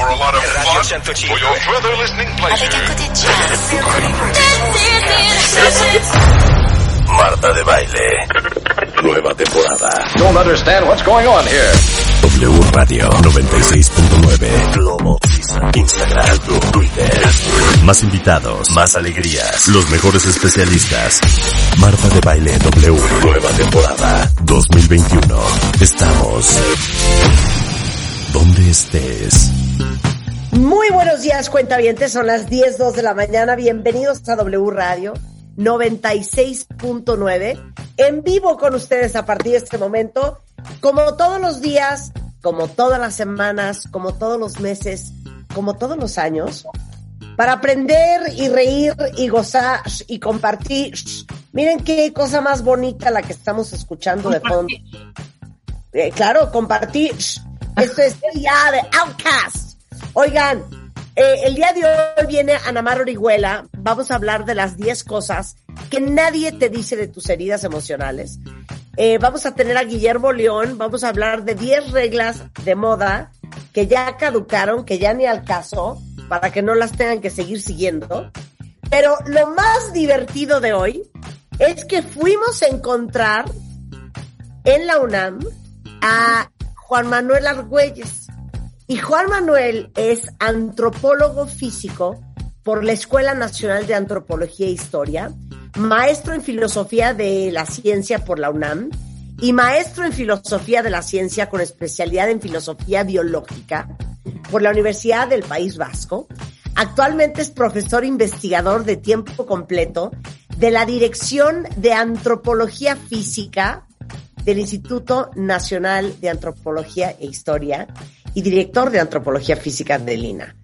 for a lot of fun for your further listening pleasure. Marta de Baile. Nueva temporada. Don't understand what's going on here. W Radio 96.9. Globo. Instagram. Twitter. Más invitados. Más alegrías. Los mejores especialistas. Marta de Baile W. Nueva temporada 2021. Estamos donde estés. Muy buenos días, cuentavientes. Son las 10, 2 de la mañana. Bienvenidos a W Radio 96.9. En vivo con ustedes a partir de este momento. Como todos los días, como todas las semanas, como todos los meses, como todos los años. Para aprender y reír y gozar y compartir. Miren qué cosa más bonita la que estamos escuchando de fondo. Eh, claro, compartir. Esto es el día de Outcast. Oigan, eh, el día de hoy viene Anamar Orihuela. Vamos a hablar de las 10 cosas que nadie te dice de tus heridas emocionales. Eh, vamos a tener a Guillermo León. Vamos a hablar de 10 reglas de moda que ya caducaron, que ya ni al caso, para que no las tengan que seguir siguiendo. Pero lo más divertido de hoy es que fuimos a encontrar en la UNAM a Juan Manuel Argüelles. Y Juan Manuel es antropólogo físico por la Escuela Nacional de Antropología e Historia, maestro en filosofía de la ciencia por la UNAM y maestro en filosofía de la ciencia con especialidad en filosofía biológica por la Universidad del País Vasco. Actualmente es profesor investigador de tiempo completo de la Dirección de Antropología Física del Instituto Nacional de Antropología e Historia y director de Antropología Física de Lina.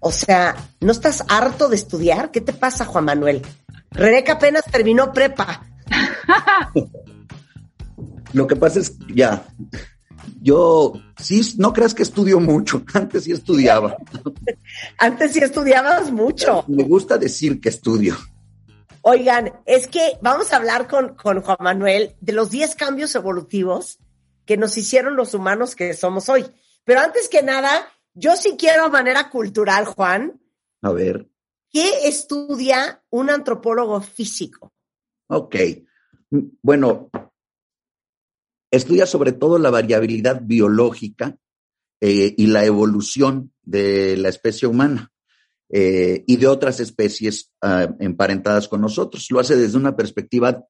O sea, ¿no estás harto de estudiar? ¿Qué te pasa, Juan Manuel? Rebeca apenas terminó prepa. Lo que pasa es, ya, yo sí, no creas que estudio mucho, antes sí estudiaba. Antes sí estudiabas mucho. Me gusta decir que estudio. Oigan, es que vamos a hablar con, con Juan Manuel de los 10 cambios evolutivos que nos hicieron los humanos que somos hoy. Pero antes que nada, yo sí quiero a manera cultural, Juan. A ver. ¿Qué estudia un antropólogo físico? Ok. Bueno, estudia sobre todo la variabilidad biológica eh, y la evolución de la especie humana eh, y de otras especies uh, emparentadas con nosotros. Lo hace desde una perspectiva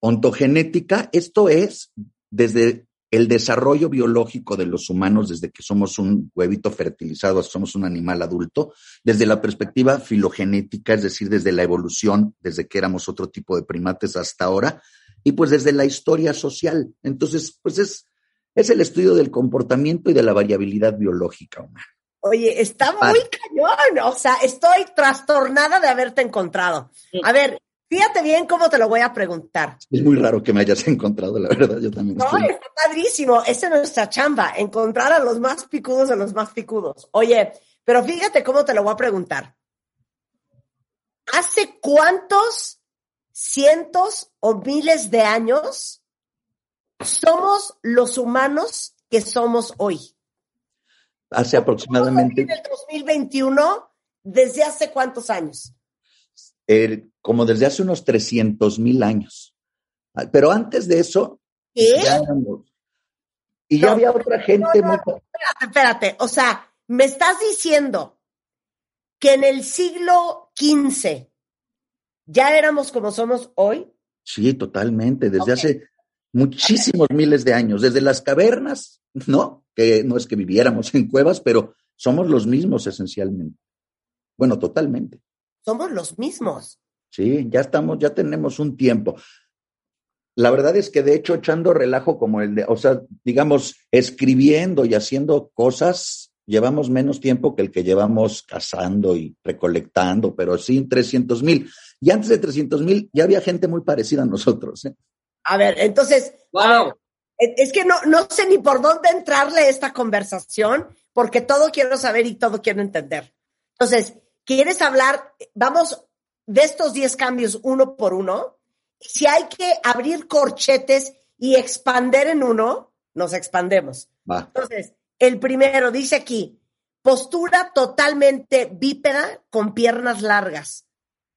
ontogenética, esto es, desde el desarrollo biológico de los humanos desde que somos un huevito fertilizado, somos un animal adulto, desde la perspectiva filogenética, es decir, desde la evolución, desde que éramos otro tipo de primates hasta ahora, y pues desde la historia social. Entonces, pues es, es el estudio del comportamiento y de la variabilidad biológica humana. Oye, está muy cañón, o sea, estoy trastornada de haberte encontrado. A ver, Fíjate bien cómo te lo voy a preguntar. Es muy raro que me hayas encontrado, la verdad, yo también. No, estoy... está padrísimo. Esa es nuestra chamba, encontrar a los más picudos de los más picudos. Oye, pero fíjate cómo te lo voy a preguntar. ¿Hace cuántos cientos o miles de años somos los humanos que somos hoy? Hace aproximadamente. En el 2021, ¿desde hace cuántos años? Eh, como desde hace unos 300 mil años. Pero antes de eso, ¿Qué? ya éramos- y ya No, había otra gente no, no, muy... Espérate, espérate. O sea, me estás diciendo que en el siglo XV ya éramos como somos hoy. Sí, totalmente, desde hace muchísimos miles de años, desde las cavernas, ¿no? Que no es que viviéramos en cuevas, pero somos los mismos esencialmente. Bueno, totalmente. Somos los mismos. Sí, ya estamos, ya tenemos un tiempo. La verdad es que de hecho echando relajo como el de, o sea, digamos, escribiendo y haciendo cosas, llevamos menos tiempo que el que llevamos cazando y recolectando, pero sí 300 mil. Y antes de 300 mil ya había gente muy parecida a nosotros. ¿eh? A ver, entonces, Wow. es es que no, no sé ni por dónde entrarle a esta conversación, porque todo quiero saber y todo quiero entender. Entonces, ¿quieres hablar? Vamos de estos 10 cambios uno por uno. Si hay que abrir corchetes y expander en uno, nos expandemos. Va. Entonces, el primero dice aquí, postura totalmente bípeda con piernas largas.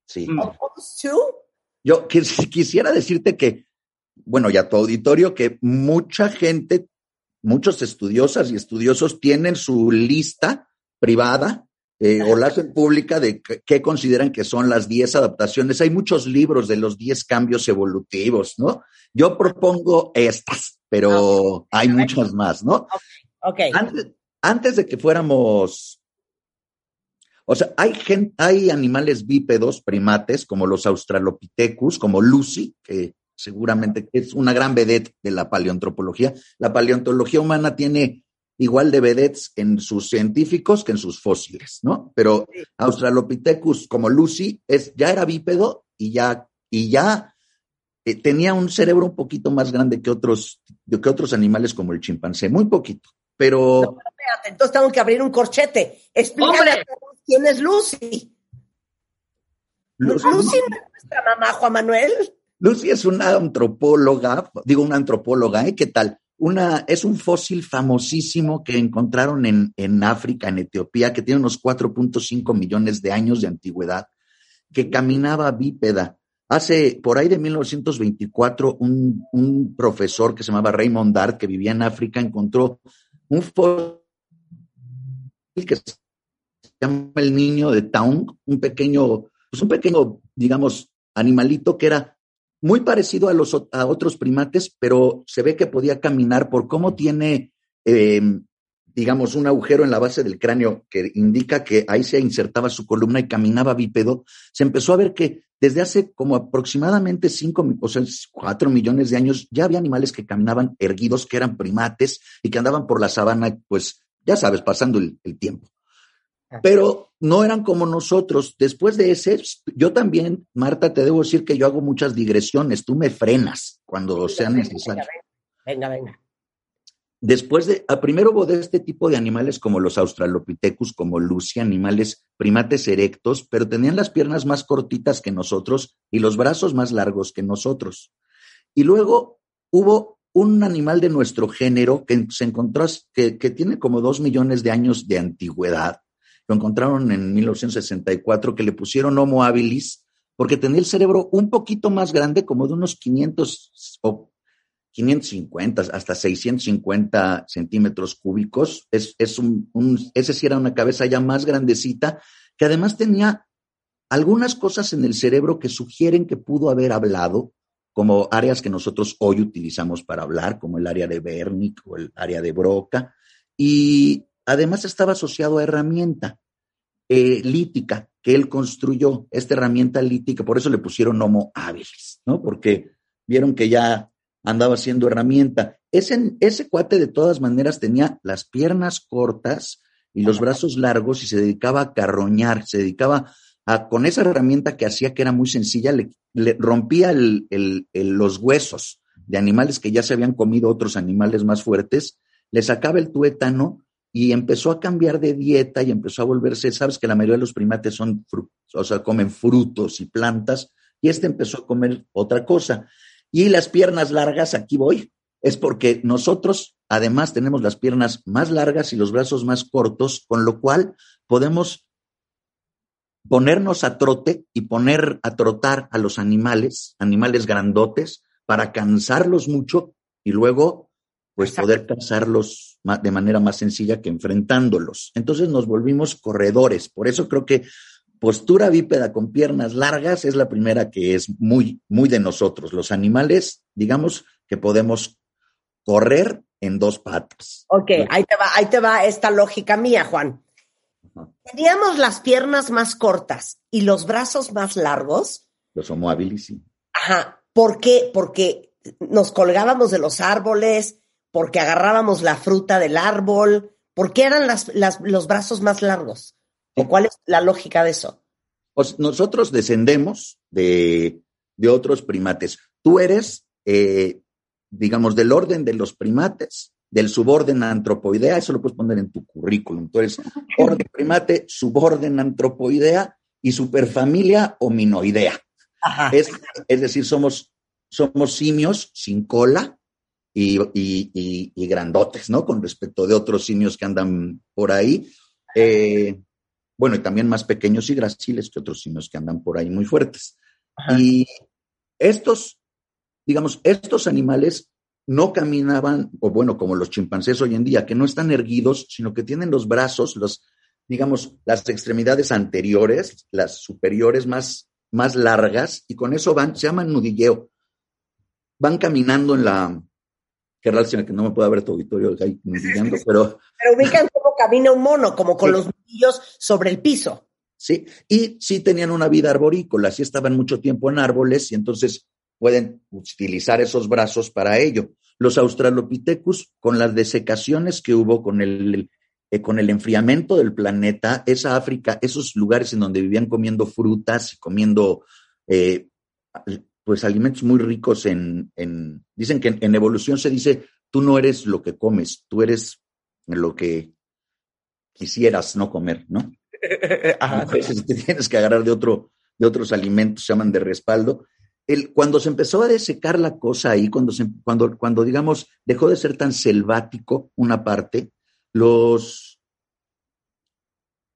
Sí. To Yo quis- quisiera decirte que, bueno, y a tu auditorio, que mucha gente, muchos estudiosas y estudiosos tienen su lista privada eh, o la pública de qué- consideran que son las 10 adaptaciones. Hay muchos libros de los 10 cambios evolutivos, ¿no? Yo propongo estas, pero hay muchas más, ¿no? Ok. Antes, antes de que fuéramos, o sea, hay, gen- hay animales bípedos, primates, como los Australopithecus, como Lucy, que seguramente es una gran vedette de la paleontropología. La paleontología humana tiene igual de vedettes en sus científicos que en sus fósiles, ¿no? Pero. Australopithecus, como Lucy, es, ya era bípedo y ya, y ya eh, tenía un cerebro un poquito más grande que otros, que otros animales como el chimpancé, muy poquito. Pero Espérate, entonces tengo que abrir un corchete. Explícale ¡Hombre! a todos quién es Lucy. Lucy, Lucy no es nuestra mamá, Juan Manuel. Lucy es una antropóloga, digo una antropóloga, ¿eh? ¿Qué tal? Una, es un fósil famosísimo que encontraron en, en África, en Etiopía, que tiene unos 4.5 millones de años de antigüedad, que caminaba bípeda. Hace, por ahí de 1924, un, un profesor que se llamaba Raymond Dart, que vivía en África, encontró un fósil que se llama el niño de Town, un pequeño, pues un pequeño, digamos, animalito que era muy parecido a los a otros primates, pero se ve que podía caminar por cómo tiene, eh, digamos, un agujero en la base del cráneo que indica que ahí se insertaba su columna y caminaba bípedo. Se empezó a ver que desde hace como aproximadamente cinco, o sea, cuatro millones de años ya había animales que caminaban erguidos, que eran primates y que andaban por la sabana, pues, ya sabes, pasando el tiempo pero no eran como nosotros. Después de ese, yo también, Marta, te debo decir que yo hago muchas digresiones. Tú me frenas cuando sea necesario. Venga, venga. Después de, a primero hubo de este tipo de animales como los Australopithecus, como Lucy, animales primates erectos, pero tenían las piernas más cortitas que nosotros y los brazos más largos que nosotros. Y luego hubo un animal de nuestro género que se encontró, que, que tiene como dos millones de años de antigüedad. Lo encontraron en 1964, que le pusieron Homo habilis, porque tenía el cerebro un poquito más grande, como de unos 500 o 550 hasta 650 centímetros cúbicos. Es, es un, ese sí era una cabeza ya más grandecita, que además tenía algunas cosas en el cerebro que sugieren que pudo haber hablado, como áreas que nosotros hoy utilizamos para hablar, como el área de Wernicke o el área de Broca, y además estaba asociado a herramienta eh, lítica que él construyó, esta herramienta lítica, por eso le pusieron Homo habilis, ¿no? Porque vieron que ya andaba haciendo herramienta. Ese, ese cuate de todas maneras tenía las piernas cortas y los brazos largos y se dedicaba a carroñar, se dedicaba a, con esa herramienta que hacía que era muy sencilla, le, le rompía el, el, el, los huesos de animales que ya se habían comido otros animales más fuertes, le sacaba el tuétano y empezó a cambiar de dieta y empezó a volverse, sabes que la mayoría de los primates son, o sea, comen frutos y plantas, y este empezó a comer otra cosa. Y las piernas largas, aquí voy, es porque nosotros además tenemos las piernas más largas y los brazos más cortos, con lo cual podemos ponernos a trote y poner a trotar a los animales, animales grandotes, para cansarlos mucho y luego pues poder cazarlos de manera más sencilla que enfrentándolos. Entonces nos volvimos corredores. Por eso creo que postura bípeda con piernas largas es la primera que es muy, muy de nosotros. Los animales, digamos que podemos correr en dos patas. Ok, ahí te va, ahí te va esta lógica mía, Juan. Teníamos las piernas más cortas y los brazos más largos. Los homo habilis, sí. Ajá. ¿Por qué? Porque nos colgábamos de los árboles, porque agarrábamos la fruta del árbol, ¿por qué eran las, las, los brazos más largos? ¿O cuál es la lógica de eso? Pues nosotros descendemos de, de otros primates. Tú eres, eh, digamos, del orden de los primates, del suborden antropoidea, eso lo puedes poner en tu currículum. Tú eres orden primate, suborden antropoidea y superfamilia hominoidea. Es, es decir, somos, somos simios sin cola, y, y, y, y, grandotes, ¿no? Con respecto de otros simios que andan por ahí. Eh, bueno, y también más pequeños y gráciles que otros simios que andan por ahí muy fuertes. Y estos, digamos, estos animales no caminaban, o bueno, como los chimpancés hoy en día, que no están erguidos, sino que tienen los brazos, los, digamos, las extremidades anteriores, las superiores más, más largas, y con eso van, se llaman nudilleo. Van caminando en la, qué lástima que no me pueda ver tu auditorio ahí nudillando, pero... Pero ubican cómo camina un mono, como con los nudillos sobre el piso. Sí, y sí tenían una vida arborícola, sí estaban mucho tiempo en árboles y entonces pueden utilizar esos brazos para ello. Los Australopithecus, con las desecaciones que hubo con el, eh, con el enfriamiento del planeta, esa África, esos lugares en donde vivían comiendo frutas y comiendo eh, pues alimentos muy ricos en, en dicen que en, evolución se dice, tú no eres lo que comes, tú eres lo que quisieras no comer, ¿no? Veces te tienes que agarrar de otro, de otros alimentos, se llaman de respaldo, cuando se empezó a desecar la cosa ahí, cuando, cuando, cuando, digamos, dejó de ser tan selvático una parte, los,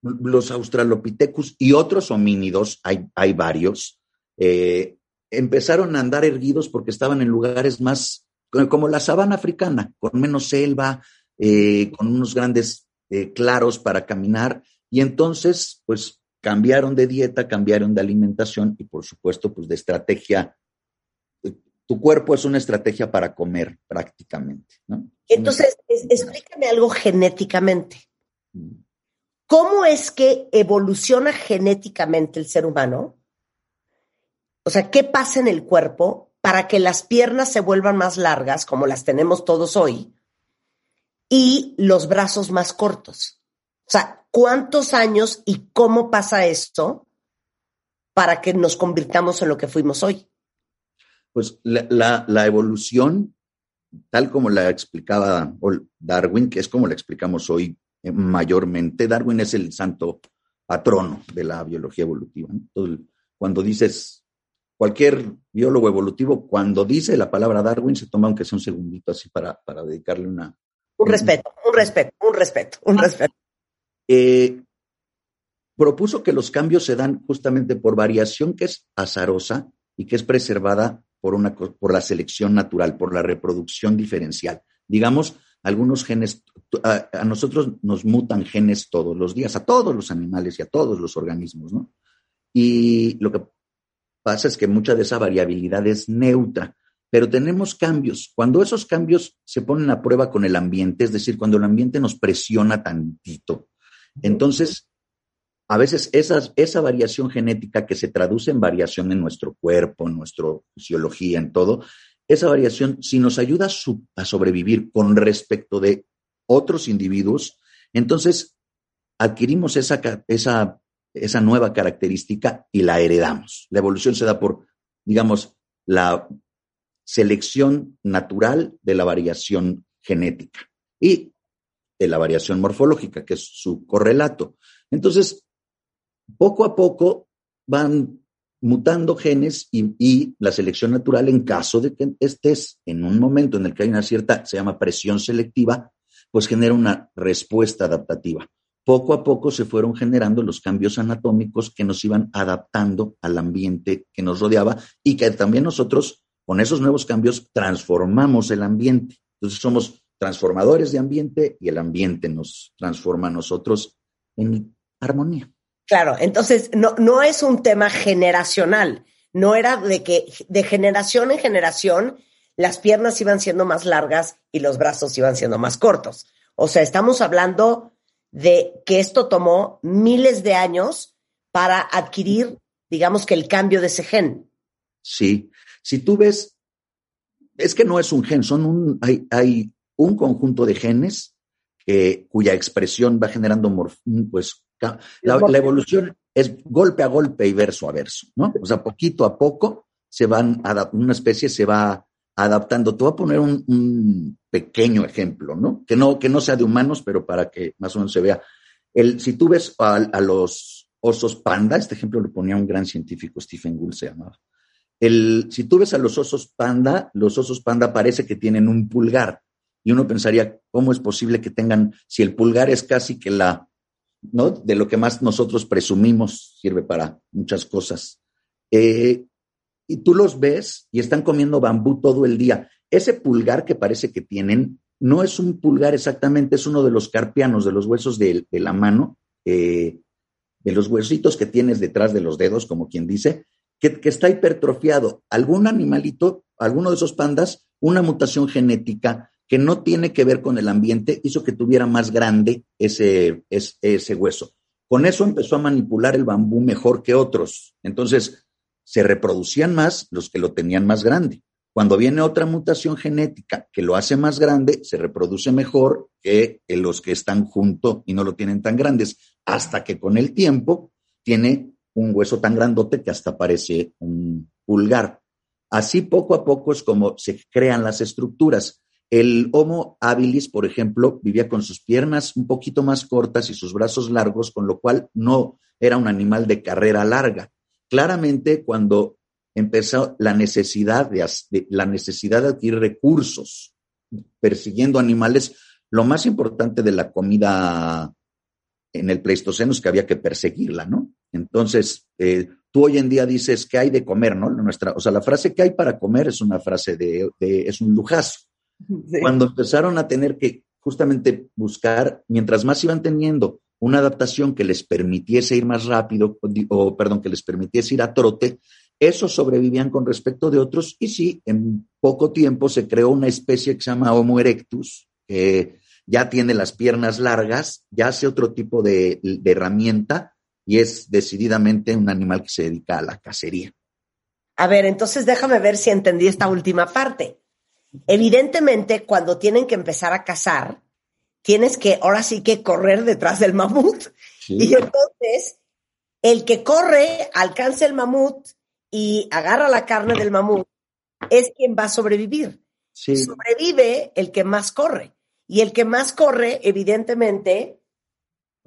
los australopithecus y otros homínidos, hay, hay varios, eh, empezaron a andar erguidos porque estaban en lugares más, como la sabana africana, con menos selva, eh, con unos grandes eh, claros para caminar, y entonces, pues cambiaron de dieta, cambiaron de alimentación y por supuesto, pues de estrategia. Tu cuerpo es una estrategia para comer prácticamente, ¿no? Entonces, explícame algo genéticamente. Mm. ¿Cómo es que evoluciona genéticamente el ser humano? O sea, ¿qué pasa en el cuerpo para que las piernas se vuelvan más largas, como las tenemos todos hoy, y los brazos más cortos? O sea, ¿cuántos años y cómo pasa esto para que nos convirtamos en lo que fuimos hoy? Pues la, evolución, tal como la explicaba Darwin, que es como la explicamos hoy eh, mayormente, Darwin es el santo patrono de la biología evolutiva. cuando dices, cualquier biólogo evolutivo, cuando dice la palabra Darwin, se toma aunque sea un segundito así para, para dedicarle una... Un respeto, un respeto, un respeto, un respeto. Eh, propuso que los cambios se dan justamente por variación que es azarosa y que es preservada por, una, por la selección natural, por la reproducción diferencial. Digamos, algunos genes, a, a, nosotros nos mutan genes todos los días, a todos los animales y a todos los organismos, ¿no? Y lo que pasa es que mucha de esa variabilidad es neutra, pero tenemos cambios. Cuando esos cambios se ponen a prueba con el ambiente, es decir, cuando el ambiente nos presiona tantito, entonces, a veces esa variación genética que se traduce en variación en nuestro cuerpo, en nuestra fisiología, en todo, esa variación, si nos ayuda a, sobrevivir con respecto de otros individuos, entonces adquirimos esa, esa, esa nueva característica y la heredamos. La evolución se da por, digamos, la selección natural de la variación genética. Y de la variación morfológica, que es su correlato. Entonces, poco a poco van mutando genes y, la selección natural, en caso de que estés en un momento en el que hay una cierta, se llama presión selectiva, pues genera una respuesta adaptativa. Poco a poco se fueron generando los cambios anatómicos que nos iban adaptando al ambiente que nos rodeaba y que también nosotros, con esos nuevos cambios, transformamos el ambiente. Entonces somos transformadores de ambiente y el ambiente nos transforma a nosotros en armonía. Claro, entonces no, no es un tema generacional, no era de que de generación en generación las piernas iban siendo más largas y los brazos iban siendo más cortos. O sea, estamos hablando de que esto tomó miles de años para adquirir, digamos que el cambio de ese gen. Sí, si tú ves, es que no es un gen, son un, hay, hay un conjunto de genes cuya expresión va generando, pues, la, evolución es golpe a golpe y verso a verso, ¿no? O sea, poquito a poco se van, una especie se va adaptando. Te voy a poner un, pequeño ejemplo, ¿no? Que, ¿no? que no sea de humanos, pero para que más o menos se vea. El, si tú ves a, los osos panda, este ejemplo lo ponía un gran científico, Stephen Gould se llamaba. El, si tú ves a los osos panda, los osos panda parece que tienen un pulgar y uno pensaría, ¿cómo es posible que tengan, si el pulgar es casi que la, ¿no? De lo que más nosotros presumimos, sirve para muchas cosas. Eh, y tú los ves y están comiendo bambú todo el día. Ese pulgar que parece que tienen no es un pulgar exactamente, es uno de los carpianos, de los huesos de, la mano, eh, de los huesitos que tienes detrás de los dedos, como quien dice, que, está hipertrofiado. Algún animalito, alguno de esos pandas, una mutación genética que no tiene que ver con el ambiente, hizo que tuviera más grande ese, ese hueso. Con eso empezó a manipular el bambú mejor que otros. Entonces, se reproducían más los que lo tenían más grande. Cuando viene otra mutación genética que lo hace más grande, se reproduce mejor que los que están junto y no lo tienen tan grandes, hasta que con el tiempo tiene un hueso tan grandote que hasta parece un pulgar. Así poco a poco es como se crean las estructuras. El Homo habilis, por ejemplo, vivía con sus piernas un poquito más cortas y sus brazos largos, con lo cual no era un animal de carrera larga. Claramente, cuando empezó la necesidad de, la necesidad de adquirir recursos persiguiendo animales. Lo más importante de la comida en el Pleistoceno es que había que perseguirla, ¿no? Entonces, eh, tú hoy en día dices que hay de comer, ¿no? Nuestra, o sea, la frase que hay para comer es una frase de, es un lujazo. Cuando empezaron a tener que justamente buscar, mientras más iban teniendo una adaptación que les permitiese ir más rápido, o perdón, que les permitiese ir a trote, esos sobrevivían con respecto de otros y sí, en poco tiempo se creó una especie que se llama Homo erectus, que ya tiene las piernas largas, ya hace otro tipo de, de herramienta y es decididamente un animal que se dedica a la cacería. A ver, entonces déjame ver si entendí esta última parte. Evidentemente, cuando tienen que empezar a cazar, tienes que ahora sí que correr detrás del mamut. Y entonces, el que corre alcanza el mamut y agarra la carne del mamut, es quien va a sobrevivir. Sobrevive el que más corre. Y el que más corre, evidentemente,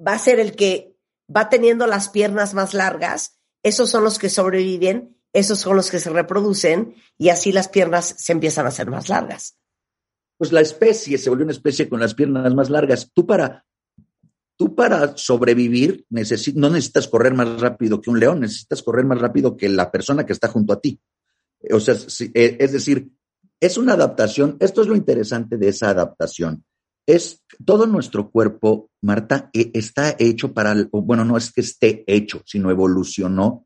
va a ser el que va teniendo las piernas más largas. Esos son los que sobreviven, esos son los que se reproducen y así las piernas se empiezan a hacer más largas. Pues la especie se volvió una especie con las piernas más largas. Tú para Tú para sobrevivir no necesitas correr más rápido que un león, necesitas correr más rápido que la persona que está junto a ti. O sea, eh, es decir, es una adaptación. Esto es lo interesante de esa adaptación. Es todo nuestro cuerpo, Marta, e, está hecho para, bueno, no es que esté hecho, sino evolucionó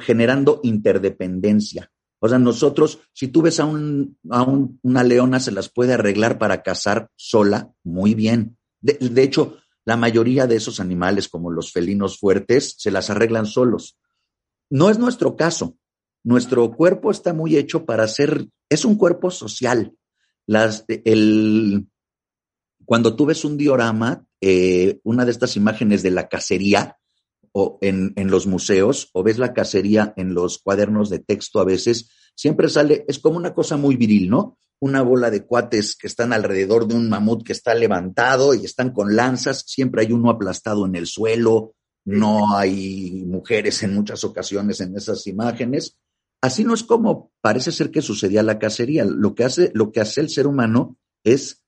generando interdependencia. O sea, nosotros, si tú ves a, un, a una leona, se las puede arreglar para cazar sola, muy bien. de hecho, la mayoría de esos animales, como los felinos fuertes, se las arreglan solos. No es nuestro caso. Nuestro cuerpo está muy hecho para ser, es un cuerpo social. Las, el, cuando tú ves un diorama, eh, una de estas imágenes de la cacería o en, en los museos, o ves la cacería en los cuadernos de texto a veces, siempre sale, es como una cosa muy viril, ¿no? una bola de cuates que están alrededor de un mamut que está levantado y están con lanzas, siempre hay uno aplastado en el suelo, no hay mujeres en muchas ocasiones en esas imágenes. Así no es como parece ser que sucedía la cacería. Lo que hace, lo que hace el ser humano es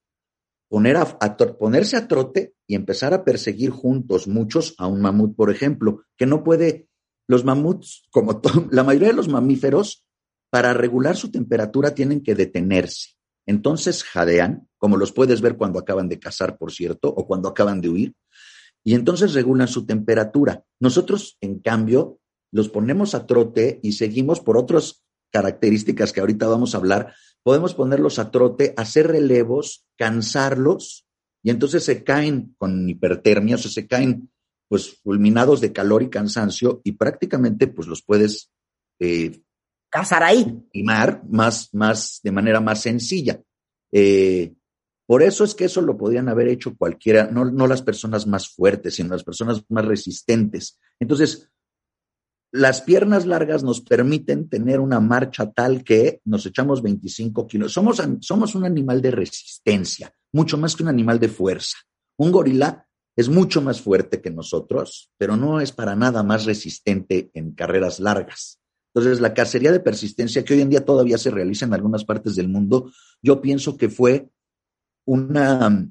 ponerse a trote y empezar a perseguir juntos, muchos, a un mamut, por ejemplo, que no puede, los mamuts, como la mayoría de los mamíferos, para regular su temperatura tienen que detenerse. Entonces jadean, como los puedes ver cuando acaban de cazar, por cierto, o cuando acaban de huir, y entonces regulan su temperatura. Nosotros, en cambio, los ponemos a trote y seguimos por otras características que ahorita vamos a hablar. Podemos ponerlos a trote, hacer relevos, cansarlos, y entonces se caen con hipertermia, o sea, se caen pues fulminados de calor y cansancio, y prácticamente pues los puedes eh, Casar ahí. Más, más, de manera más sencilla. Eh, por eso es que eso lo podían haber hecho cualquiera, no, no las personas más fuertes, sino las personas más resistentes. Entonces, las piernas largas nos permiten tener una marcha tal que nos echamos 25 kilos. Somos, somos un animal de resistencia, mucho más que un animal de fuerza. Un gorila es mucho más fuerte que nosotros, pero no es para nada más resistente en carreras largas. Entonces, la cacería de persistencia, que hoy en día todavía se realiza en algunas partes del mundo, yo pienso que fue una,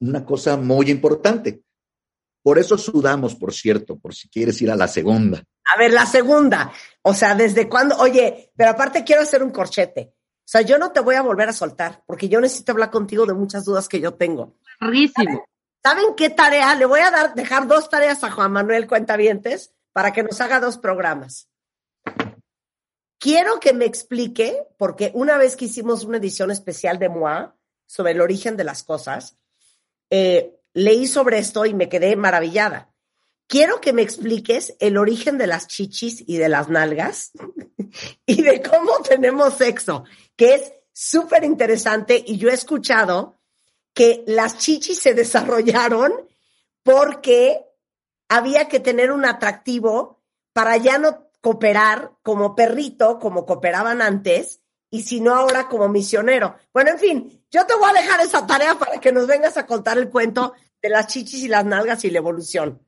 una cosa muy importante, por eso sudamos, por cierto, por si quieres ir a la segunda. A ver, la segunda. O sea, ¿desde cuándo? Oye, pero aparte quiero hacer un corchete. O sea, yo no te voy a volver a soltar, porque yo necesito hablar contigo de muchas dudas que yo tengo. Rarísimo. ¿Saben qué tarea? Le voy a dar, dejar dos tareas a Juan Manuel Cuentavientes para que nos haga dos programas. Quiero que me explique, porque una vez que hicimos una edición especial de MOA sobre el origen de las cosas, eh, leí sobre esto y me quedé maravillada. Quiero que me expliques el origen de las chichis y de las nalgas y de cómo tenemos sexo, que es súper interesante y yo he escuchado que las chichis se desarrollaron porque había que tener un atractivo para ya no cooperar como perrito, como cooperaban antes, y si no ahora como misionero. Bueno, en fin, yo te voy a dejar esa tarea para que nos vengas a contar el cuento de las chichis y las nalgas y la evolución.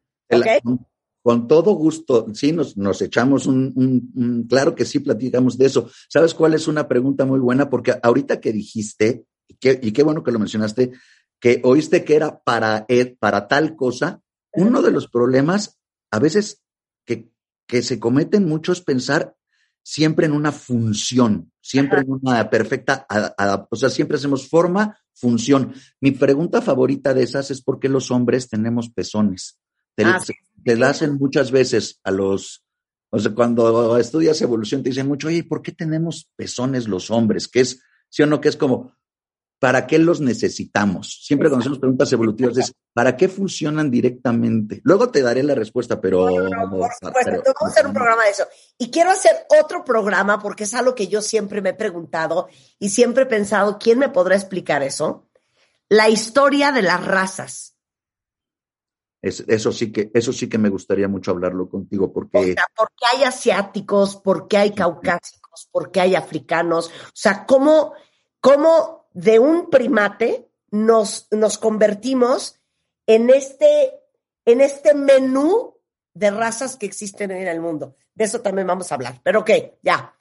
Con, todo gusto, sí, nos, nos echamos un, claro que sí platicamos de eso. ¿Sabes cuál es una pregunta muy buena? Porque ahorita que dijiste, y qué, bueno que lo mencionaste, que oíste que era para, e, para tal cosa, uno de los problemas a veces que, que se cometen mucho es pensar siempre en una función, siempre en una perfecta, o sea, siempre hacemos forma, función. Mi pregunta favorita de esas es por qué los hombres tenemos pezones. Te, ah, la hacen muchas veces a los, o sea, cuando estudias evolución te dicen mucho, oye, ¿por qué tenemos pezones los hombres? Que es, sí o no, que es como, ¿para qué los necesitamos? Siempre cuando hacemos preguntas evolutivas es, ¿para qué funcionan directamente? Luego te daré la respuesta, pero... por supuesto, vamos a hacer un programa de eso. Y quiero hacer otro programa porque es algo que yo siempre me he preguntado y siempre he pensado, ¿quién me podrá explicar eso? La historia de las razas eso sí que, eso sí que me gustaría mucho hablarlo contigo, porque. ¿por qué hay asiáticos? ¿Por qué hay caucásicos? ¿Por qué hay africanos? O sea, ¿cómo, cómo de un primate nos, nos convertimos en este, en este menú de razas que existen en el mundo? De eso también vamos a hablar. Pero ok, ya.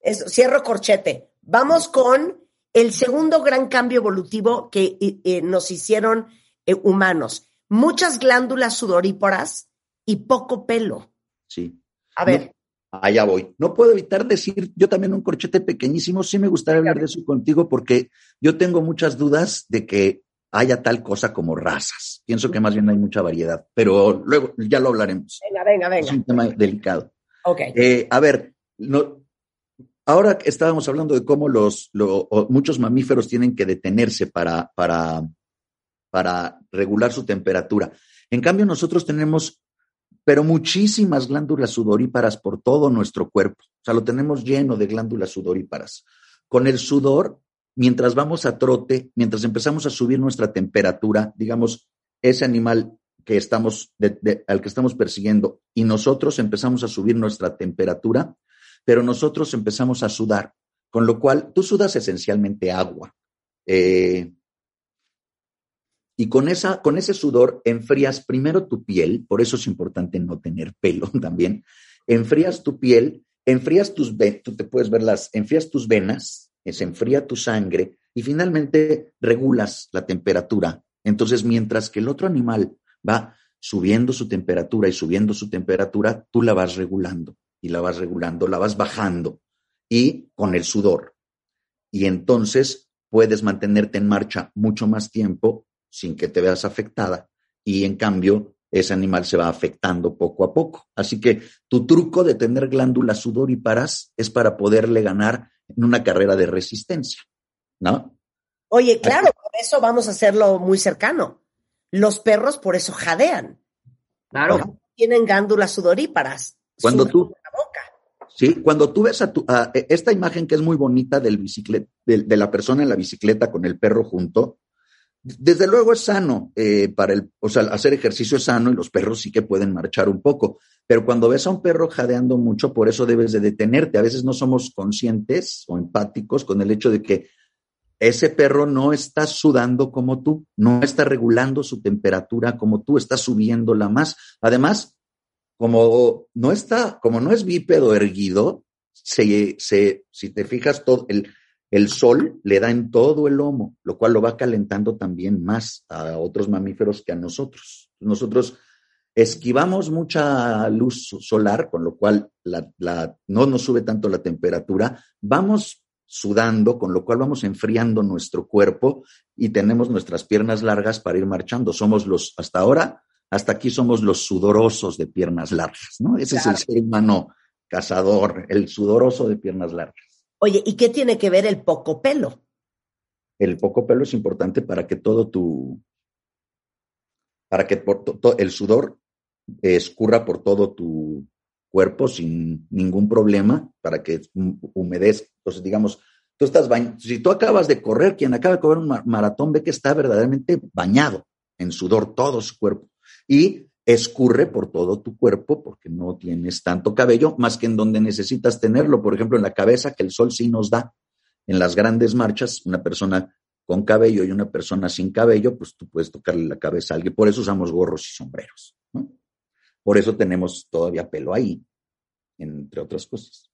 Eso, cierro corchete. Vamos con el segundo gran cambio evolutivo que eh, nos hicieron eh, humanos muchas glándulas sudoríparas y poco pelo. Sí. A ver. Allá voy. No puedo evitar decir, yo también un corchete pequeñísimo, sí me gustaría hablar de eso contigo porque yo tengo muchas dudas de que haya tal cosa como razas. Pienso que más bien hay mucha variedad, pero luego ya lo hablaremos. Venga, venga, venga. Es un tema delicado. Ok. Eh, a ver, no, ahora estábamos hablando de cómo los, muchos mamíferos tienen que detenerse para, para para regular su temperatura. En cambio, nosotros tenemos, pero muchísimas glándulas sudoríparas por todo nuestro cuerpo. O sea, lo tenemos lleno de glándulas sudoríparas. Con el sudor, mientras vamos a trote, mientras empezamos a subir nuestra temperatura, digamos, ese animal que estamos, al que estamos persiguiendo, y nosotros empezamos a subir nuestra temperatura, pero nosotros empezamos a sudar, con lo cual tú sudas esencialmente agua. Eh, y con, esa, con ese sudor enfrías primero tu piel, por eso es importante no tener pelo también, enfrías tu piel, enfrías tus venas, tú te puedes ver las, enfrías tus venas, se enfría tu sangre y finalmente regulas la temperatura. Entonces, mientras que el otro animal va subiendo su temperatura y subiendo su temperatura, tú la vas regulando y la vas regulando, la vas bajando y con el sudor. Y entonces puedes mantenerte en marcha mucho más tiempo sin que te veas afectada y en cambio ese animal se va afectando poco a poco. Así que tu truco de tener glándulas sudoríparas es para poderle ganar en una carrera de resistencia, ¿no? Oye, claro, por eso vamos a hacerlo muy cercano. Los perros por eso jadean. Claro. tienen glándulas sudoríparas. Cuando tú, Sí, cuando tú ves a, tu, e, esta imagen que es muy bonita del bicicleta, de, la persona en la bicicleta con el perro junto, desde luego es sano eh, para el, o sea, hacer ejercicio es sano y los perros sí que pueden marchar un poco, pero cuando ves a un perro jadeando mucho, por eso debes de detenerte. A veces no somos conscientes o empáticos con el hecho de que ese perro no está sudando como tú, no está regulando su temperatura como tú, está subiéndola más. Además, como no está, como no es bípedo erguido, se, se, si te fijas, todo el, el sol le da en todo el lomo, lo cual lo va calentando también más a otros mamíferos que a nosotros. Nosotros esquivamos mucha luz solar, con lo cual no nos sube tanto la temperatura, vamos sudando, con lo cual vamos enfriando nuestro cuerpo y tenemos nuestras piernas largas para ir marchando. Somos los, hasta ahora, hasta aquí somos los sudorosos de piernas largas, ¿no? Ese es el ser humano cazador, el sudoroso de piernas largas. Oye, ¿y qué tiene que ver el poco pelo? El poco pelo es importante para que todo tu, para que el sudor escurra por todo tu cuerpo sin ningún problema, para que humedezca. Entonces, digamos, tú estás bañado, si tú acabas de correr, quien acaba de correr un maratón ve que está verdaderamente bañado en sudor todo su cuerpo. Y escurre por todo tu cuerpo porque no tienes tanto cabello, más que en donde necesitas tenerlo, por ejemplo, en la cabeza, que el sol sí nos da. En las grandes marchas, una persona con cabello y una persona sin cabello, pues tú puedes tocarle la cabeza a alguien. Por eso usamos gorros y sombreros. Por eso tenemos todavía pelo ahí, entre otras cosas.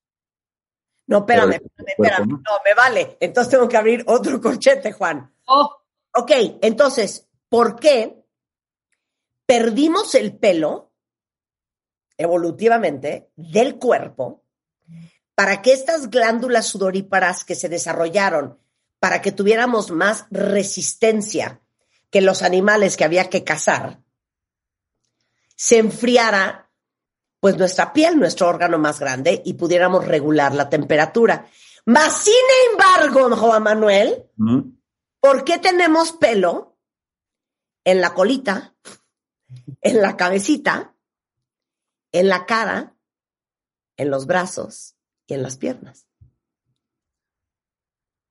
No, espérame, espérame, ¿no? me vale. Entonces tengo que abrir otro corchete, Juan. Oh. Ok, entonces, ¿por qué perdimos el pelo evolutivamente del cuerpo para que estas glándulas sudoríparas que se desarrollaron para que tuviéramos más resistencia que los animales que había que cazar, se enfriara pues nuestra piel, nuestro órgano más grande, y pudiéramos regular la temperatura. Mas, sin embargo, Juan Manuel, ¿por qué tenemos pelo en la colita, en la cabecita, en la cara, en los brazos y en las piernas.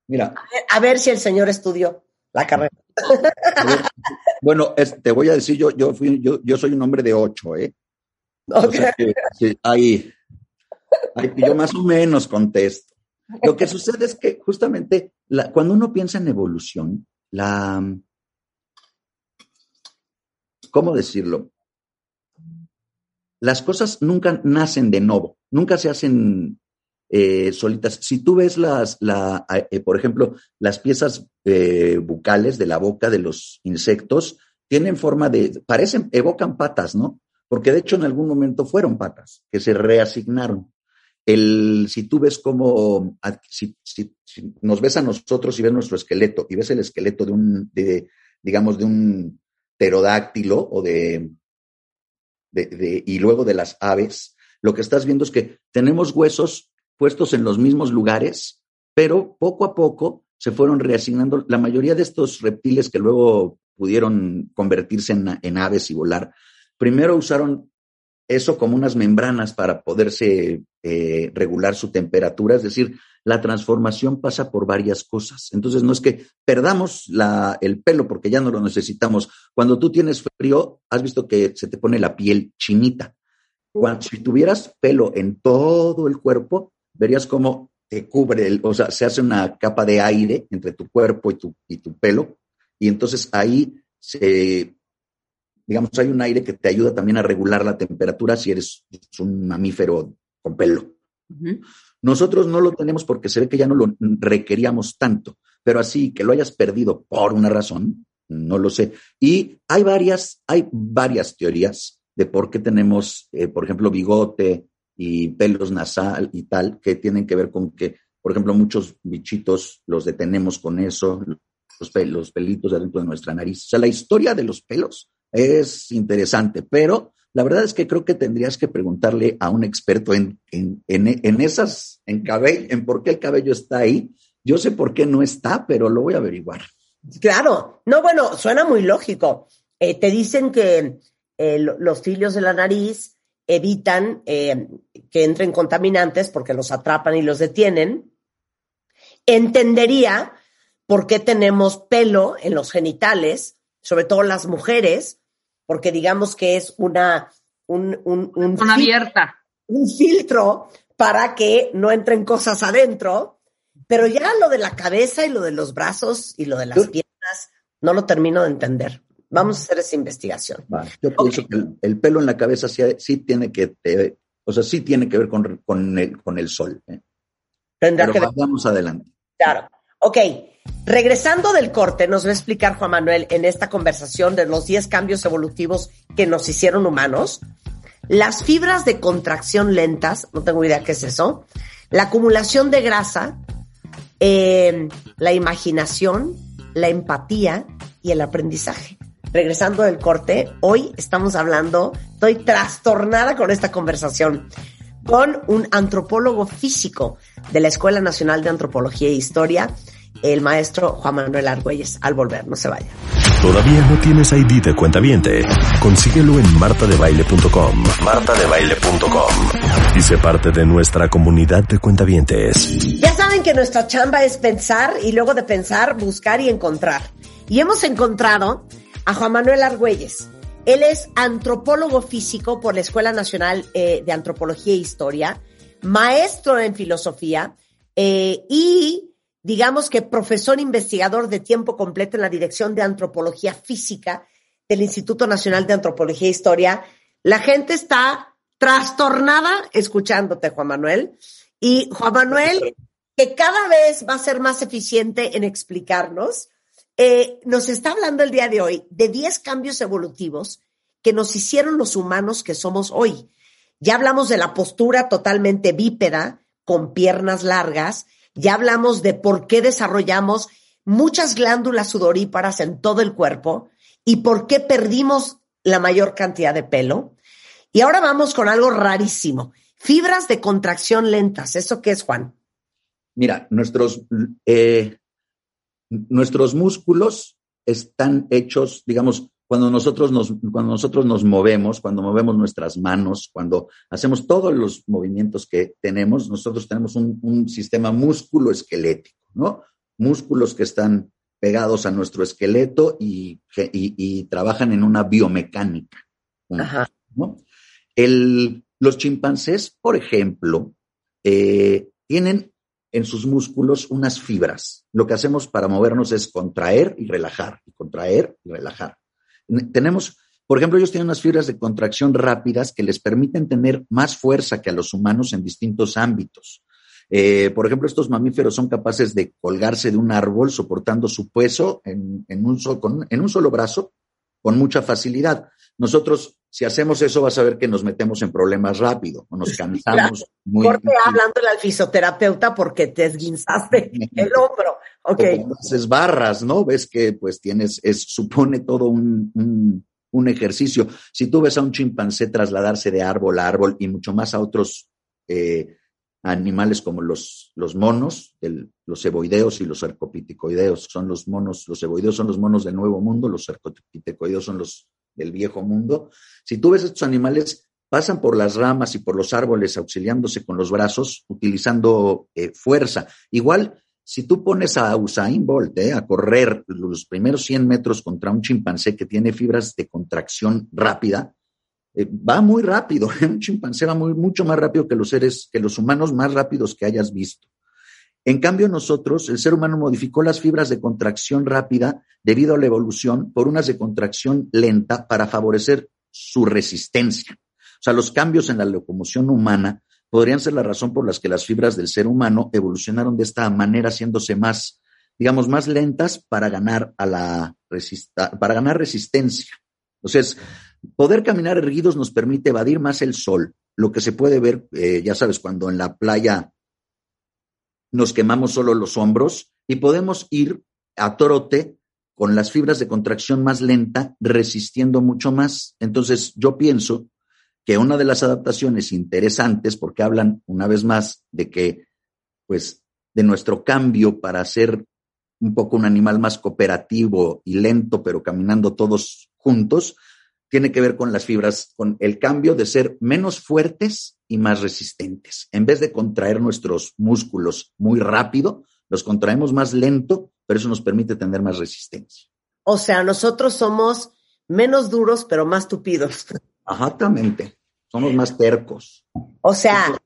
Mira. A ver, si el señor estudió la carrera. bueno, te voy a decir, yo, yo, fui, yo, yo soy un hombre de ocho, ¿eh? ahí, yo más o menos contesto. Lo que sucede es que justamente cuando uno piensa en evolución, la, ¿cómo decirlo? Las cosas nunca nacen de nuevo, nunca se hacen eh, solitas. Si tú ves las, la, eh, por ejemplo, las piezas eh, bucales de la boca de los insectos, tienen forma de, parecen, evocan patas, ¿no? Porque de hecho en algún momento fueron patas que se reasignaron. El, si tú ves como, si, si, nos ves a nosotros y ves nuestro esqueleto y ves el esqueleto de un, de, digamos, de un pterodáctilo o de, de, y luego de las aves, lo que estás viendo es que tenemos huesos puestos en los mismos lugares, pero poco a poco se fueron reasignando. La mayoría de estos reptiles que luego pudieron convertirse en, en aves y volar, primero usaron eso como unas membranas para poderse eh, regular su temperatura, es decir, la transformación pasa por varias cosas. Entonces, no es que perdamos la, el pelo porque ya no lo necesitamos. Cuando tú tienes frío, has visto que se te pone la piel chinita. Cuando, si tuvieras pelo en todo el cuerpo, verías cómo te cubre, el, o sea, se hace una capa de aire entre tu cuerpo y tu, y tu pelo, y entonces ahí se, digamos, hay un aire que te ayuda también a regular la temperatura si eres un mamífero con pelo. Nosotros no lo tenemos porque se ve que ya no lo requeríamos tanto, pero así que lo hayas perdido por una razón, no lo sé. Y hay varias, hay varias teorías de por qué tenemos, eh, por ejemplo, bigote y pelos nasal y tal, que tienen que ver con que, por ejemplo, muchos bichitos los detenemos con eso, los, los pelitos dentro de nuestra nariz. O sea, la historia de los pelos es interesante, pero la verdad es que creo que tendrías que preguntarle a un experto en, en, en, esas, en cabello, en por qué el cabello está ahí. Yo sé por qué no está, pero lo voy a averiguar. Claro, no, bueno, suena muy lógico. Eh, te dicen que eh, los cilios de la nariz evitan eh, que entren contaminantes porque los atrapan y los detienen. Entendería por qué tenemos pelo en los genitales sobre todo las mujeres, porque digamos que es una, un, un, abierta. un filtro para que no entren cosas adentro, pero ya lo de la cabeza y lo de los brazos y lo de las piernas no lo termino de entender. Vamos a hacer esa investigación. Yo pienso que el, pelo en la cabeza sí, tiene que, o sea, sí tiene que ver con, con, el, con el sol. ¿eh? Tendrá que vamos adelante. Claro. Ok, Regresando del corte, nos va a explicar Juan Manuel en esta conversación de los 10 cambios evolutivos que nos hicieron humanos, las fibras de contracción lentas, no tengo idea qué es eso, la acumulación de grasa, eh, la imaginación, la empatía y el aprendizaje. Regresando del corte, hoy estamos hablando, estoy trastornada con esta conversación, con un antropólogo físico de la Escuela Nacional de Antropología e Historia, el maestro Juan Manuel Argüelles. Al volver, no se vaya. ¿Todavía no tienes ID de cuenta viente? Consíguelo en martadebaile.com. martadebaile.com. Y sé parte de nuestra comunidad de cuentavientes. Ya saben que nuestra chamba es pensar y luego de pensar, buscar y encontrar. Y hemos encontrado a Juan Manuel Argüelles. Él es antropólogo físico por la Escuela Nacional eh, de Antropología e Historia, maestro en filosofía eh, y digamos que profesor investigador de tiempo completo en la Dirección de Antropología Física del Instituto Nacional de Antropología e Historia. La gente está trastornada escuchándote, Juan Manuel. Y Juan Manuel, que cada vez va a ser más eficiente en explicarnos, eh, nos está hablando el día de hoy de 10 cambios evolutivos que nos hicieron los humanos que somos hoy. Ya hablamos de la postura totalmente bípeda, con piernas largas, ya hablamos de por qué desarrollamos muchas glándulas sudoríparas en todo el cuerpo y por qué perdimos la mayor cantidad de pelo. Y ahora vamos con algo rarísimo. Fibras de contracción lentas. ¿Eso qué es, Juan? Mira, nuestros, eh, nuestros músculos están hechos, digamos, cuando nosotros, nos, cuando nosotros nos movemos, cuando movemos nuestras manos, cuando hacemos todos los movimientos que tenemos, nosotros tenemos un, un sistema músculo-esquelético, ¿no? Músculos que están pegados a nuestro esqueleto y, y, y trabajan en una biomecánica. Ajá. ¿no? El, los chimpancés, por ejemplo, eh, tienen en sus músculos unas fibras. Lo que hacemos para movernos es contraer y relajar, y contraer y relajar. Tenemos, por ejemplo, ellos tienen unas fibras de contracción rápidas que les permiten tener más fuerza que a los humanos en distintos ámbitos. Eh, por ejemplo, estos mamíferos son capaces de colgarse de un árbol soportando su peso en, en, un, en un solo brazo con mucha facilidad. Nosotros, si hacemos eso, vas a ver que nos metemos en problemas rápido o nos cansamos Claro. muy Corte hablándole al fisioterapeuta porque te esguinzaste el hombro. Ok. haces barras, ¿no? Ves que pues tienes, es, supone todo un, un, un ejercicio. Si tú ves a un chimpancé trasladarse de árbol a árbol y mucho más a otros eh, animales como los, los monos, el, los ceboideos y los cercopiticoideos, son los monos, los ceboideos son los monos del Nuevo Mundo, los cercopiticoideos son los del Viejo Mundo. Si tú ves estos animales, pasan por las ramas y por los árboles auxiliándose con los brazos, utilizando eh, fuerza. Igual, si tú pones a Usain Bolt eh, a correr los primeros 100 metros contra un chimpancé que tiene fibras de contracción rápida, eh, va muy rápido. Un chimpancé va muy, mucho más rápido que los seres, que los humanos más rápidos que hayas visto. En cambio, nosotros, el ser humano modificó las fibras de contracción rápida debido a la evolución por unas de contracción lenta para favorecer su resistencia. O sea, los cambios en la locomoción humana podrían ser la razón por las que las fibras del ser humano evolucionaron de esta manera, haciéndose más, digamos, más lentas para ganar a la para ganar resistencia. Entonces, poder caminar erguidos nos permite evadir más el sol, lo que se puede ver, eh, ya sabes, cuando en la playa nos quemamos solo los hombros y podemos ir a trote con las fibras de contracción más lenta, resistiendo mucho más. Entonces, yo pienso que una de las adaptaciones interesantes, porque hablan una vez más de que, pues, de nuestro cambio para ser un poco un animal más cooperativo y lento, pero caminando todos juntos, tiene que ver con las fibras, con el cambio de ser menos fuertes y más resistentes. En vez de contraer nuestros músculos muy rápido, los contraemos más lento, pero eso nos permite tener más resistencia. O sea, nosotros somos menos duros, pero más tupidos. Exactamente. Somos más tercos. O sea,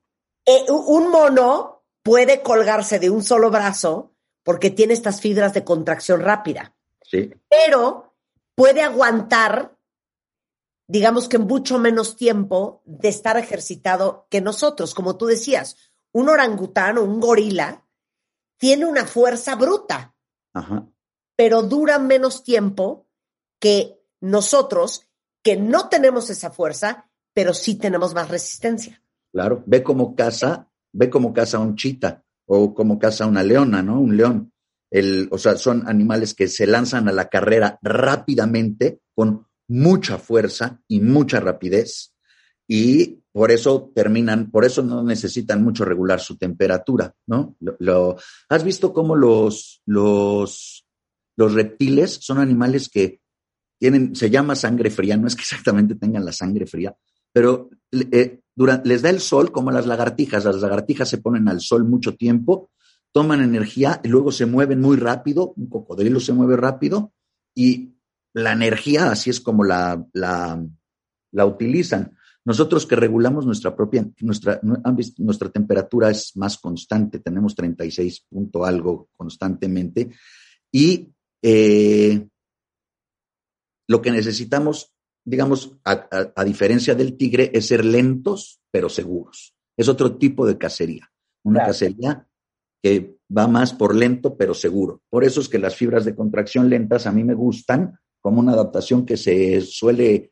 eh, un mono puede colgarse de un solo brazo porque tiene estas fibras de contracción rápida. Sí. Pero puede aguantar, digamos que mucho menos tiempo de estar ejercitado que nosotros. Como tú decías, un orangután o un gorila tiene una fuerza bruta. Ajá. pero dura menos tiempo que nosotros, que no tenemos esa fuerza, pero sí tenemos más resistencia. Claro, ve cómo caza, ve cómo caza un chita o cómo caza una leona, ¿no? Un león. El, o sea, son animales que se lanzan a la carrera rápidamente, con mucha fuerza y mucha rapidez, y por eso terminan, por eso no necesitan mucho regular su temperatura, ¿no? Lo, ¿Has visto cómo los, los, los reptiles son animales que tienen, se llama sangre fría, no es que exactamente tengan la sangre fría, pero eh, les da el sol como las lagartijas. Las lagartijas se ponen al sol mucho tiempo, toman energía y luego se mueven muy rápido. Un cocodrilo se mueve rápido y la energía, así es como la, la, la utilizan. Nosotros que regulamos nuestra propia, nuestra, nuestra temperatura es más constante, tenemos 36 punto algo constantemente y eh, lo que necesitamos, digamos, a, a, a, diferencia del tigre, es ser lentos pero seguros. Es otro tipo de cacería, una claro. cacería que va más por lento pero seguro. Por eso es que las fibras de contracción lentas a mí me gustan como una adaptación que se suele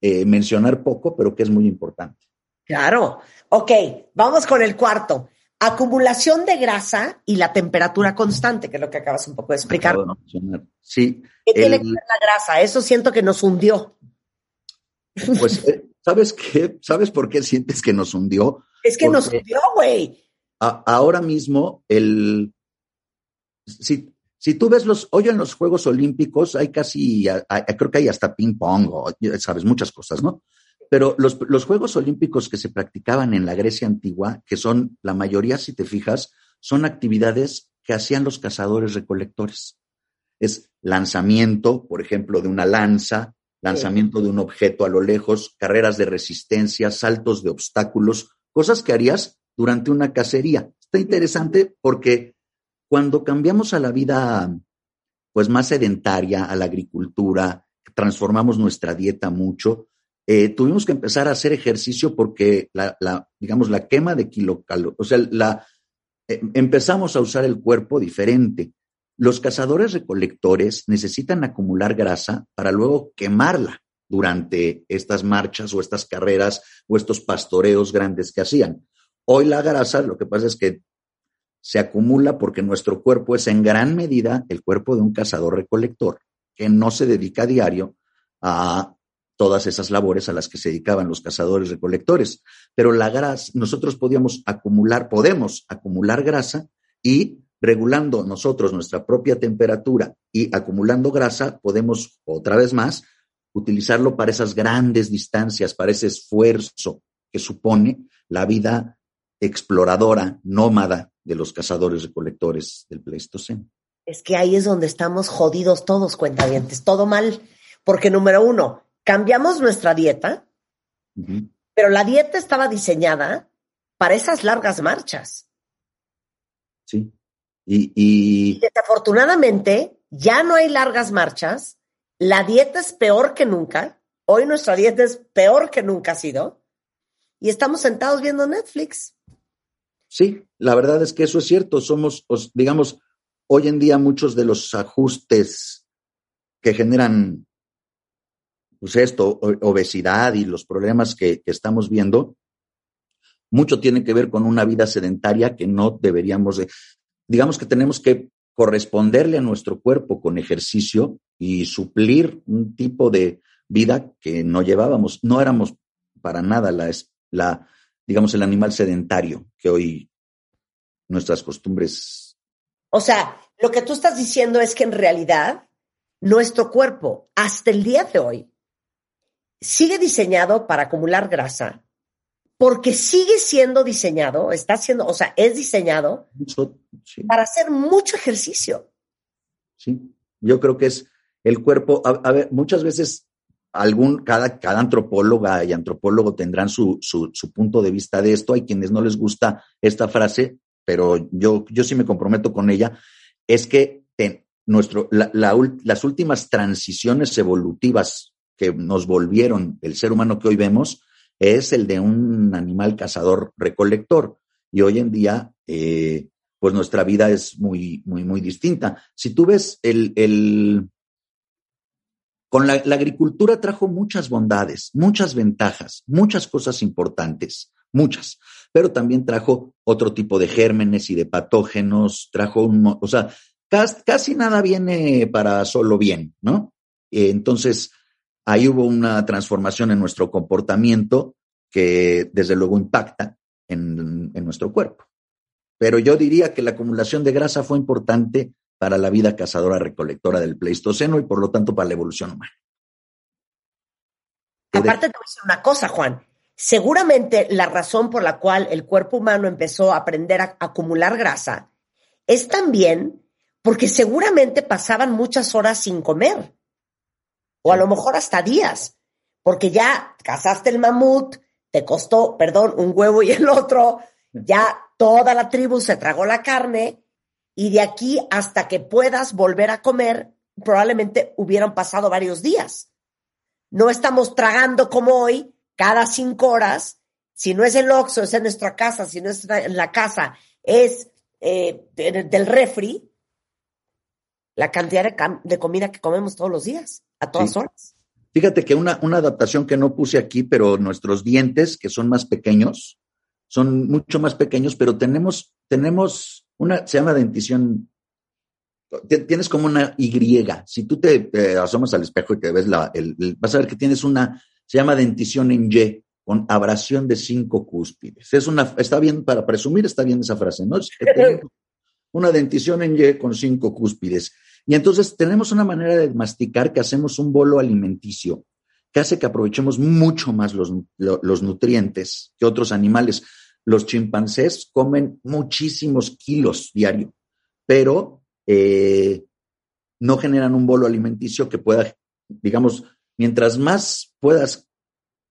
eh, mencionar poco, pero que es muy importante. Claro. Ok, vamos con el cuarto. Acumulación de grasa y la temperatura constante, que es lo que acabas un poco de explicar. De sí. ¿Qué el, tiene que ver la grasa? Eso siento que nos hundió. Pues, eh, ¿sabes qué? ¿Sabes por qué sientes que nos hundió? Es que Porque nos hundió, güey. Ahora mismo, el. Si, si tú ves los, hoy en los Juegos Olímpicos hay casi, creo que hay hasta ping pong, o, sabes, muchas cosas, ¿no? Pero los, los, Juegos Olímpicos que se practicaban en la Grecia antigua, que son la mayoría, si te fijas, son actividades que hacían los cazadores recolectores. Es lanzamiento, por ejemplo, de una lanza, lanzamiento de un objeto a lo lejos, carreras de resistencia, saltos de obstáculos, cosas que harías durante una cacería. Está interesante porque cuando cambiamos a la vida pues más sedentaria, a la agricultura, transformamos nuestra dieta mucho, eh, tuvimos que empezar a hacer ejercicio porque la, digamos, la quema de kilocalorías, o sea, eh, empezamos a usar el cuerpo diferente. Los cazadores recolectores necesitan acumular grasa para luego quemarla durante estas marchas o estas carreras o estos pastoreos grandes que hacían. Hoy la grasa, lo que pasa es que se acumula porque nuestro cuerpo es en gran medida el cuerpo de un cazador recolector que no se dedica a diario a todas esas labores a las que se dedicaban los cazadores recolectores. Pero la grasa, nosotros podíamos acumular, podemos acumular grasa y regulando nosotros nuestra propia temperatura y acumulando grasa, podemos otra vez más utilizarlo para esas grandes distancias, para ese esfuerzo que supone la vida exploradora, nómada de los cazadores recolectores del Pleistoceno. Es que ahí es donde estamos jodidos todos, cuentavientes, todo mal, porque número uno, cambiamos nuestra dieta, uh -huh. pero la dieta estaba diseñada para esas largas marchas. Sí. Y, y... y, desafortunadamente ya no hay largas marchas, la dieta es peor que nunca, hoy nuestra dieta es peor que nunca ha sido, y estamos sentados viendo Netflix. Sí, la verdad es que eso es cierto. Somos, digamos, hoy en día muchos de los ajustes que generan pues esto, obesidad y los problemas que, estamos viendo, mucho tiene que ver con una vida sedentaria que no deberíamos de, digamos que tenemos que corresponderle a nuestro cuerpo con ejercicio y suplir un tipo de vida que no llevábamos, no éramos para nada la, la digamos, el animal sedentario que hoy nuestras costumbres. O sea, lo que tú estás diciendo es que en realidad nuestro cuerpo, hasta el día de hoy, sigue diseñado para acumular grasa, porque sigue siendo diseñado, está siendo, o sea, es diseñado sí. para hacer mucho ejercicio. Sí, yo creo que es el cuerpo, a, a ver, muchas veces algún, cada, cada antropóloga y antropólogo tendrán su, su, su, punto de vista de esto. Hay quienes no les gusta esta frase, pero yo, yo sí me comprometo con ella. Es que ten, nuestro, la, la, las últimas transiciones evolutivas que nos volvieron el ser humano que hoy vemos es el de un animal cazador recolector. Y hoy en día, eh, pues nuestra vida es muy, muy, muy distinta. Si tú ves el, el con la, agricultura trajo muchas bondades, muchas ventajas, muchas cosas importantes, muchas, pero también trajo otro tipo de gérmenes y de patógenos, trajo un, o sea, casi, nada viene para solo bien, ¿no? Entonces, ahí hubo una transformación en nuestro comportamiento que desde luego impacta en nuestro cuerpo. Pero yo diría que la acumulación de grasa fue importante para la vida cazadora-recolectora del Pleistoceno y por lo tanto para la evolución humana. Aparte, te voy a decir una cosa, Juan. Seguramente la razón por la cual el cuerpo humano empezó a aprender a acumular grasa es también porque seguramente pasaban muchas horas sin comer. O a lo mejor hasta días. Porque ya cazaste el mamut, te costó, perdón, un huevo y el otro, ya toda la tribu se tragó la carne y de aquí hasta que puedas volver a comer, probablemente hubieran pasado varios días. No estamos tragando como hoy, cada cinco horas. Si no es el Oxxo, es en nuestra casa. Si no es en la casa, es eh, del refri. La cantidad de, de, comida que comemos todos los días, a todas Sí. horas. Fíjate que una, una adaptación que no puse aquí, pero nuestros dientes, que son más pequeños, son mucho más pequeños, pero tenemos, tenemos una, se llama dentición, ti- tienes como una Y. Si tú te, asomas al espejo y te ves la, vas a ver que tienes una, se llama dentición en Y, con abrasión de cinco cúspides. Es una, está bien, para presumir está bien esa frase, ¿no? Es una dentición en Y con cinco cúspides. Y entonces tenemos una manera de masticar que hacemos un bolo alimenticio que hace que aprovechemos mucho más los, lo- los nutrientes que otros animales. Los chimpancés comen muchísimos kilos diario, pero eh, no generan un bolo alimenticio que pueda, digamos, mientras más puedas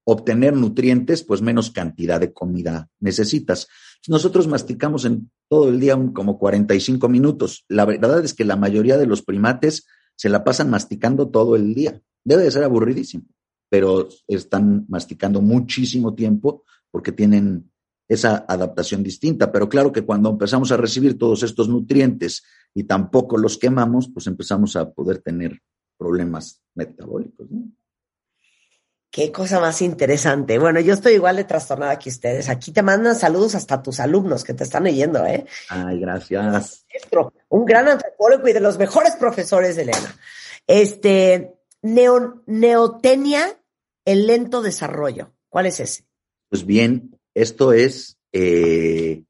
obtener nutrientes, pues menos cantidad de comida necesitas. Nosotros masticamos en todo el día un- como 45 minutos. La verdad es que la mayoría de los primates se la pasan masticando todo el día. Debe de ser aburridísimo, pero están masticando muchísimo tiempo porque tienen esa adaptación distinta. Pero claro que cuando empezamos a recibir todos estos nutrientes y tampoco los quemamos, pues empezamos a poder tener problemas metabólicos. ¿no? Qué cosa más interesante. Bueno, yo estoy igual de trastornada que ustedes. Aquí te mandan saludos hasta tus alumnos que te están leyendo, ¿eh? Ay, gracias. Maestro, un gran antropólogo y de los mejores profesores Elena. Este, neo- neotenia, el lento desarrollo. ¿Cuál es ese? Pues bien, esto es eh,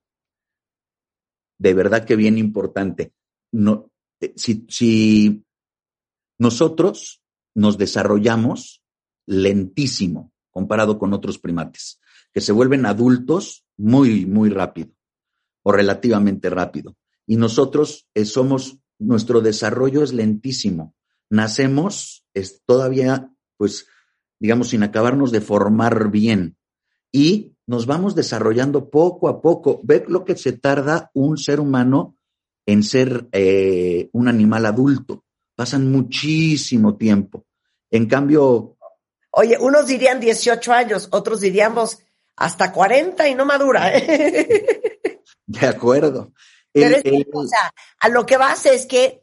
de verdad que bien importante. No, eh, si, si nosotros nos desarrollamos lentísimo comparado con otros primates, que se vuelven adultos muy, muy rápido o relativamente rápido. Y nosotros eh, somos, nuestro desarrollo es lentísimo. Nacemos es todavía, pues, digamos, sin acabarnos de formar bien. Y nos vamos desarrollando poco a poco. Ve lo que se tarda un ser humano en ser eh, un animal adulto. Pasan muchísimo tiempo. En cambio, Oye, unos dirían 18 años, otros diríamos hasta 40 y no madura. ¿eh? de acuerdo. Pero El- es que, el- o sea, a lo que vas es que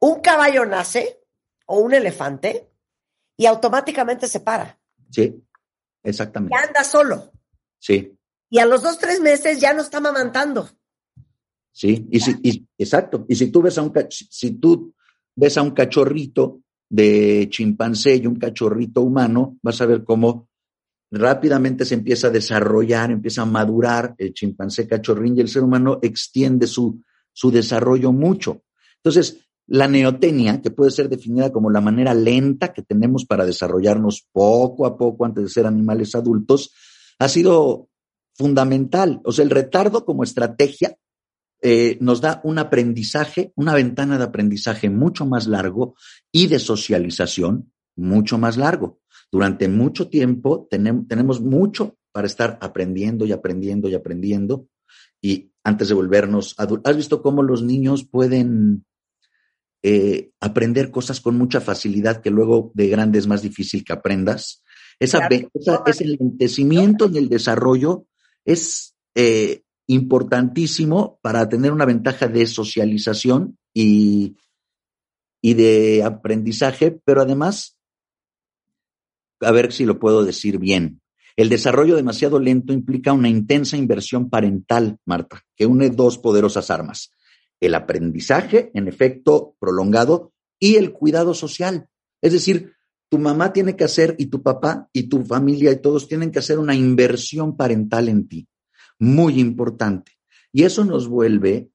un caballo nace o un elefante y automáticamente se para. sí, exactamente. Ya anda solo. Sí, Y a los dos, tres meses ya no está mamantando. sí. Y si, y- exacto. Y si tú ves a un si tú ves a un cachorrito de chimpancé y un cachorrito humano, vas a ver cómo rápidamente se empieza a desarrollar, empieza a madurar el chimpancé cachorrín y el ser humano extiende su, su desarrollo mucho. Entonces, la neotenia, que puede ser definida como la manera lenta que tenemos para desarrollarnos poco a poco antes de ser animales adultos, ha sido fundamental. O sea, el retardo como estrategia eh, nos da un aprendizaje, una ventana de aprendizaje mucho más largo y de socialización mucho más largo. Durante mucho tiempo tenem- tenemos mucho para estar aprendiendo y aprendiendo y aprendiendo. Y antes de volvernos adultos, ¿has visto cómo los niños pueden eh, aprender cosas con mucha facilidad que luego de grande es más difícil que aprendas? Esa, Claro. ve- esa- ese lentecimiento en el desarrollo es eh, importantísimo para tener una ventaja de socialización y, y de aprendizaje, pero además, a ver si lo puedo decir bien, el desarrollo demasiado lento implica una intensa inversión parental, Marta, que une dos poderosas armas. El aprendizaje, en efecto prolongado, y el cuidado social. Es decir, tu mamá tiene que hacer y tu papá y tu familia y todos tienen que hacer una inversión parental en ti, muy importante. Y eso nos vuelve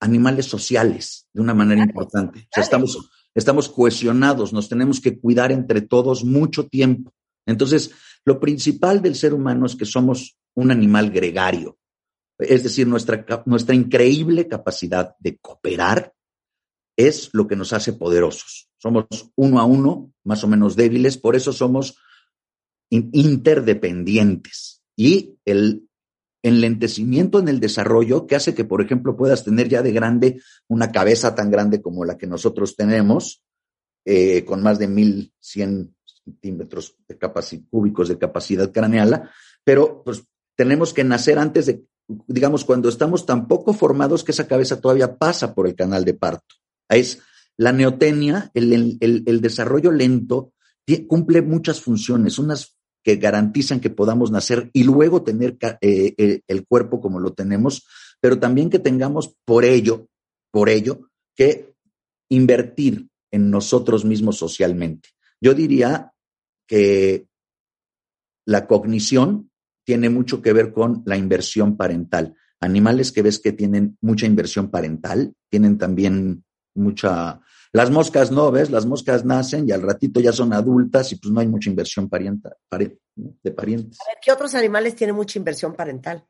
animales sociales de una manera importante. O sea, estamos, estamos cohesionados, nos tenemos que cuidar entre todos mucho tiempo. Entonces, lo principal del ser humano es que somos un animal gregario, es decir, nuestra, nuestra increíble capacidad de cooperar es lo que nos hace poderosos. Somos uno a uno, más o menos débiles, por eso somos interdependientes. Y el enlentecimiento en el desarrollo que hace que, por ejemplo, puedas tener ya de grande una cabeza tan grande como la que nosotros tenemos, eh, con más de 1100 centímetros de cúbicos de capacidad craneal, pero pues tenemos que nacer antes de, digamos, cuando estamos tan poco formados que esa cabeza todavía pasa por el canal de parto. Es la neotenia, el, el, desarrollo lento, cumple muchas funciones, unas que garantizan que podamos nacer y luego tener eh, el cuerpo como lo tenemos, pero también que tengamos por ello, por ello, que invertir en nosotros mismos socialmente. Yo diría que la cognición tiene mucho que ver con la inversión parental. Animales que ves que tienen mucha inversión parental, tienen también mucha... Las moscas no, ¿ves? Las moscas nacen y al ratito ya son adultas y pues no hay mucha inversión de parientes. A ver, ¿qué otros animales tienen mucha inversión parental?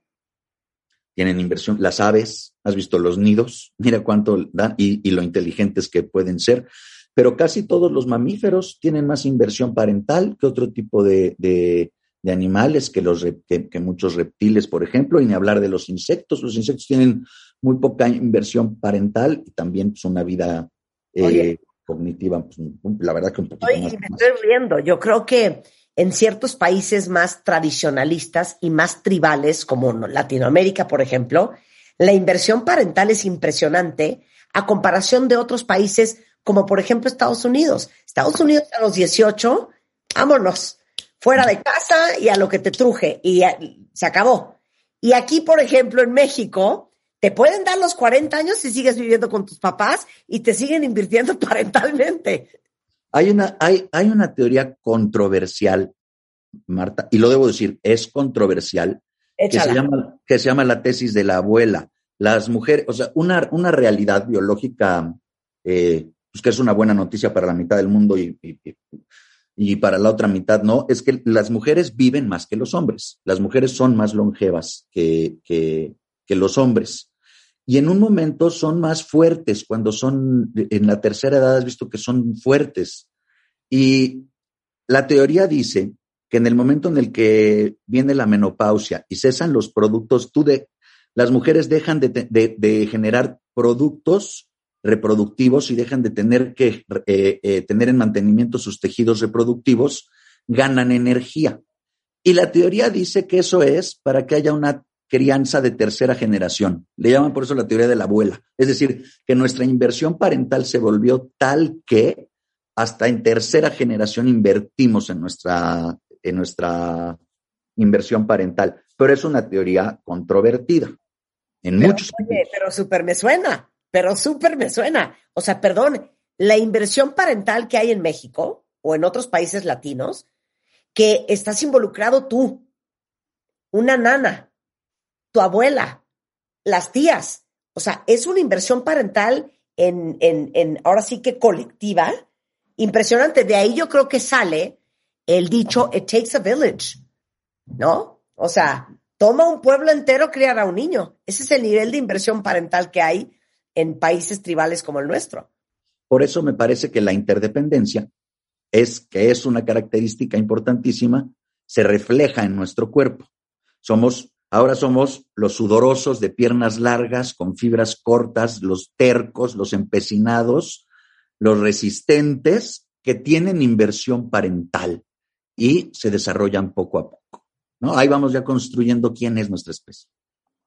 Tienen inversión, las aves, has visto los nidos, mira cuánto dan y, y lo inteligentes que pueden ser pero casi todos los mamíferos tienen más inversión parental que otro tipo de, de, animales, que, los, que, muchos reptiles, por ejemplo, y ni hablar de los insectos. Los insectos tienen muy poca inversión parental y también pues, una vida eh, cognitiva, pues, la verdad que un poquito más, me estoy riendo. Yo creo que en ciertos países más tradicionalistas y más tribales, como Latinoamérica, por ejemplo, la inversión parental es impresionante a comparación de otros países como por ejemplo Estados Unidos. Estados Unidos a los 18, vámonos, fuera de casa y a lo que te truje y se acabó. Y aquí, por ejemplo, en México, te pueden dar los 40 años si sigues viviendo con tus papás y te siguen invirtiendo parentalmente. Hay una, hay, hay una teoría controversial, Marta, y lo debo decir, es controversial, que se, llama, que se llama la tesis de la abuela. Las mujeres, o sea, una, una realidad biológica eh, pues que es una buena noticia para la mitad del mundo y, y, para la otra mitad no, es que las mujeres viven más que los hombres. Las mujeres son más longevas que, que, los hombres. Y en un momento son más fuertes, cuando son en la tercera edad has visto que son fuertes. Y la teoría dice que en el momento en el que viene la menopausia y cesan los productos, tú de, las mujeres dejan de, de, de generar productos reproductivos y dejan de tener que eh, eh, tener en mantenimiento sus tejidos reproductivos, ganan energía. Y la teoría dice que eso es para que haya una crianza de tercera generación. Le llaman por eso la teoría de la abuela. Es decir, que nuestra inversión parental se volvió tal que hasta en tercera generación invertimos en nuestra, en nuestra inversión parental. Pero es una teoría controvertida. En muchos oye, pero súper me suena pero súper me suena. O sea, perdón, la inversión parental que hay en México o en otros países latinos, que estás involucrado tú, una nana, tu abuela, las tías. O sea, es una inversión parental en, en, en ahora sí que colectiva, impresionante. De ahí yo creo que sale el dicho, it takes a village, ¿no? O sea, toma un pueblo entero criar a un niño. Ese es el nivel de inversión parental que hay en países tribales como el nuestro. Por eso me parece que la interdependencia es que es una característica importantísima, se refleja en nuestro cuerpo. Somos ahora somos los sudorosos de piernas largas con fibras cortas, los tercos, los empecinados, los resistentes que tienen inversión parental y se desarrollan poco a poco. ¿no? Ahí vamos ya construyendo quién es nuestra especie.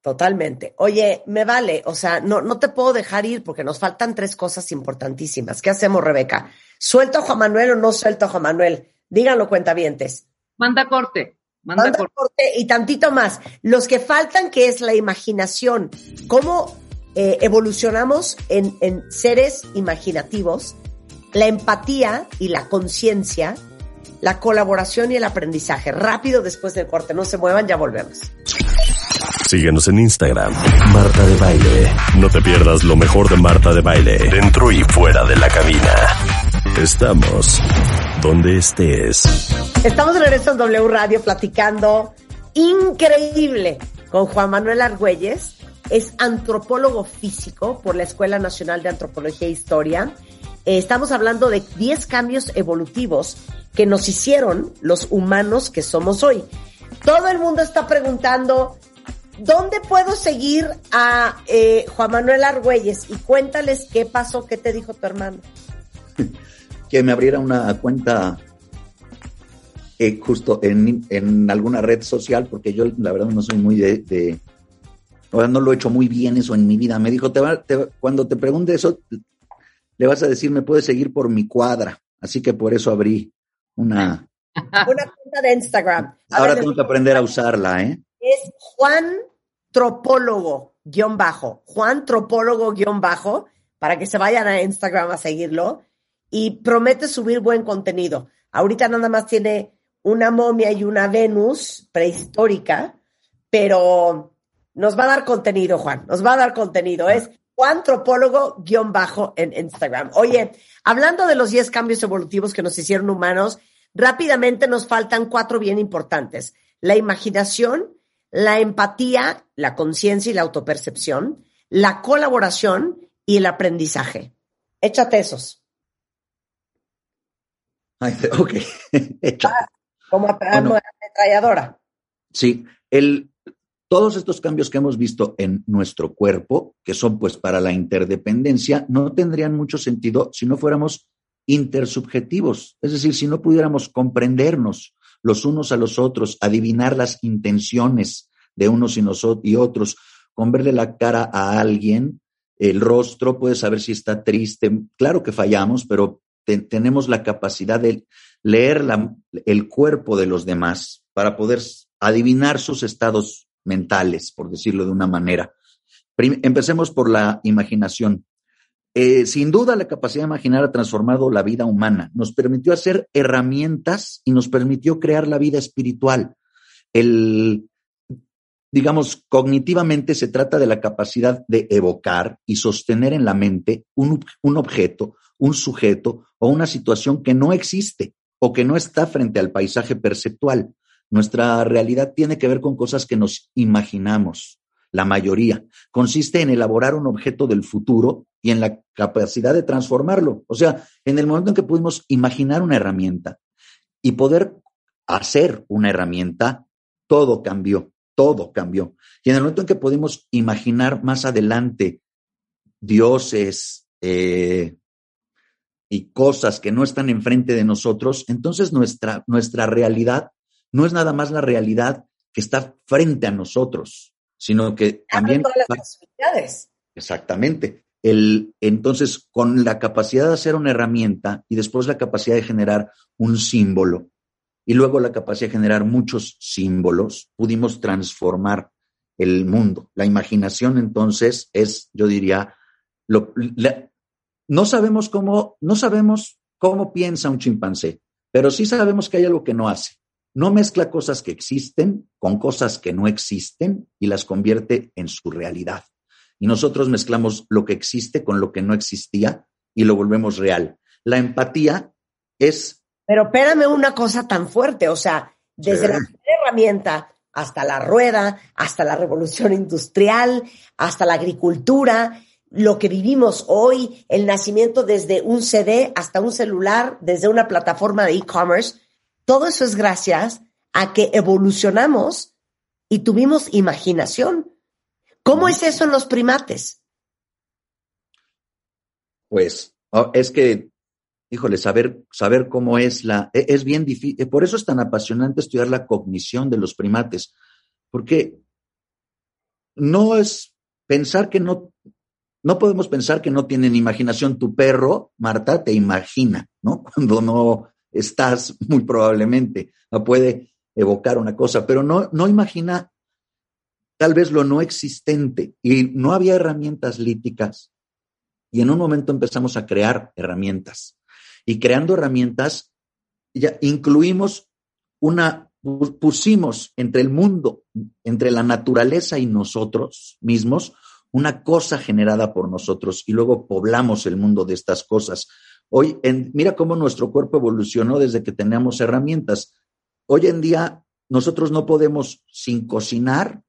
Totalmente. Oye, me vale, o sea, no, no te puedo dejar ir porque nos faltan tres cosas importantísimas. ¿Qué hacemos, Rebeca? ¿Suelto a Juan Manuel o no suelto a Juan Manuel? Díganlo, cuentavientes. Manda corte. Manda, Manda corte. corte y tantito más. Los que faltan, que es la imaginación. ¿Cómo eh, evolucionamos en, en seres imaginativos? La empatía y la conciencia, la colaboración y el aprendizaje. Rápido después del corte. No se muevan, ya volvemos. Síguenos en Instagram, Marta de Baile. No te pierdas lo mejor de Marta de Baile, dentro y fuera de la cabina. Estamos donde estés. Estamos de regreso en W Radio platicando increíble con Juan Manuel Argüelles. Es antropólogo físico por la Escuela Nacional de Antropología e Historia. Eh, estamos hablando de 10 cambios evolutivos que nos hicieron los humanos que somos hoy. Todo el mundo está preguntando, ¿dónde puedo seguir a eh, Juan Manuel Argüelles? Y cuéntales qué pasó, qué te dijo tu hermano. Que me abriera una cuenta eh, justo en, en, alguna red social, porque yo la verdad no soy muy de, de ahora no lo he hecho muy bien eso en mi vida. Me dijo, te va, te, cuando te pregunte eso, le vas a decir, me puedes seguir por mi cuadra. Así que por eso abrí una... una cuenta de Instagram. A Ahora ver, tengo que aprender a usarla, ¿eh? Es Juan Tropólogo, guion bajo. Juan Tropólogo, guion bajo, para que se vayan a Instagram a seguirlo. Y promete subir buen contenido. Ahorita nada más tiene una momia y una Venus prehistórica, pero nos va a dar contenido, Juan. Nos va a dar contenido. Es Juan Tropólogo guion bajo en Instagram. Oye, hablando de los 10 cambios evolutivos que nos hicieron humanos, rápidamente nos faltan cuatro bien importantes. La imaginación, la empatía, la conciencia y la autopercepción, la colaboración y el aprendizaje. Échate esos. Ay, ok, hecho. Ah, como ametralladora. Sí, el, todos estos cambios que hemos visto en nuestro cuerpo, que son pues para la interdependencia, no tendrían mucho sentido si no fuéramos intersubjetivos, es decir, si no pudiéramos comprendernos los unos a los otros, adivinar las intenciones de unos y, y otros, con verle la cara a alguien, el rostro, puedes saber si está triste. Claro que fallamos, pero te, tenemos la capacidad de leer el cuerpo de los demás para poder adivinar sus estados mentales, por decirlo de una manera. Empecemos por la imaginación. Eh, sin duda, la capacidad de imaginar ha transformado la vida humana. Nos permitió hacer herramientas y nos permitió crear la vida espiritual. El, digamos, cognitivamente se trata de la capacidad de evocar y sostener en la mente un, un objeto, un sujeto o una situación que no existe o que no está frente al paisaje perceptual. Nuestra realidad tiene que ver con cosas que nos imaginamos, la mayoría. Consiste en elaborar un objeto del futuro y en la capacidad de transformarlo. O sea, en el momento en que pudimos imaginar una herramienta y poder hacer una herramienta, todo cambió, todo cambió. Y en el momento en que pudimos imaginar más adelante dioses eh, y cosas que no están enfrente de nosotros, entonces nuestra, nuestra realidad no es nada más la realidad que está frente a nosotros, sino que también... Todas las posibilidades. Exactamente. El, entonces, con la capacidad de hacer una herramienta y después la capacidad de generar un símbolo y luego la capacidad de generar muchos símbolos, pudimos transformar el mundo. La imaginación entonces es, yo diría, lo, la, no sabemos cómo, no sabemos cómo piensa un chimpancé, pero sí sabemos que hay algo que no hace. No mezcla cosas que existen con cosas que no existen y las convierte en su realidad. Y nosotros mezclamos lo que existe con lo que no existía y lo volvemos real. La empatía es... Pero espérame una cosa tan fuerte, o sea, desde sí. la primera herramienta hasta la rueda, hasta la revolución industrial, hasta la agricultura, lo que vivimos hoy, el nacimiento desde un CD hasta un celular, desde una plataforma de e-commerce, todo eso es gracias a que evolucionamos y tuvimos imaginación. ¿Cómo es eso en los primates? Pues es que híjole, saber, saber cómo es la, e, es bien difícil, por eso es tan apasionante estudiar la cognición de los primates, porque no es pensar que no, no podemos pensar que no tienen imaginación. Tu perro, Marta, te imagina, ¿no? Cuando no estás, muy probablemente, puede evocar una cosa, pero no, no imagina tal vez lo no existente. Y no había herramientas líticas. Y en un momento empezamos a crear herramientas. Y creando herramientas, ya incluimos una, pusimos entre el mundo, entre la naturaleza y nosotros mismos, una cosa generada por nosotros y luego poblamos el mundo de estas cosas. Hoy, en, mira cómo nuestro cuerpo evolucionó desde que teníamos herramientas. Hoy en día nosotros no podemos sin cocinar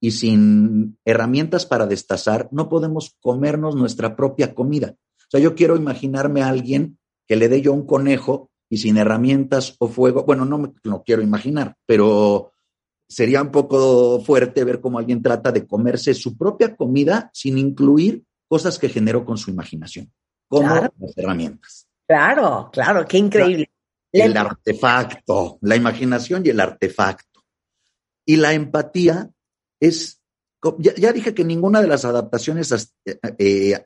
y sin herramientas para destazar, no podemos comernos nuestra propia comida. O sea, yo quiero imaginarme a alguien que le dé yo un conejo y sin herramientas o fuego, bueno, no me lo quiero imaginar, pero sería un poco fuerte ver cómo alguien trata de comerse su propia comida sin incluir cosas que generó con su imaginación, como las herramientas. Claro, claro, qué increíble. El artefacto, la imaginación y el artefacto. Y la empatía es, ya, dije que ninguna de las adaptaciones eh, eh,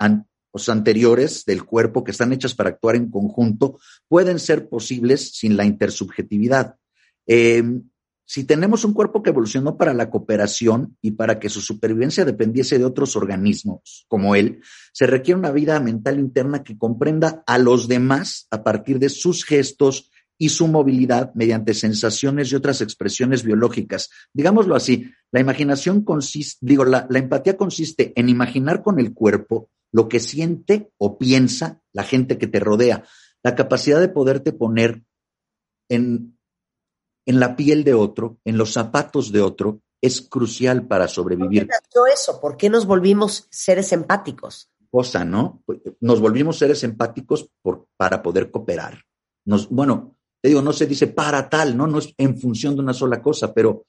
anteriores del cuerpo que están hechas para actuar en conjunto pueden ser posibles sin la intersubjetividad. Em, si tenemos un cuerpo que evolucionó para la cooperación y para que su supervivencia dependiese de otros organismos como él, se requiere una vida mental interna que comprenda a los demás a partir de sus gestos, y su movilidad mediante sensaciones y otras expresiones biológicas. Digámoslo así, la imaginación consiste, digo, la, empatía consiste en imaginar con el cuerpo lo que siente o piensa la gente que te rodea. La capacidad de poderte poner en, en la piel de otro, en los zapatos de otro, es crucial para sobrevivir. ¿Por qué eso? ¿Por qué nos volvimos seres empáticos? Cosa, ¿no? Nos volvimos seres empáticos por, para poder cooperar. Nos, bueno, te digo, no se dice para tal, ¿no? No es en función de una sola cosa, pero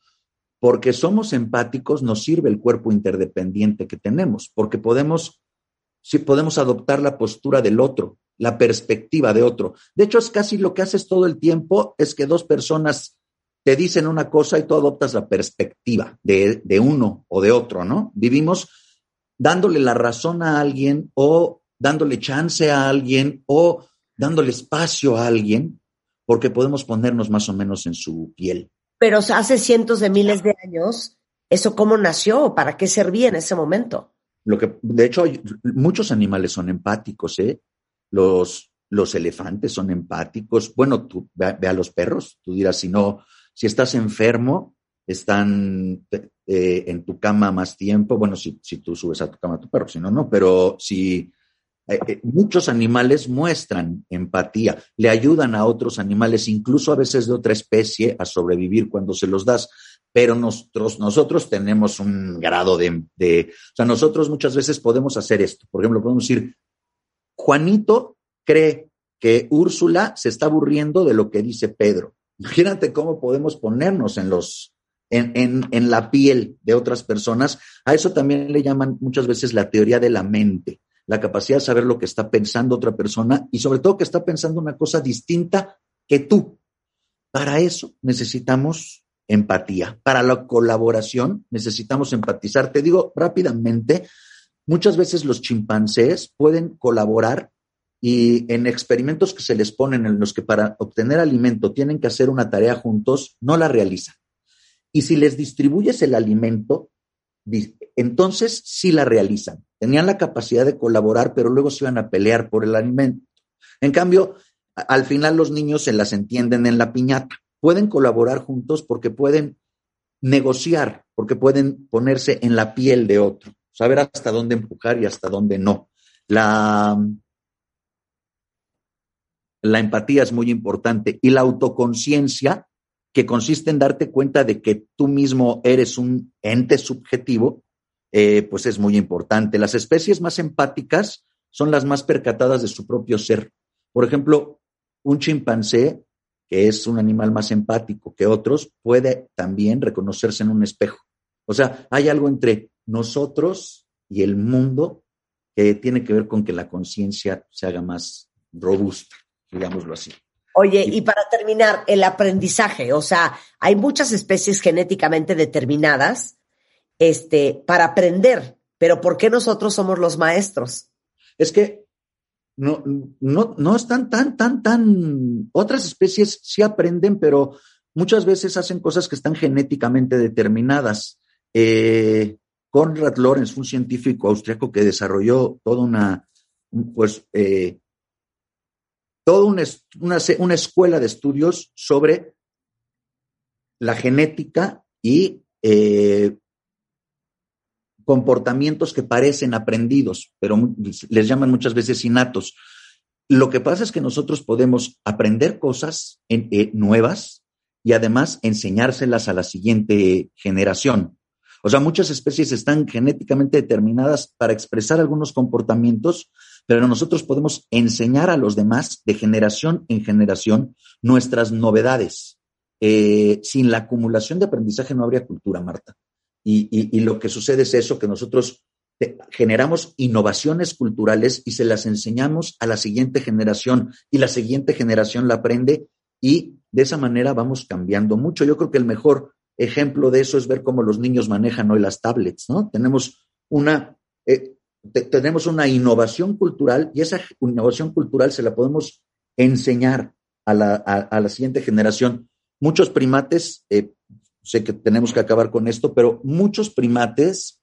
porque somos empáticos nos sirve el cuerpo interdependiente que tenemos, porque podemos, sí, podemos adoptar la postura del otro, la perspectiva de otro. De hecho, es casi lo que haces todo el tiempo, es que dos personas te dicen una cosa y tú adoptas la perspectiva de, de uno o de otro, ¿no? Vivimos dándole la razón a alguien o dándole chance a alguien o dándole espacio a alguien porque podemos ponernos más o menos en su piel. Pero hace cientos de miles de años, ¿eso cómo nació? ¿Para qué servía en ese momento? Lo que, de hecho, muchos animales son empáticos, ¿eh? Los, los elefantes son empáticos. Bueno, tú ve, a los perros, tú dirás, si no, si estás enfermo, están eh, en tu cama más tiempo. Bueno, si, tú subes a tu cama a tu perro, si no, no, pero si eh, eh, muchos animales muestran empatía, le ayudan a otros animales, incluso a veces de otra especie, a sobrevivir cuando se los das. Pero nosotros, nosotros tenemos un grado de, de, o sea, nosotros muchas veces podemos hacer esto. Por ejemplo, podemos decir, Juanito cree que Úrsula se está aburriendo de lo que dice Pedro. Imagínate cómo podemos ponernos en los, en, en, en, la piel de otras personas. A eso también le llaman muchas veces la teoría de la mente la capacidad de saber lo que está pensando otra persona y sobre todo que está pensando una cosa distinta que tú. Para eso necesitamos empatía. Para la colaboración necesitamos empatizar. Te digo rápidamente, muchas veces los chimpancés pueden colaborar y en experimentos que se les ponen en los que para obtener alimento tienen que hacer una tarea juntos, no la realizan. Y si les distribuyes el alimento, entonces sí la realizan. Tenían la capacidad de colaborar, pero luego se iban a pelear por el alimento. En cambio, al final los niños se las entienden en la piñata. Pueden colaborar juntos porque pueden negociar, porque pueden ponerse en la piel de otro, saber hasta dónde empujar y hasta dónde no. La, la empatía es muy importante y la autoconciencia que consiste en darte cuenta de que tú mismo eres un ente subjetivo, eh, pues es muy importante. Las especies más empáticas son las más percatadas de su propio ser. Por ejemplo, un chimpancé, que es un animal más empático que otros, puede también reconocerse en un espejo. O sea, hay algo entre nosotros y el mundo que tiene que ver con que la conciencia se haga más robusta. Digámoslo así. Oye, y para terminar, el aprendizaje, o sea, hay muchas especies genéticamente determinadas este, para aprender, pero ¿por qué nosotros somos los maestros? Es que no, no, no están tan, tan, tan, otras especies sí aprenden, pero muchas veces hacen cosas que están genéticamente determinadas. Eh, Konrad Lorenz, un científico austriaco que desarrolló toda una, pues, eh, toda una, una, escuela de estudios sobre la genética y eh, comportamientos que parecen aprendidos, pero les llaman muchas veces innatos. Lo que pasa es que nosotros podemos aprender cosas eh, nuevas y además enseñárselas a la siguiente generación. O sea, muchas especies están genéticamente determinadas para expresar algunos comportamientos, pero nosotros podemos enseñar a los demás de generación en generación nuestras novedades. Eh, sin la acumulación de aprendizaje no habría cultura, Marta. Y, lo que sucede es eso, que nosotros generamos innovaciones culturales y se las enseñamos a la siguiente generación y la siguiente generación la aprende y de esa manera vamos cambiando mucho. Yo creo que el mejor ejemplo de eso es ver cómo los niños manejan hoy las tablets, ¿no? Tenemos una, eh, tenemos una innovación cultural y esa innovación cultural se la podemos enseñar a la, a, la siguiente generación. Muchos primates, eh, sé que tenemos que acabar con esto, pero muchos primates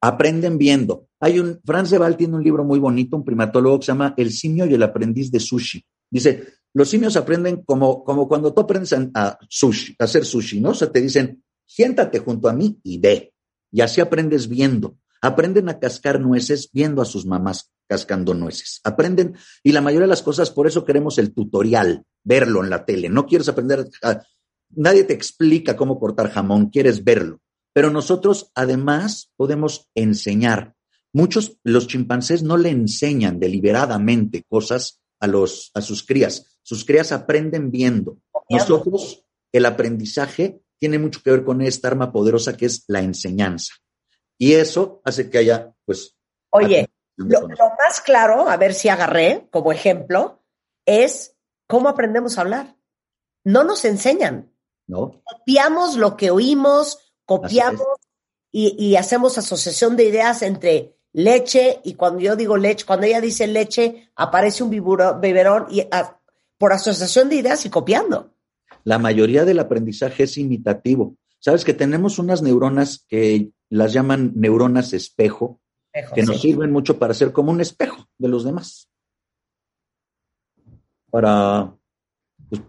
aprenden viendo. Hay un, Franz de tiene un libro muy bonito, un primatólogo que se llama El simio y el aprendiz de sushi. Dice, los simios aprenden como, como cuando tú aprendes a, sushi, a hacer sushi, ¿no? O sea, te dicen, siéntate junto a mí y ve. Y así aprendes viendo. Aprenden a cascar nueces viendo a sus mamás cascando nueces. Aprenden, y la mayoría de las cosas, por eso queremos el tutorial, verlo en la tele. No quieres aprender, nadie te explica cómo cortar jamón, quieres verlo. Pero nosotros además podemos enseñar. Muchos, los chimpancés no le enseñan deliberadamente cosas a, los, a sus crías. Sus crías aprenden viendo. Nosotros, el aprendizaje tiene mucho que ver con esta arma poderosa que es la enseñanza. Y eso hace que haya, pues... Oye, lo, más claro, a ver si agarré como ejemplo, es cómo aprendemos a hablar. No nos enseñan. No. Copiamos lo que oímos, copiamos y, y, hacemos asociación de ideas entre leche, y cuando yo digo leche, cuando ella dice leche, aparece un biberón y, por asociación de ideas y copiando. La mayoría del aprendizaje es imitativo. Sabes que tenemos unas neuronas que las llaman neuronas espejo, que nos sirven mucho para ser como un espejo de los demás. Para, pues,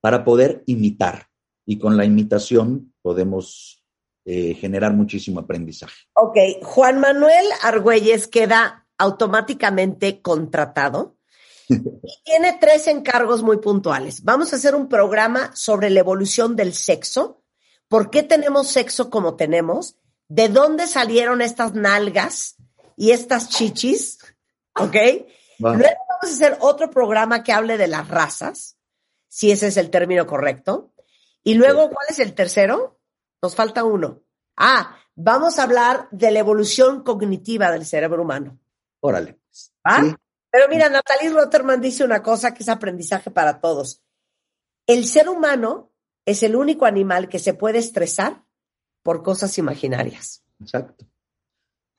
para poder imitar. Y con la imitación podemos eh, generar muchísimo aprendizaje. Ok, Juan Manuel Argüelles queda automáticamente contratado y tiene tres encargos muy puntuales. Vamos a hacer un programa sobre la evolución del sexo, por qué tenemos sexo como tenemos, de dónde salieron estas nalgas y estas chichis, ¿ok? Luego vamos a hacer otro programa que hable de las razas, si ese es el término correcto. Y luego, ¿cuál es el tercero? Nos falta uno. Ah, vamos a hablar de la evolución cognitiva del cerebro humano. Órale. ¿Ah? Pero mira, Natalie Rotterman dice una cosa que es aprendizaje para todos. El ser humano es el único animal que se puede estresar por cosas imaginarias. Exacto.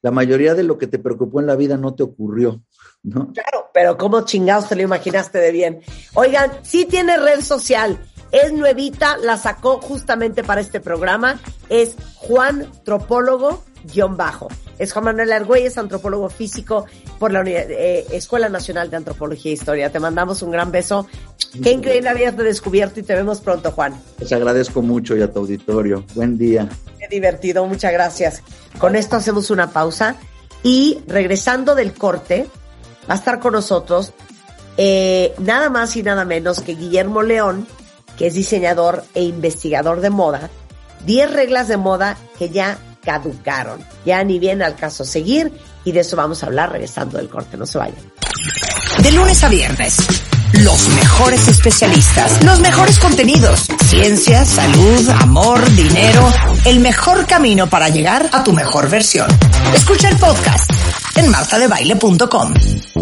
La mayoría de lo que te preocupó en la vida no te ocurrió, ¿no? Claro, pero ¿cómo chingados te lo imaginaste de bien? Oigan, sí tiene red social es nuevita, la sacó justamente para este programa. Es Juan Tropólogo guion bajo. Es Juan Manuel Argüelles, antropólogo físico por la eh, Escuela Nacional de Antropología e Historia. Te mandamos un gran beso. Qué increíble haberte descubierto y te vemos pronto, Juan. Les agradezco mucho y a tu auditorio. Buen día. Qué divertido, muchas gracias. Con esto hacemos una pausa y regresando del corte, va a estar con nosotros eh, nada más y nada menos que Guillermo León, que es diseñador e investigador de moda, 10 reglas de moda que ya caducaron. Ya ni bien al caso seguir y de eso vamos a hablar regresando del corte. No se vayan. De lunes a viernes. Los mejores especialistas, los mejores contenidos, ciencia, salud, amor, dinero, el mejor camino para llegar a tu mejor versión. Escucha el podcast en martadebaile.com.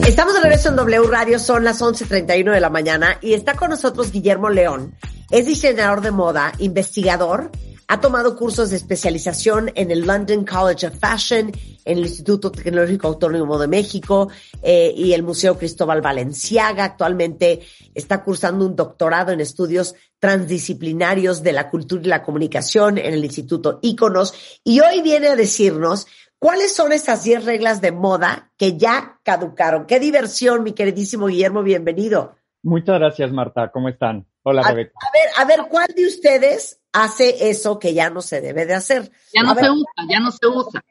Estamos de regreso en W Radio, son las 11.31 de la mañana y está con nosotros Guillermo León. Es diseñador de moda, investigador, ha tomado cursos de especialización en el London College of Fashion, en el Instituto Tecnológico Autónomo de México eh, y el Museo Cristóbal Valenciaga. Actualmente está cursando un doctorado en estudios transdisciplinarios de la cultura y la comunicación en el Instituto Íconos y hoy viene a decirnos cuáles son esas 10 reglas de moda que ya caducaron. Qué diversión, mi queridísimo Guillermo, bienvenido. Muchas gracias, Marta. ¿Cómo están? Hola, A, Rebeca. a ver, a ver, ¿cuál de ustedes hace eso que ya no se debe de hacer? Ya A no ver, se usa, ya no se usa.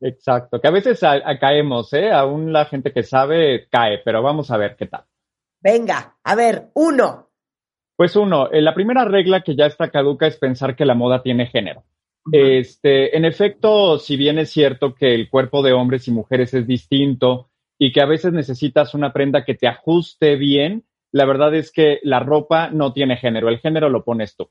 Exacto. Que a veces a- a- caemos, ¿eh? Aún la gente que sabe cae, pero vamos a ver qué tal. Venga, a ver, uno. Pues uno, eh, la primera regla que ya está caduca es pensar que la moda tiene género. Este, en efecto, si bien es cierto que el cuerpo de hombres y mujeres es distinto y que a veces necesitas una prenda que te ajuste bien, la verdad es que la ropa no tiene género, el género lo pones tú.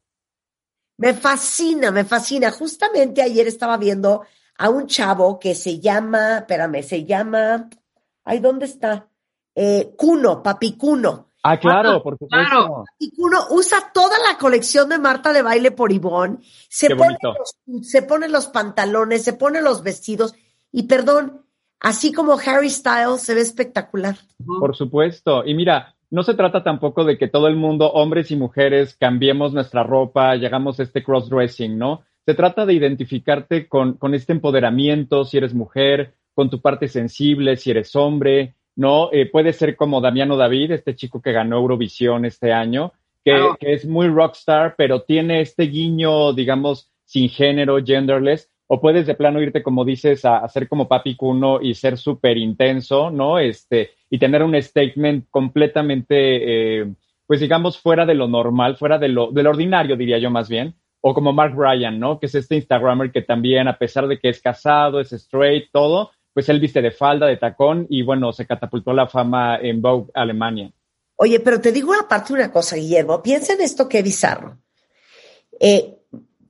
Me fascina, me fascina. Justamente ayer estaba viendo a un chavo que se llama, espérame, se llama, ay, ¿dónde está? Eh, Cuno, Papi Cuno. Ah, claro, Ah, por supuesto. claro. Papi Cuno usa toda la colección de Marta de baile por Ivonne, se se pone los pantalones, se pone los vestidos y perdón, así como Harry Styles se ve espectacular. Por supuesto. Y mira, no se trata tampoco de que todo el mundo, hombres y mujeres, cambiemos nuestra ropa, llegamos a este crossdressing, ¿no? Se trata de identificarte con, con este empoderamiento, si eres mujer, con tu parte sensible, si eres hombre, ¿no? Eh, puede ser como Damiano David, este chico que ganó Eurovisión este año, que, Claro. que es muy rockstar, pero tiene este guiño, digamos, sin género, genderless, o puedes de plano irte, como dices, a, ser como Papi Cuno y ser súper intenso, ¿no? Este, y tener un statement completamente, eh, pues digamos, fuera de lo normal, fuera de lo, del ordinario, diría yo más bien. O como Mark Bryan, ¿no? Que es este Instagrammer que también, a pesar de que es casado, es straight, todo, pues él viste de falda, de tacón, y bueno, se catapultó a la fama en Vogue Alemania. Oye, pero te digo aparte una cosa, Guillermo, piensa en esto que bizarro. Eh,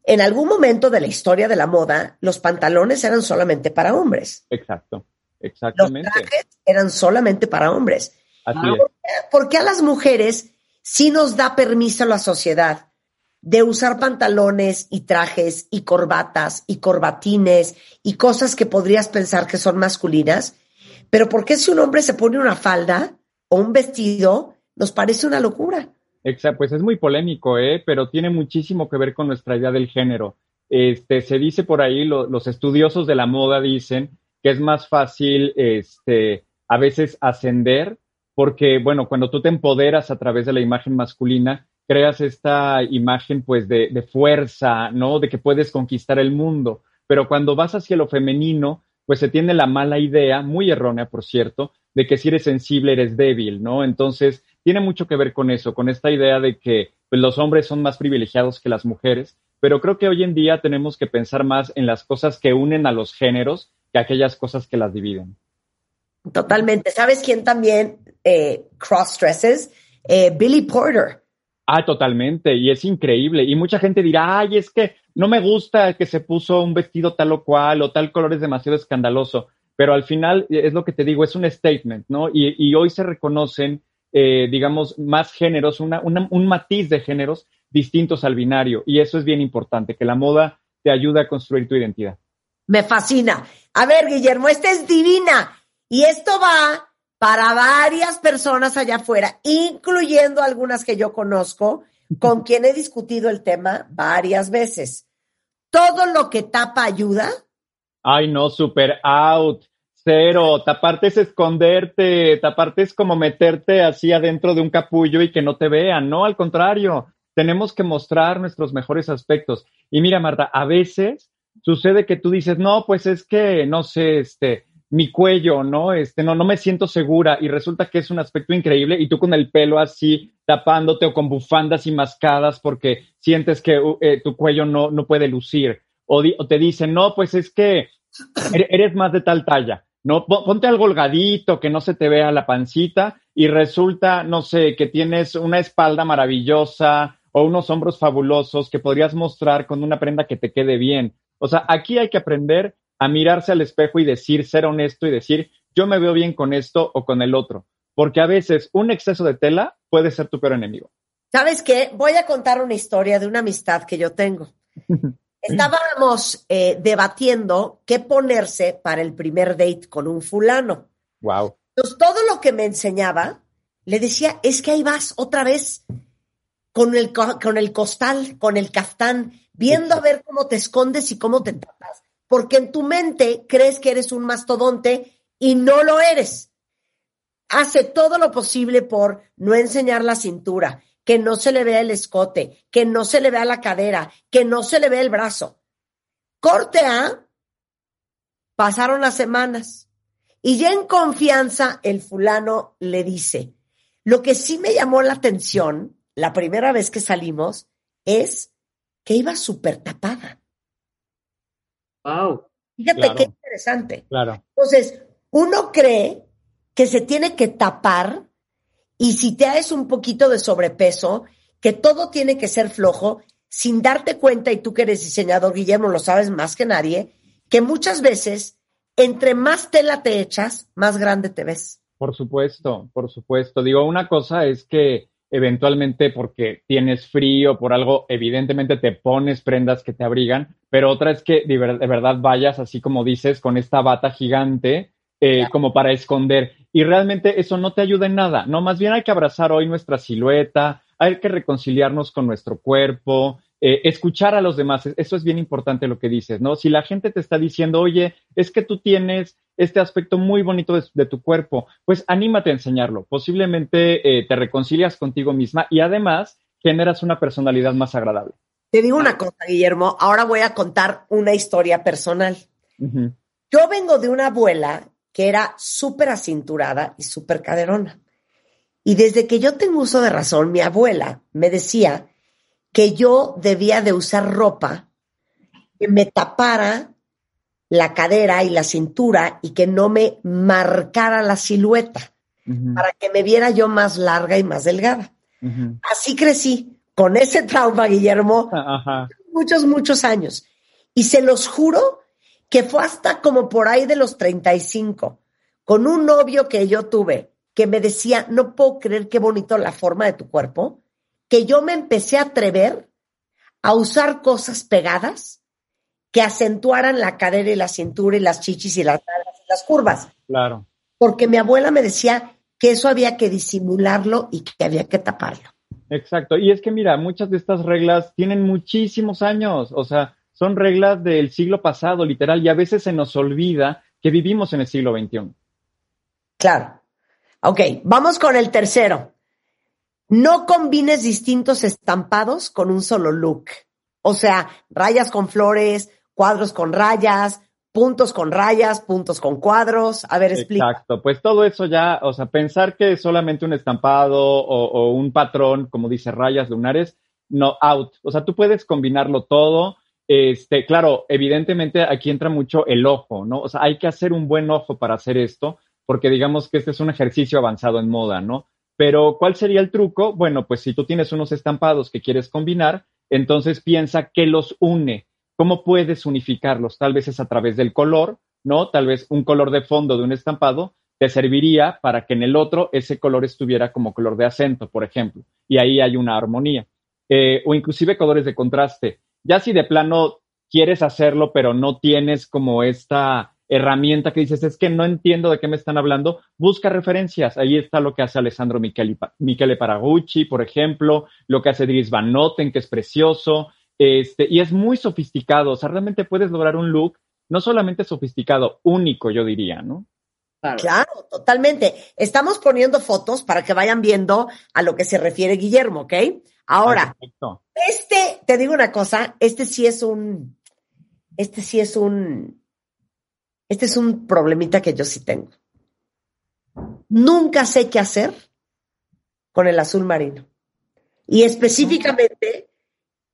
en algún momento de la historia de la moda, los pantalones eran solamente para hombres. Exacto, Los exactamente. trajes eran solamente para hombres. Así es. ¿Por qué a las mujeres sí nos da permiso la sociedad de usar pantalones y trajes y corbatas y corbatines y cosas que podrías pensar que son masculinas? Pero ¿por qué si un hombre se pone una falda o un vestido nos parece una locura? Exacto, pues es muy polémico, ¿eh? pero tiene muchísimo que ver con nuestra idea del género. Este, se dice por ahí, lo- los estudiosos de la moda dicen que es más fácil este, a veces ascender, porque, bueno, cuando tú te empoderas a través de la imagen masculina, creas esta imagen pues de fuerza, ¿no? De que puedes conquistar el mundo. Pero cuando vas hacia lo femenino, pues se tiene la mala idea, muy errónea, por cierto, de que si eres sensible eres débil, ¿no? Entonces, tiene mucho que ver con eso, con esta idea de que pues, los hombres son más privilegiados que las mujeres, pero creo que hoy en día tenemos que pensar más en las cosas que unen a los géneros que aquellas cosas que las dividen. Totalmente. ¿Sabes quién también eh, cross-dresses? Eh, Billy Porter. Ah, totalmente, y es increíble. Y mucha gente dirá, ay, es que no me gusta que se puso un vestido tal o cual, o tal color es demasiado escandaloso. Pero al final, eh, es lo que te digo, es un statement, ¿no? Y, y hoy se reconocen, eh, digamos, más géneros, una, una- un matiz de géneros distintos al binario. Y eso es bien importante, que la moda te ayuda a construir tu identidad. Me fascina. A ver, Guillermo, esta es divina. Y esto va para varias personas allá afuera, incluyendo algunas que yo conozco, con quien he discutido el tema varias veces. Todo lo que tapa ayuda. Ay, no, super out. Cero, taparte es esconderte, taparte es como meterte así adentro de un capullo y que no te vean, no, al contrario, tenemos que mostrar nuestros mejores aspectos. Y mira, Marta, a veces sucede que tú dices, no, pues es que, no sé, este, mi cuello, ¿no? Este, no, no me siento segura y resulta que es un aspecto increíble y tú con el pelo así tapándote o con bufandas y mascadas porque sientes que uh, eh, tu cuello no, no puede lucir. O, o te dicen, no, pues es que ere- eres más de tal talla, ¿no? Po- Ponte algo holgadito, que no se te vea la pancita y resulta, no sé, que tienes una espalda maravillosa o unos hombros fabulosos que podrías mostrar con una prenda que te quede bien. O sea, aquí hay que aprender a mirarse al espejo y decir, ser honesto y decir, yo me veo bien con esto o con el otro. Porque a veces un exceso de tela puede ser tu peor enemigo. ¿Sabes qué? Voy a contar una historia de una amistad que yo tengo. Estábamos eh, debatiendo qué ponerse para el primer date con un fulano. Wow. Entonces, todo lo que me enseñaba, le decía, es que ahí vas otra vez con el, co- con el costal, con el caftán, viendo a ver cómo te escondes y cómo te tapas. Porque en tu mente crees que eres un mastodonte y no lo eres. Hace todo lo posible por no enseñar la cintura, que no se le vea el escote, que no se le vea la cadera, que no se le vea el brazo. Corte A, pasaron las semanas y ya en confianza el fulano le dice, lo que sí me llamó la atención la primera vez que salimos es que iba súper tapada. Wow. Fíjate Claro. qué interesante. Claro. Entonces, uno cree que se tiene que tapar y si te haces un poquito de sobrepeso, que todo tiene que ser flojo, sin darte cuenta, y tú que eres diseñador, Guillermo, lo sabes más que nadie, que muchas veces, entre más tela te echas, más grande te ves. Por supuesto, por supuesto. Digo, una cosa es que eventualmente porque tienes frío, por algo, evidentemente te pones prendas que te abrigan, pero otra es que de, ver- de verdad vayas, así como dices, con esta bata gigante, eh, como para esconder. Y realmente eso no te ayuda en nada, ¿no? Más bien hay que abrazar hoy nuestra silueta, hay que reconciliarnos con nuestro cuerpo, eh, escuchar a los demás. Eso es bien importante lo que dices, ¿no? Si la gente te está diciendo, oye, es que tú tienes este aspecto muy bonito de, de tu cuerpo, pues anímate a enseñarlo. Posiblemente eh, te reconcilias contigo misma y además generas una personalidad más agradable. Te digo una cosa, Guillermo, ahora voy a contar una historia personal. Yo vengo de una abuela que era súper acinturada y súper caderona. Y desde que yo tengo uso de razón, mi abuela me decía que yo debía de usar ropa que me tapara la cadera y la cintura y que no me marcara la silueta para que me viera yo más larga y más delgada. Así crecí con ese trauma, Guillermo, muchos, muchos años. Y se los juro que fue hasta como por ahí de los 35, con un novio que yo tuve, que me decía, no puedo creer qué bonito la forma de tu cuerpo, que yo me empecé a atrever a usar cosas pegadas que acentuaran la cadera y la cintura y las chichis y las las curvas. Claro. Porque mi abuela me decía que eso había que disimularlo y que había que taparlo. Exacto. Y es que mira, muchas de estas reglas tienen muchísimos años, o sea, son reglas del siglo pasado, literal, y a veces se nos olvida que vivimos en el siglo XXI. Claro. Ok, vamos con el tercero. No combines distintos estampados con un solo look. O sea, rayas con flores, cuadros con rayas, puntos con rayas, puntos con cuadros. A ver, explica. Exacto, pues todo eso ya, o sea, pensar que es solamente un estampado o, o un patrón, como dice rayas lunares, no, out. O sea, tú puedes combinarlo todo. Este, claro, evidentemente aquí entra mucho el ojo, ¿no? O sea, hay que hacer un buen ojo para hacer esto, porque digamos que este es un ejercicio avanzado en moda, ¿no? Pero, ¿cuál sería el truco? Bueno, pues si tú tienes unos estampados que quieres combinar, entonces piensa qué los une. ¿Cómo puedes unificarlos? Tal vez es a través del color, ¿no? Tal vez un color de fondo de un estampado te serviría para que en el otro ese color estuviera como color de acento, por ejemplo, y ahí hay una armonía. Eh, o inclusive colores de contraste. Ya si de plano quieres hacerlo, pero no tienes como esta herramienta que dices, es que no entiendo de qué me están hablando, busca referencias. Ahí está lo que hace Alessandro Michele, Michele Paragucci, por ejemplo, lo que hace Dries Van Noten, que es precioso, este, y es muy sofisticado. O sea, realmente puedes lograr un look no solamente sofisticado, único, yo diría, ¿no? Claro. Claro, totalmente. Estamos poniendo fotos para que vayan viendo a lo que se refiere Guillermo, ¿ok? Ahora, Ah, perfecto. este, te digo una cosa, este sí es un, este sí es un, este es un problemita que yo sí tengo. Nunca sé qué hacer con el azul marino. Y específicamente,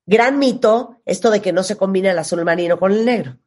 gran mito, esto de que no se combina el azul marino con el negro.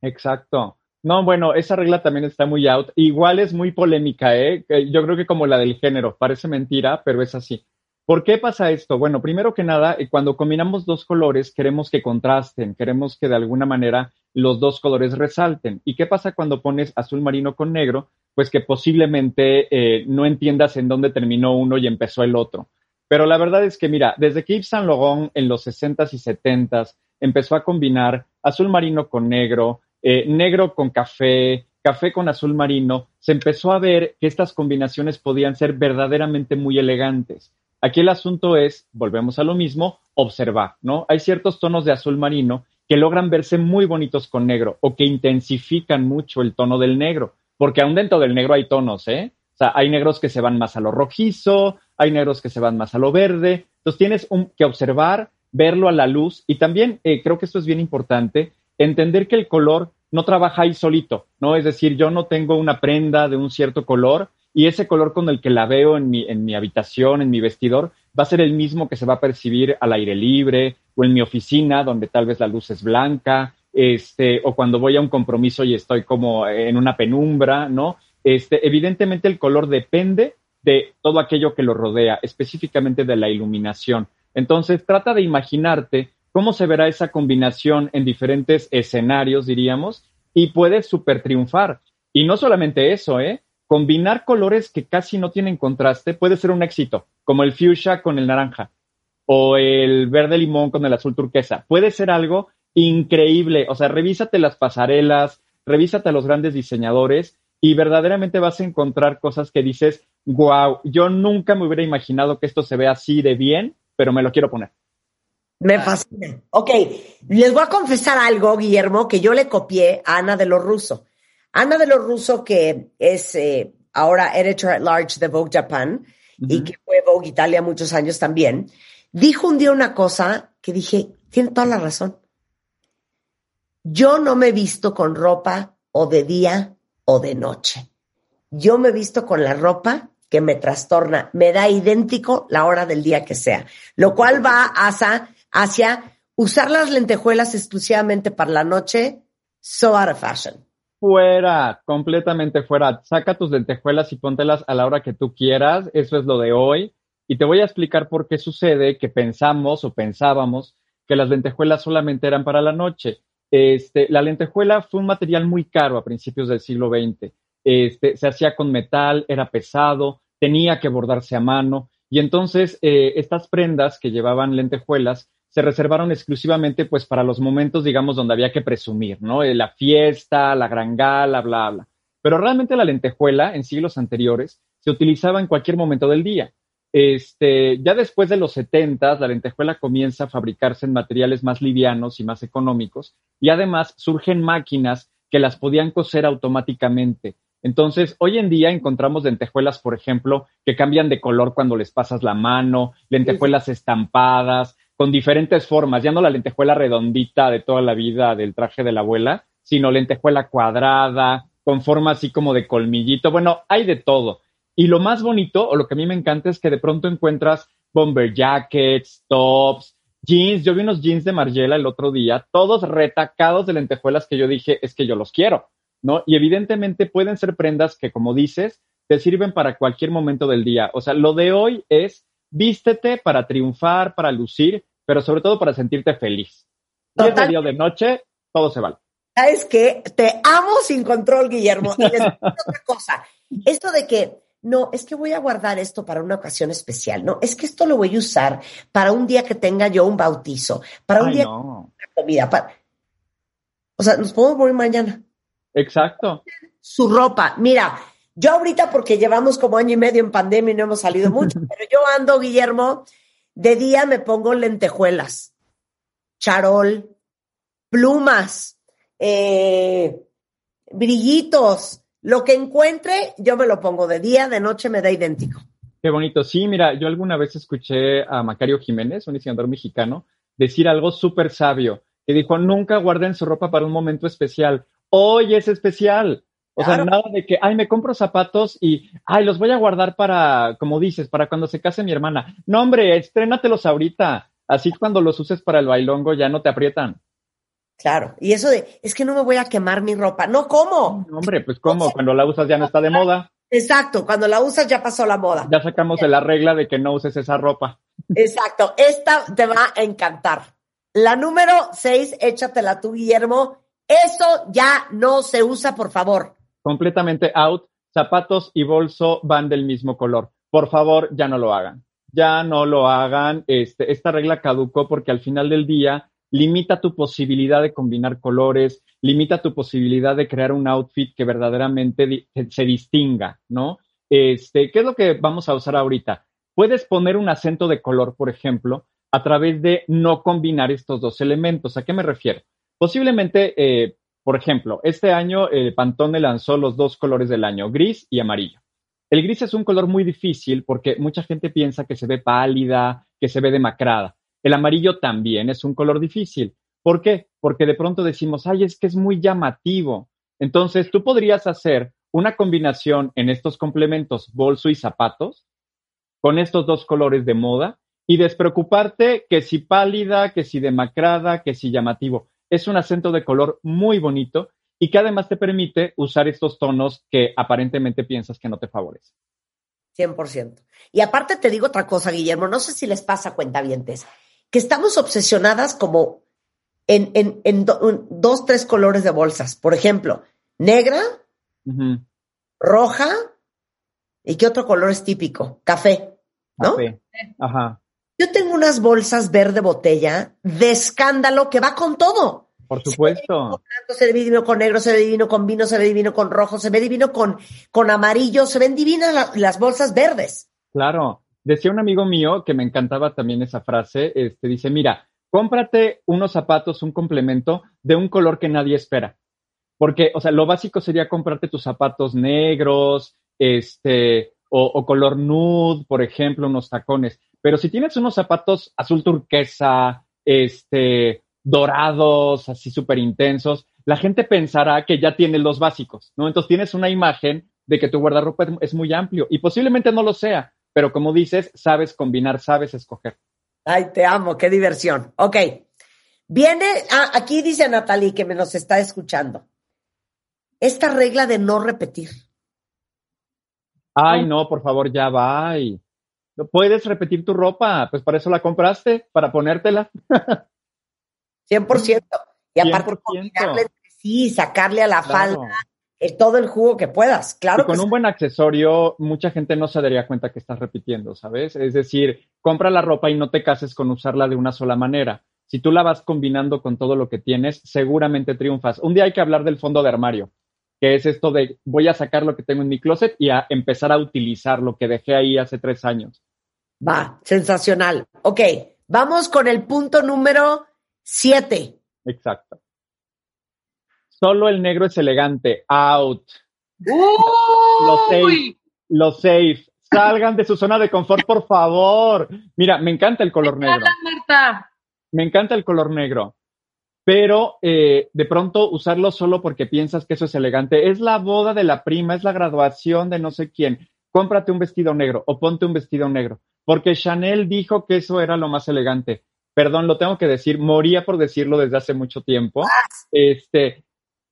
Exacto. No, bueno, esa regla también está muy out. Igual es muy polémica, ¿eh? Que Yo creo que como la del género, parece mentira, pero es así. ¿Por qué pasa esto? Bueno, primero que nada, eh, cuando combinamos dos colores, queremos que contrasten, queremos que de alguna manera los dos colores resalten. ¿Y qué pasa cuando pones azul marino con negro? Pues que posiblemente eh, no entiendas en dónde terminó uno y empezó el otro. Pero la verdad es que, mira, desde que Yves Saint Laurent en los 60s y 70s empezó a combinar azul marino con negro, eh, negro con café, café con azul marino, se empezó a ver que estas combinaciones podían ser verdaderamente muy elegantes. Aquí el asunto es, volvemos a lo mismo, observar, ¿no? Hay ciertos tonos de azul marino que logran verse muy bonitos con negro o que intensifican mucho el tono del negro, porque aún dentro del negro hay tonos, ¿eh? O sea, hay negros que se van más a lo rojizo, hay negros que se van más a lo verde. Entonces tienes que observar, verlo a la luz y también eh, creo que esto es bien importante, entender que el color no trabaja ahí solito, ¿no? Es decir, yo no tengo una prenda de un cierto color y ese color con el que la veo en mi, en mi habitación, en mi vestidor, va a ser el mismo que se va a percibir al aire libre o en mi oficina, donde tal vez la luz es blanca, este, o cuando voy a un compromiso y estoy como en una penumbra, ¿no? Este, evidentemente el color depende de todo aquello que lo rodea, específicamente de la iluminación. Entonces, trata de imaginarte cómo se verá esa combinación en diferentes escenarios, diríamos, y puedes super triunfar. Y no solamente eso, ¿eh? Combinar colores que casi no tienen contraste puede ser un éxito, como el fuchsia con el naranja o el verde limón con el azul turquesa. Puede ser algo increíble. O sea, revísate las pasarelas, revísate a los grandes diseñadores y verdaderamente vas a encontrar cosas que dices, wow, yo nunca me hubiera imaginado que esto se vea así de bien, pero me lo quiero poner. Me fascina. Ok, les voy a confesar algo, Guillermo, que yo le copié a Ana de los Russo. Ana de los Russo, que es eh, ahora editor at large de Vogue Japan y que fue Vogue Italia muchos años también, dijo un día una cosa que dije, tiene toda la razón. Yo no me he visto con ropa o de día o de noche. Yo me he visto con la ropa que me trastorna, me da idéntico la hora del día que sea, lo cual va hacia hacia usar las lentejuelas exclusivamente para la noche, so out of fashion. Fuera, completamente fuera. Saca tus lentejuelas y póntelas a la hora que tú quieras. Eso es lo de hoy. Y te voy a explicar por qué sucede que pensamos o pensábamos que las lentejuelas solamente eran para la noche. Este, la lentejuela fue un material muy caro a principios del siglo XX. Este, se hacía con metal, era pesado, tenía que bordarse a mano. Y entonces eh, estas prendas que llevaban lentejuelas se reservaron exclusivamente pues para los momentos, digamos, donde había que presumir, ¿no? Eh, la fiesta, la gran gala, bla, bla. Pero realmente la lentejuela en siglos anteriores se utilizaba en cualquier momento del día. Este, ya después de los 70, la lentejuela comienza a fabricarse en materiales más livianos y más económicos y además surgen máquinas que las podían coser automáticamente. Entonces, hoy en día encontramos lentejuelas, por ejemplo, que cambian de color cuando les pasas la mano, lentejuelas estampadas, con diferentes formas, ya no la lentejuela redondita de toda la vida del traje de la abuela, sino lentejuela cuadrada, con forma así como de colmillito. Bueno, hay de todo. Y lo más bonito, o lo que a mí me encanta, es que de pronto encuentras bomber jackets, tops, jeans. Yo vi unos jeans de Margiela el otro día, todos retacados de lentejuelas que yo dije, es que yo los quiero, ¿no? Y evidentemente pueden ser prendas que, como dices, te sirven para cualquier momento del día. O sea, lo de hoy es vístete para triunfar, para lucir, pero sobre todo para sentirte feliz. Total. de día de noche, todo se vale. ¿Sabes qué? Te amo sin control, Guillermo. Y les otra cosa. Esto de que, no, es que voy a guardar esto para una ocasión especial. No, es que esto lo voy a usar para un día que tenga yo un bautizo, para un Ay, día no. que comida. Para... O sea, nos podemos morir mañana. Exacto. Su ropa. Mira, yo ahorita, porque llevamos como año y medio en pandemia y no hemos salido mucho, pero yo ando, Guillermo, de día me pongo lentejuelas, charol, plumas, eh, brillitos, lo que encuentre, yo me lo pongo de día, de noche me da idéntico. Qué bonito. Sí, mira, yo alguna vez escuché a Macario Jiménez, un diseñador mexicano, decir algo súper sabio, que dijo, nunca guarden su ropa para un momento especial. Hoy es especial. O Claro. sea, nada de que, ay, me compro zapatos y, ay, los voy a guardar para, como dices, para cuando se case mi hermana. No, hombre, estrénatelos ahorita. Así cuando los uses para el bailongo ya no te aprietan. Claro. Y eso de, es que no me voy a quemar mi ropa. No, ¿cómo? No, hombre, pues cómo, cuando la usas ya no está de moda. Exacto, cuando la usas ya pasó la moda. Ya sacamos de la regla de que no uses esa ropa. Exacto, esta te va a encantar. La número seis, échatela tú, Guillermo, Eso ya no se usa, por favor. Completamente out. Zapatos y bolso van del mismo color. Por favor, ya no lo hagan. Ya no lo hagan. Este, esta regla caducó porque al final del día limita tu posibilidad de combinar colores, limita tu posibilidad de crear un outfit que verdaderamente se distinga, ¿no? Este, ¿Qué es lo que vamos a usar ahorita? Puedes poner un acento de color, por ejemplo, a través de no combinar estos dos elementos. ¿A qué me refiero? Posiblemente, eh, por ejemplo, este año el Pantone lanzó los dos colores del año, gris y amarillo. El gris es un color muy difícil porque mucha gente piensa que se ve pálida, que se ve demacrada. El amarillo también es un color difícil. ¿Por qué? Porque de pronto decimos, ay, es que es muy llamativo. Entonces, tú podrías hacer una combinación en estos complementos, bolso y zapatos, con estos dos colores de moda y despreocuparte que si pálida, que si demacrada, que si llamativo. Es un acento de color muy bonito y que además te permite usar estos tonos que aparentemente piensas que no te favorecen. 100%. Y aparte te digo otra cosa, Guillermo, no sé si les pasa cuentavientes que estamos obsesionadas como en, en, dos, tres colores de bolsas. Por ejemplo, negra, roja, ¿y qué otro color es típico? Café, ¿no? Café. Ajá. Yo tengo unas bolsas verde botella de escándalo que va con todo. Por supuesto. Se ve divino con negro, se ve divino con vino, se ve divino con rojo, se ve divino con, con amarillo, se ven divinas las bolsas verdes. Claro. Decía un amigo mío que me encantaba también esa frase, este, dice, mira, cómprate unos zapatos, un complemento de un color que nadie espera. Porque, o sea, lo básico sería comprarte tus zapatos negros, este, o, o color nude, por ejemplo, unos tacones. Pero si tienes unos zapatos azul turquesa, este, dorados, así súper intensos, la gente pensará que ya tienes los básicos, ¿no? Entonces tienes una imagen de que tu guardarropa es muy amplio y posiblemente no lo sea, pero como dices, sabes combinar, sabes escoger. Ay, te amo, qué diversión. Ok. Viene, ah, aquí dice Natalie que me nos está escuchando. Esta regla de no repetir. Ay, no, por favor, ya va. No puedes repetir tu ropa, pues para eso la compraste, para ponértela. 100%. Y aparte, sí, sacarle a la falda todo el jugo que puedas, claro. Y con un buen accesorio, mucha gente no se daría cuenta que estás repitiendo, ¿sabes? Es decir, compra la ropa y no te cases con usarla de una sola manera. Si tú la vas combinando con todo lo que tienes, seguramente triunfas. Un día hay que hablar del fondo de armario, que es esto de voy a sacar lo que tengo en mi closet y a empezar a utilizar lo que dejé ahí hace tres años. Va, sensacional. Ok, vamos con el punto número siete. Exacto. Solo el negro es elegante. Out. Lo safe. Lo safe. Salgan de su zona de confort, por favor. Mira, me encanta el color negro. Me encanta el color negro. Pero eh, de pronto usarlo solo porque piensas que eso es elegante. Es la boda de la prima, es la graduación de no sé quién. Cómprate un vestido negro o ponte un vestido negro. Porque Chanel dijo que eso era lo más elegante. Perdón, lo tengo que decir, moría por decirlo desde hace mucho tiempo. Este,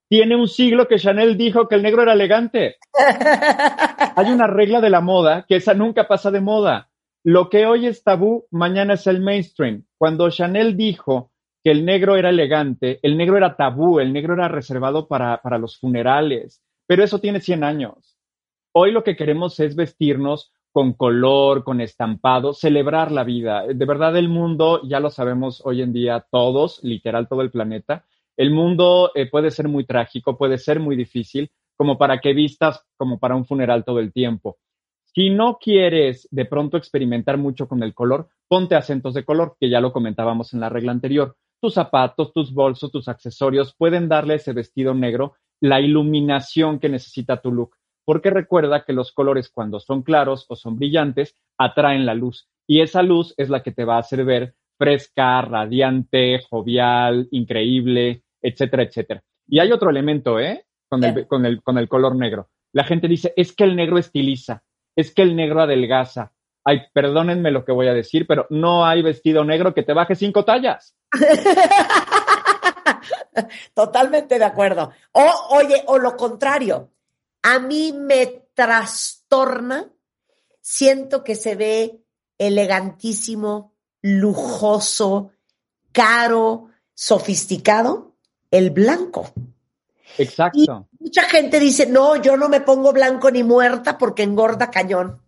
tiene un siglo que Chanel dijo que el negro era elegante. Hay una regla de la moda que esa nunca pasa de moda. Lo que hoy es tabú, mañana es el mainstream. Cuando Chanel dijo que el negro era elegante, el negro era tabú, el negro era reservado para, para los funerales, pero eso tiene 100 años. Hoy lo que queremos es vestirnos con color, con estampado, celebrar la vida. De verdad el mundo, ya lo sabemos hoy en día todos, literal todo el planeta, el mundo eh, puede ser muy trágico, puede ser muy difícil, como para que vistas como para un funeral todo el tiempo. Si no quieres de pronto experimentar mucho con el color, ponte acentos de color, que ya lo comentábamos en la regla anterior. Tus zapatos, tus bolsos, tus accesorios pueden darle a ese vestido negro la iluminación que necesita tu look. Porque recuerda que los colores cuando son claros o son brillantes atraen la luz y esa luz es la que te va a hacer ver fresca, radiante, jovial, increíble, etcétera, etcétera. Y hay otro elemento, ¿eh? Con el, con, el, con el color negro. La gente dice, es que el negro estiliza, es que el negro adelgaza. Ay, perdónenme lo que voy a decir, pero no hay vestido negro que te baje cinco tallas. Totalmente de acuerdo. O, oye, o lo contrario, a mí me trastorna, siento que se ve elegantísimo, lujoso, caro, sofisticado, el blanco. Exacto. Y mucha gente dice, no, yo no me pongo blanco ni muerta porque engorda cañón.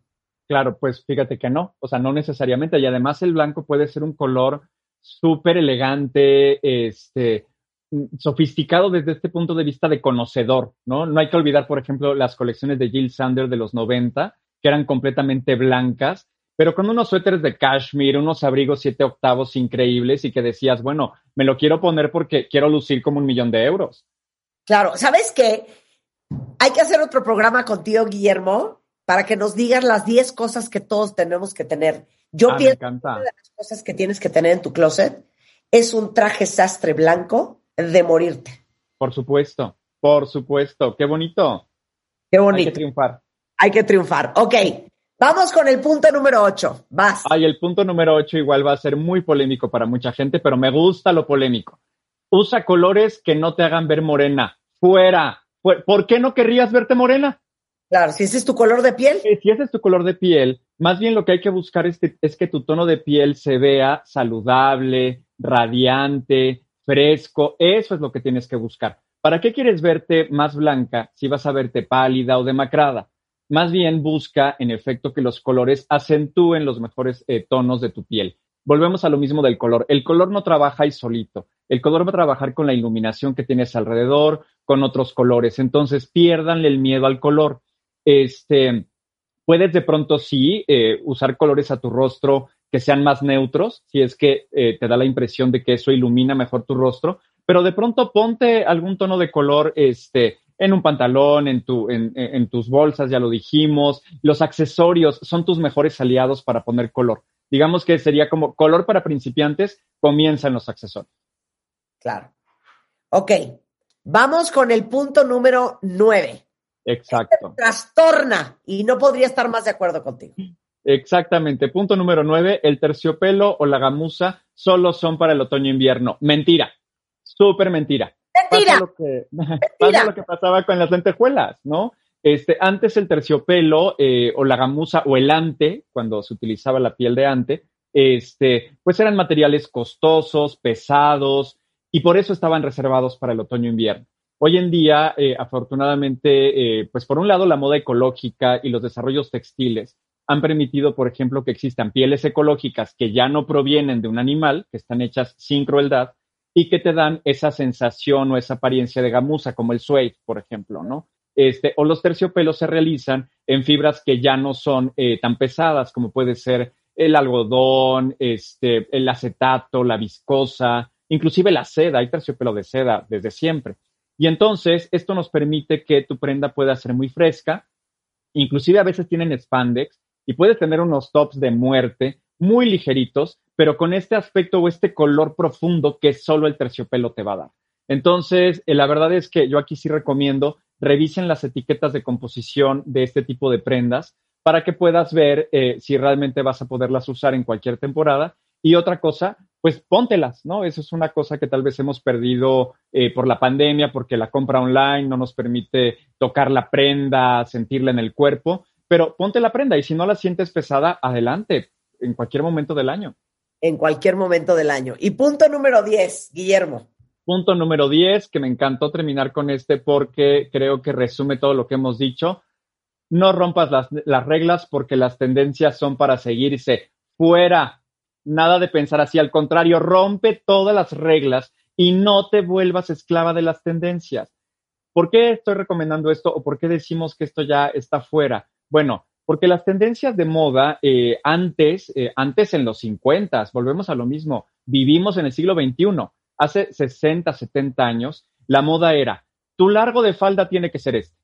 Claro, pues fíjate que no, o sea, no necesariamente. Y además el blanco puede ser un color súper elegante, este, mm, sofisticado desde este punto de vista de conocedor, ¿no? No hay que olvidar, por ejemplo, las colecciones de Jill Sander de los 90, que eran completamente blancas, pero con unos suéteres de cashmere, unos abrigos siete octavos increíbles y que decías, bueno, me lo quiero poner porque quiero lucir como un millón de euros. Claro, ¿sabes qué? Hay que hacer otro programa contigo, Guillermo, para que nos digas las 10 cosas que todos tenemos que tener. Yo Ah, pienso que una de las cosas que tienes que tener en tu closet es un traje sastre blanco de morirte. Por supuesto, por supuesto. Qué bonito. Qué Hay que bonito. triunfar. Hay que triunfar. Ok, vamos con el punto número 8. Vas. Ay, el punto número 8 igual va a ser muy polémico para mucha gente, pero me gusta lo polémico. Usa colores que no te hagan ver morena. Fuera. Fu- ¿Por qué no querrías verte morena? Claro, si ese es tu color de piel. Eh, Si ese es tu color de piel, más bien lo que hay que buscar es, que- es que tu tono de piel se vea saludable, radiante, fresco. Eso es lo que tienes que buscar. ¿Para qué quieres verte más blanca si vas a verte pálida o demacrada? Más bien busca, en efecto, que los colores acentúen los mejores eh, tonos de tu piel. Volvemos a lo mismo del color. El color no trabaja ahí solito. El color va a trabajar con la iluminación que tienes alrededor, con otros colores. Entonces, piérdanle el miedo al color. Este, puedes de pronto sí eh, usar colores a tu rostro que sean más neutros, si es que eh, te da la impresión de que eso ilumina mejor tu rostro, pero de pronto ponte algún tono de color este, en un pantalón, en, en, tus bolsas, ya lo dijimos. Los accesorios son tus mejores aliados para poner color. Digamos que sería como color para principiantes, comienza en los accesorios. Claro. Ok, vamos con el punto número 9. Exacto. Trastorna. Y no podría estar más de acuerdo contigo. Exactamente. Punto número nueve, el terciopelo o la gamuza solo son para el otoño-invierno. Mentira. Súper mentira. ¡Mentira! Pasa lo, que, pasa lo que pasaba con las lentejuelas, ¿no? Este, antes el terciopelo eh, o la gamuza o el ante, cuando se utilizaba la piel de ante, este, pues eran materiales costosos, pesados, y por eso estaban reservados para el otoño-invierno. Hoy en día, eh, afortunadamente, eh, pues por un lado la moda ecológica y los desarrollos textiles han permitido, por ejemplo, que existan pieles ecológicas que ya no provienen de un animal, que están hechas sin crueldad y que te dan esa sensación o esa apariencia de gamuza, como el suede, por ejemplo, ¿no? Este, o los terciopelos se realizan en fibras que ya no son eh, tan pesadas, como puede ser el algodón, este, el acetato, la viscosa, inclusive la seda, hay terciopelo de seda desde siempre. Y entonces esto nos permite que tu prenda pueda ser muy fresca, inclusive a veces tienen spandex y puedes tener unos tops de muerte muy ligeritos, pero con este aspecto o este color profundo que solo el terciopelo te va a dar. Entonces, eh, la verdad es que yo aquí sí recomiendo revisen las etiquetas de composición de este tipo de prendas para que puedas ver eh, si realmente vas a poderlas usar en cualquier temporada. Y otra cosa, pues póntelas, ¿no? Eso es una cosa que tal vez hemos perdido eh, por la pandemia, porque la compra online no nos permite tocar la prenda, sentirla en el cuerpo, pero ponte la prenda y si no la sientes pesada, adelante, en cualquier momento del año. En cualquier momento del año. Y punto número 10, Guillermo. Punto número 10, que me encantó terminar con este porque creo que resume todo lo que hemos dicho. No rompas las, las reglas porque las tendencias son para seguirse. Fuera. Nada de pensar así. Al contrario, rompe todas las reglas y no te vuelvas esclava de las tendencias. ¿Por qué estoy recomendando esto o por qué decimos que esto ya está fuera? Bueno, porque las tendencias de moda eh, antes, eh, antes en los 50, volvemos a lo mismo, vivimos en el siglo XXI hace 60, 70 años, la moda era, tu largo de falda tiene que ser este,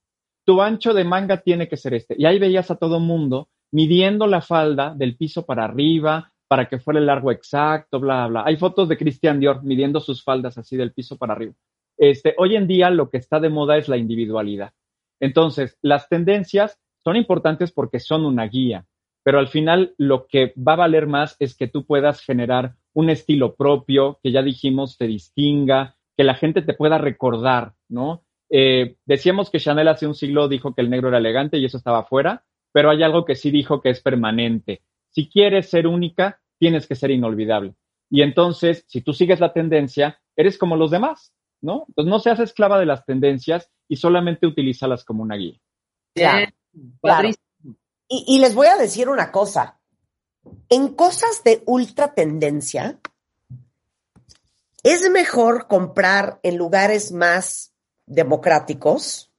tu ancho de manga tiene que ser este. Y ahí veías a todo mundo midiendo la falda del piso para arriba, para que fuera el largo exacto, bla, bla. Hay fotos de Christian Dior midiendo sus faldas así del piso para arriba. Este, hoy en día lo que está de moda es la individualidad. Entonces, las tendencias son importantes porque son una guía, pero al final lo que va a valer más es que tú puedas generar un estilo propio, que ya dijimos te distinga, que la gente te pueda recordar, ¿no? Eh, decíamos que Chanel hace un siglo dijo que el negro era elegante y eso estaba fuera, pero hay algo que sí dijo que es permanente. Si quieres ser única, tienes que ser inolvidable. Y entonces, si tú sigues la tendencia, eres como los demás. ¿no? Entonces no seas esclava de las tendencias y solamente utilízalas como una guía. Claro, claro. Y, y les voy a decir una cosa. En cosas de ultra tendencia, es mejor comprar en lugares más democráticos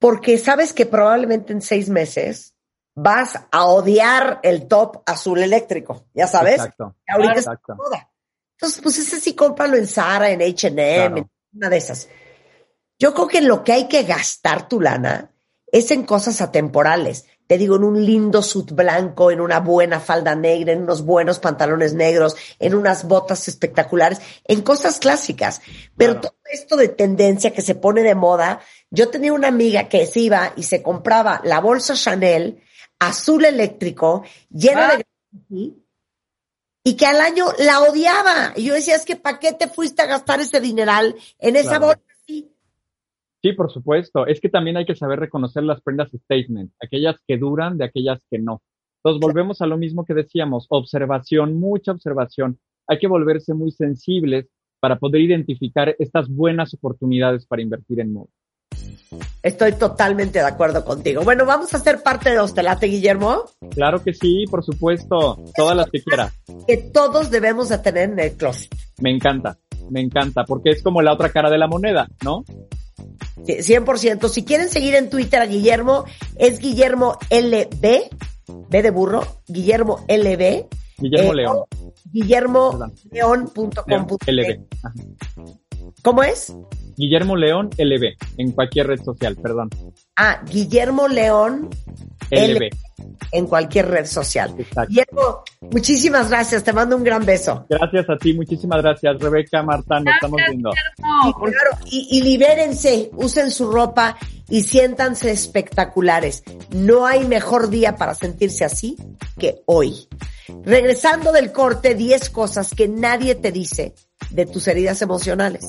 porque sabes que probablemente en seis meses vas a odiar el top azul eléctrico, ya sabes. Exacto. Que ahorita Exacto. está de moda. Entonces, pues ese sí cómpralo en Zara, en H&M, Claro. en una de esas. Yo creo que en lo que hay que gastar tu lana es en cosas atemporales. Te digo, en un lindo suit blanco, en una buena falda negra, en unos buenos pantalones negros, en unas botas espectaculares, en cosas clásicas. Pero Claro. todo esto de tendencia que se pone de moda, yo tenía una amiga que se iba y se compraba la bolsa Chanel azul eléctrico, llena Ah. de graffiti, y que al año la odiaba. Y yo decía, es que ¿para qué te fuiste a gastar ese dineral en esa Claro. bolsa? Sí, por supuesto. Es que también hay que saber reconocer las prendas statement, aquellas que duran de aquellas que no. Entonces volvemos a lo mismo que decíamos, observación, mucha observación. Hay que volverse muy sensibles para poder identificar estas buenas oportunidades para invertir en moda. Estoy totalmente de acuerdo contigo. Bueno, vamos a ser parte de Hostelate, Guillermo, Claro que sí, por supuesto, todas las que quiera. que todos debemos de tener en el closet. Me encanta, me encanta, porque es como la otra cara de la moneda, ¿no? Sí, 100%. Si quieren seguir en Twitter a Guillermo, es Guillermo LB, B de burro, Guillermo LB. Guillermo Eh, León, Guillermo. León.com. ¿Cómo es? Guillermo León LB, en cualquier red social, perdón. Ah, Guillermo León LB, en cualquier red social. exacto. Guillermo, muchísimas gracias. Te mando un gran beso. Gracias a ti, muchísimas gracias, Rebeca, Marta, nos estamos viendo. Y, claro, y, y libérense, usen su ropa y siéntanse espectaculares. No hay mejor día para sentirse así que hoy. Regresando del corte, 10 cosas que nadie te dice de tus heridas emocionales.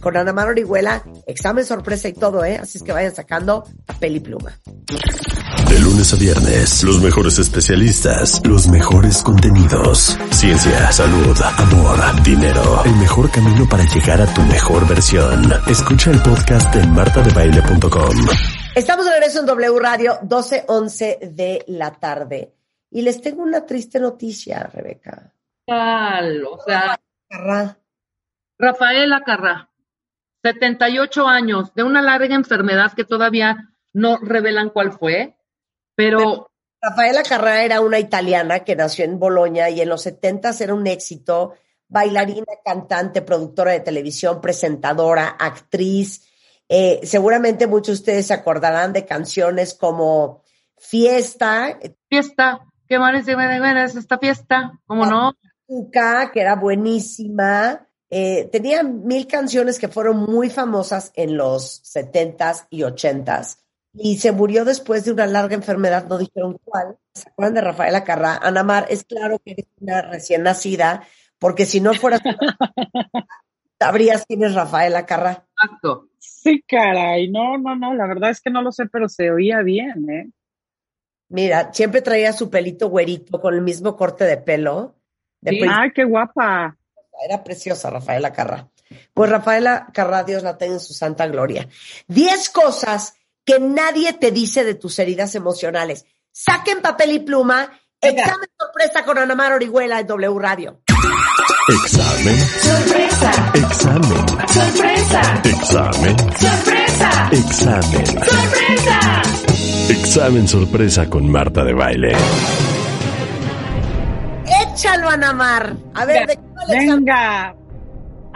Con Ana Mar Orihuela, examen sorpresa y todo, ¿eh? Así es que vayan sacando papel y pluma. De lunes a viernes, los mejores especialistas, los mejores contenidos. Ciencia, salud, amor, dinero. El mejor camino para llegar a tu mejor versión. Escucha el podcast en martadebaile.com. Estamos de regreso en W Radio, 12.11 de la tarde. Y les tengo una triste noticia, Rebeca. Tal, o sea, Carrá. Rafaela Carrá, 78 años, de una larga enfermedad que todavía no revelan cuál fue, pero Rafaela Carrà era una italiana que nació en Bolonia y en los 70 era un éxito, bailarina, cantante, productora de televisión, presentadora, actriz. Eh, seguramente muchos de ustedes se acordarán de canciones como Fiesta, fiesta, ¿qué más de veras esta fiesta? ¿Cómo no? Que era buenísima. Eh, tenía mil canciones que fueron muy famosas en los 70s y 80s. Y se murió después de una larga enfermedad, no dijeron cuál. ¿Se acuerdan de Rafaela Carrá? Ana Mar, es claro que eres una recién nacida, porque si no fueras sabrías quién es Rafaela Carrá. Exacto. Sí, caray, no, no, no, la verdad es que no lo sé, pero se oía bien, ¿eh? Mira, siempre traía su pelito güerito con el mismo corte de pelo. De Sí. Ay, qué guapa. Era preciosa Rafaela Carrá. Pues Rafaela Carrá, Dios la tenga en su santa gloria. Diez cosas que nadie te dice de tus heridas emocionales. Saquen papel y pluma. Examen sorpresa con Ana Mar Orihuela en W Radio. Examen. Sorpresa, Examen. sorpresa, Examen. sorpresa, Examen. sorpresa. Examen sorpresa con Marta de Baile. Échalo, Ana Mar. A ver, ¿de qué va el examen? Venga.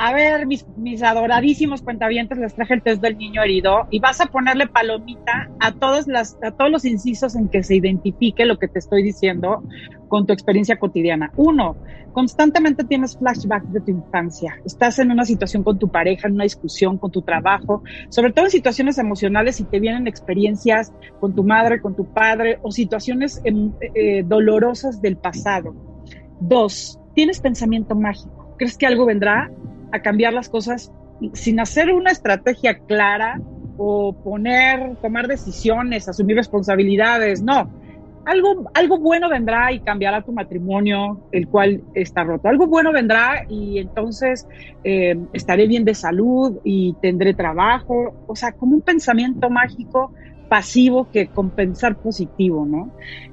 A ver, mis, mis adoradísimos cuentavientes, les traje el test del niño herido y vas a ponerle palomita a todos, las, a todos los incisos en que se identifique lo que te estoy diciendo con tu experiencia cotidiana. Uno, constantemente tienes flashbacks de tu infancia. Estás en una situación con tu pareja, en una discusión, con tu trabajo, sobre todo en situaciones emocionales y te vienen experiencias con tu madre, con tu padre o situaciones em, eh, dolorosas del pasado. Dos, tienes pensamiento mágico. ¿Crees que algo vendrá a cambiar las cosas sin hacer una estrategia clara o poner, tomar decisiones, asumir responsabilidades? No. algo, algo bueno vendrá y cambiará tu matrimonio, el cual está roto. Algo bueno vendrá y entonces eh, estaré bien de salud y tendré trabajo. O sea, como un pensamiento mágico pasivo que compensar positivo, ¿no?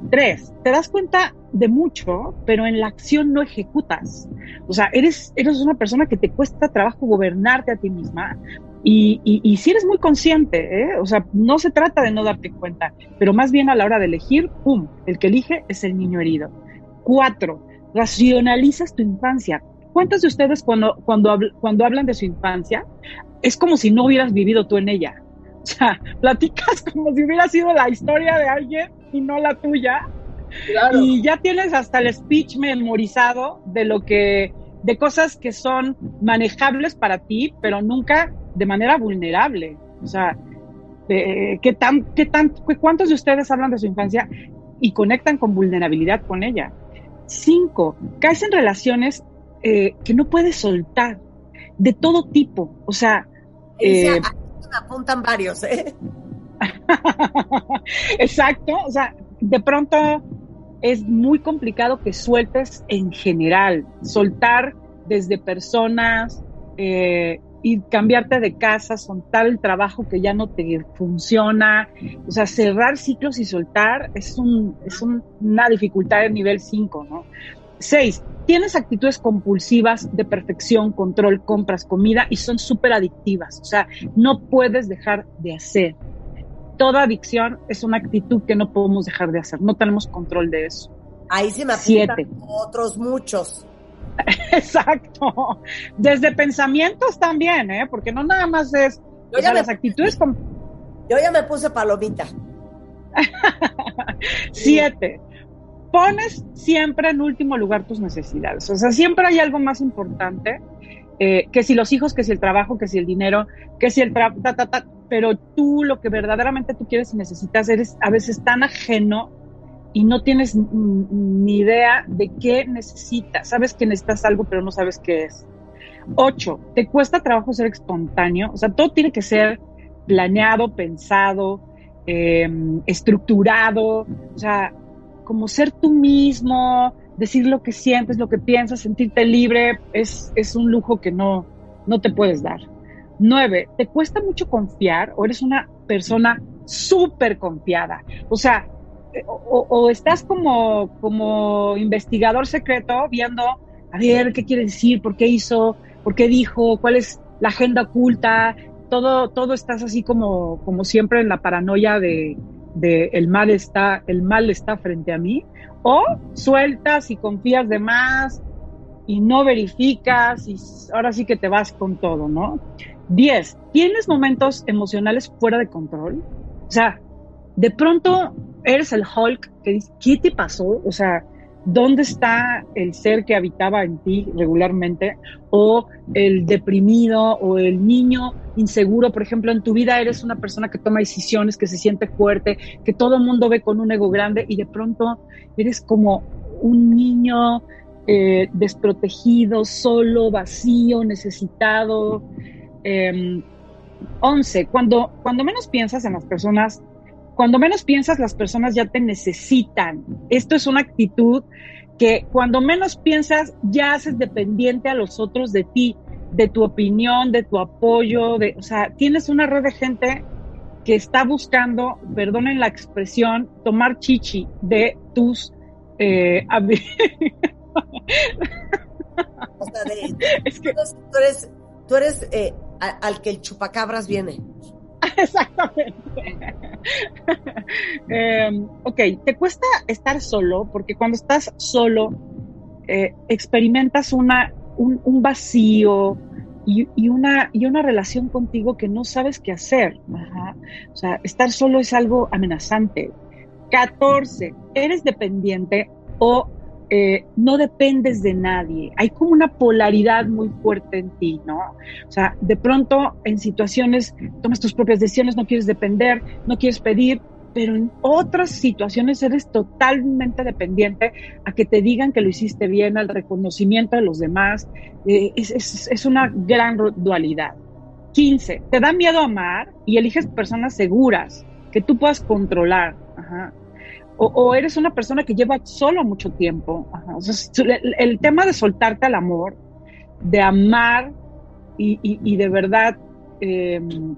Tres, te das cuenta de mucho, pero en la acción no ejecutas. O sea, eres, eres una persona que te cuesta trabajo gobernarte a ti misma. Y, y, si eres muy consciente, ¿eh? o sea, no se trata de no darte cuenta, pero más bien a la hora de elegir, ¡pum! El que elige es el niño herido. Cuatro, racionalizas tu infancia. ¿Cuántos de ustedes cuando, cuando, cuando hablan de su infancia es como si no hubieras vivido tú en ella? O sea, platicas como si hubiera sido la historia de alguien y no la tuya. Y ya tienes hasta el speech memorizado de lo que, de cosas que son manejables para ti, pero nunca de manera vulnerable. O sea, ¿qué tan, qué tan, ¿cuántos de ustedes hablan de su infancia y conectan con vulnerabilidad con ella? Cinco, caes en relaciones eh, que no puedes soltar, de todo tipo. O sea, eh, apuntan varios, ¿eh? Exacto, o sea, de pronto es muy complicado que sueltes en general, soltar desde personas eh, y cambiarte de casa, soltar el trabajo que ya no te funciona, o sea, cerrar ciclos y soltar es, un, es una dificultad de nivel 5, ¿no? Seis, tienes actitudes compulsivas de perfección, control, compras, comida y son súper adictivas. O sea, no puedes dejar de hacer. Toda adicción es una actitud que no podemos dejar de hacer. No tenemos control de eso. Ahí se me Siete. otros muchos. Exacto. Desde pensamientos también, ¿eh? Porque no nada más es Yo ya las actitudes. Yo ya me puse palomita. Siete pones siempre en último lugar tus necesidades. O sea, siempre hay algo más importante eh, que si los hijos, que si el trabajo, que si el dinero, que si el trabajo, pero tú lo que verdaderamente tú quieres y necesitas eres a veces tan ajeno y no tienes ni idea de qué necesitas. Sabes que necesitas algo, pero no sabes qué es. Ocho, te cuesta trabajo ser espontáneo. O sea, todo tiene que ser planeado, pensado, eh, estructurado. O sea, como ser tú mismo, decir lo que sientes, lo que piensas, sentirte libre, es, es un lujo que no, no te puedes dar. Nueve, ¿te cuesta mucho confiar o eres una persona súper confiada? O sea, o, estás como, como investigador secreto viendo, a ver, ¿qué quiere decir? ¿Por qué hizo? ¿Por qué dijo? ¿Cuál es la agenda oculta? Todo, todo estás así como, como siempre en la paranoia de, de el mal está, el mal está frente a mí, o sueltas y confías de más y no verificas y ahora sí que te vas con todo, ¿no? Diez, ¿tienes momentos emocionales fuera de control? O sea, de pronto eres el Hulk que dice, ¿qué te pasó? O sea, ¿Dónde está el ser que habitaba en ti regularmente? O el deprimido o el niño inseguro, por ejemplo, en tu vida eres una persona que toma decisiones, que se siente fuerte, que todo el mundo ve con un ego grande y de pronto eres como un niño eh, desprotegido, solo, vacío, necesitado. Eh, once, cuando, cuando menos piensas en las personas cuando menos piensas, las personas ya te necesitan. Esto es una actitud que cuando menos piensas, ya haces dependiente a los otros de ti, de tu opinión, de tu apoyo, de, o sea, tienes una red de gente que está buscando, perdonen la expresión, tomar chichi de tus eh, o sea, de, es que, tú eres, tú eres eh, al que el chupacabras viene. Exactamente. Em, ok, te cuesta estar solo porque cuando estás solo eh, experimentas una, un, vacío y, una, y una relación contigo que no sabes qué hacer. O sea, estar solo es algo amenazante. 14. Eres dependiente o eh, no dependes de nadie. Hay como una polaridad muy fuerte en ti, ¿no? O sea, de pronto en situaciones tomas tus propias decisiones, no quieres depender, no quieres pedir, pero en otras situaciones eres totalmente dependiente a que te digan que lo hiciste bien, al reconocimiento de los demás. Eh, es, una gran dualidad. 15. Te da miedo amar y eliges personas seguras que tú puedas controlar. Ajá. O, eres una persona que lleva solo mucho tiempo. el, tema de soltarte al amor, de amar y, de verdad em,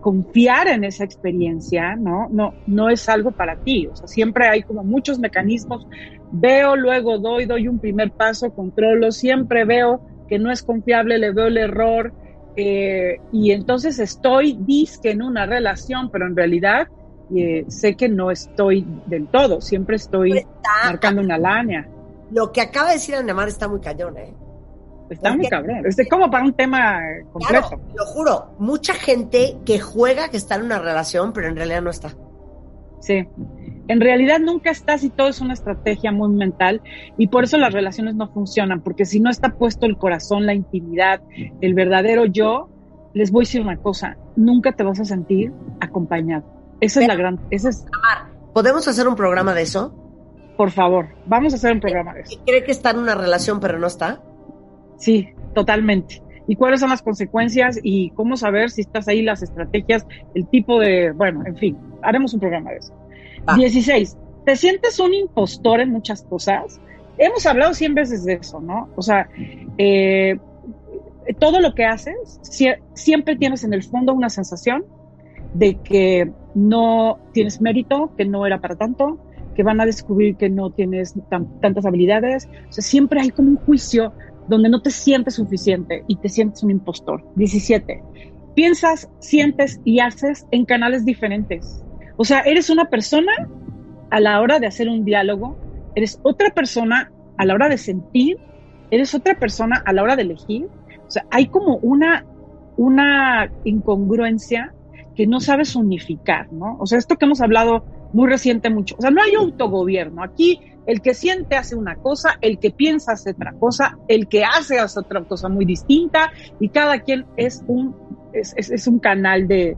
confiar en esa experiencia, ¿no? No, no es algo para ti. O sea, siempre hay como muchos mecanismos. Veo, luego doy, doy un primer paso, controlo, siempre veo que no es confiable, le veo el error. Eh, y entonces estoy disque en una relación, pero en realidad eh, sé que no estoy del todo, siempre estoy marcando una lánea. Lo que acaba de decir Anemar está muy cañón, ¿eh? Está muy cabrón. Es como para un tema completo. Claro, lo juro. Mucha gente que juega que está en una relación, pero en realidad no está. Sí. En realidad nunca estás y todo es una estrategia muy mental y por eso las relaciones no funcionan, porque si no está puesto el corazón, la intimidad, el verdadero yo, les voy a decir una cosa, nunca te vas a sentir acompañado. Esa es la gran... Esa es... ¿Podemos hacer un programa de eso? Por favor, vamos a hacer un programa de eso. ¿Cree que está en una relación pero no está? Sí, totalmente. ¿Y cuáles son las consecuencias y cómo saber si estás ahí, las estrategias, el tipo de, bueno, en fin, haremos un programa de eso. 16. ¿Te sientes un impostor en muchas cosas? Hemos hablado cien veces de eso, ¿no? O sea, eh, todo lo que haces, siempre tienes en el fondo una sensación de que no tienes mérito, que no era para tanto, que van a descubrir que no tienes tantas habilidades. O sea, siempre hay como un juicio donde no te sientes suficiente y te sientes un impostor. 17. Piensas, sientes y haces en canales diferentes. O sea, eres una persona a la hora de hacer un diálogo, eres otra persona a la hora de sentir, eres otra persona a la hora de elegir. O sea, hay como una, una incongruencia que no sabes unificar, ¿no? O sea, esto que hemos hablado muy reciente mucho, o sea, no hay autogobierno. Aquí el que siente hace una cosa, el que piensa hace otra cosa, el que hace hace otra cosa muy distinta y cada quien es un, es, un canal de,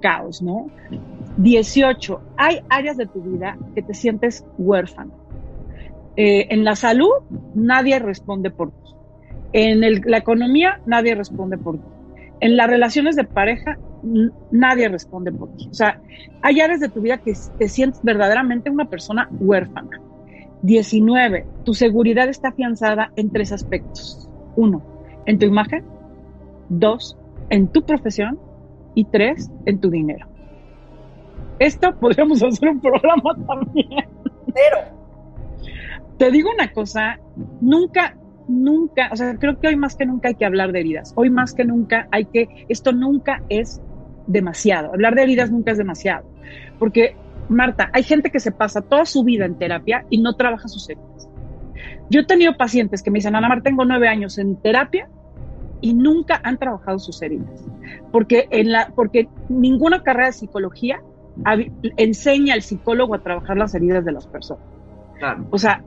caos, ¿no? 18. Hay áreas de tu vida que te sientes huérfano. Eh, en la salud, nadie responde por ti. En la economía, nadie responde por ti. En las relaciones de pareja, nadie responde por ti. O sea, hay áreas de tu vida que te sientes verdaderamente una persona huérfana. 19. Tu seguridad está afianzada en tres aspectos. Uno, en tu imagen. Dos, en tu profesión. Y tres, en tu dinero. Esto podríamos hacer un programa también. Pero, te digo una cosa, nunca, nunca, o sea, creo que hoy más que nunca hay que hablar de heridas. Hoy más que nunca hay que, esto nunca es demasiado. Hablar de heridas nunca es demasiado. Porque Marta, hay gente que se pasa toda su vida en terapia y no trabaja sus heridas. Yo he tenido pacientes que me dicen, Ana Marta, tengo nueve años en terapia y nunca han trabajado sus heridas. Porque, en la, porque ninguna carrera de psicología enseña al psicólogo a trabajar las heridas de las personas. O sea,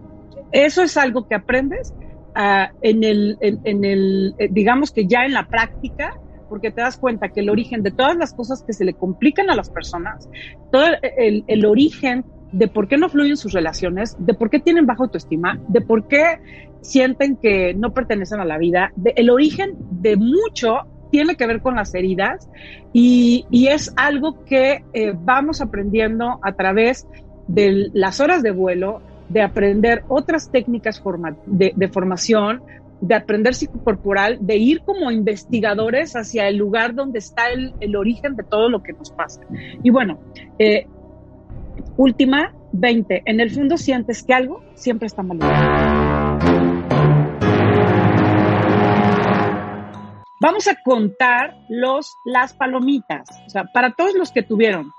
eso es algo que aprendes ah, en, el, en, el, eh, digamos que ya en la práctica, porque te das cuenta que el origen de todas las cosas que se le complican a las personas, todo el, origen de por qué no fluyen sus relaciones, de por qué tienen baja autoestima, de por qué sienten que no pertenecen a la vida, el origen de mucho tiene que ver con las heridas y, es algo que eh, vamos aprendiendo a través de las horas de vuelo, de aprender otras técnicas de, de, formación, de aprender psicocorporal, de ir como investigadores hacia el lugar donde está el, origen de todo lo que nos pasa. Y bueno, eh, última, 20. En el fondo sientes que algo siempre está mal. Vamos a contar los, las palomitas. O sea, para todos los que tuvieron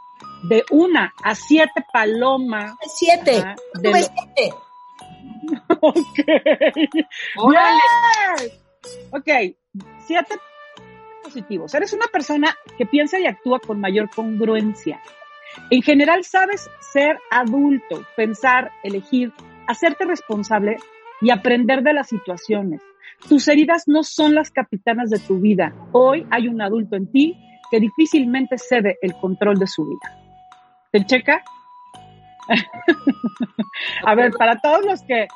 de una a siete palomas. Siete. de siete. ok. Ok. Siete positivos. Eres una persona que piensa y actúa con mayor congruencia. En general sabes ser adulto, pensar, elegir, hacerte responsable y aprender de las situaciones. Tus heridas no son las capitanas de tu vida. Hoy hay un adulto en ti que difícilmente cede el control de su vida. ¿Te checa? a ver, para todos los que...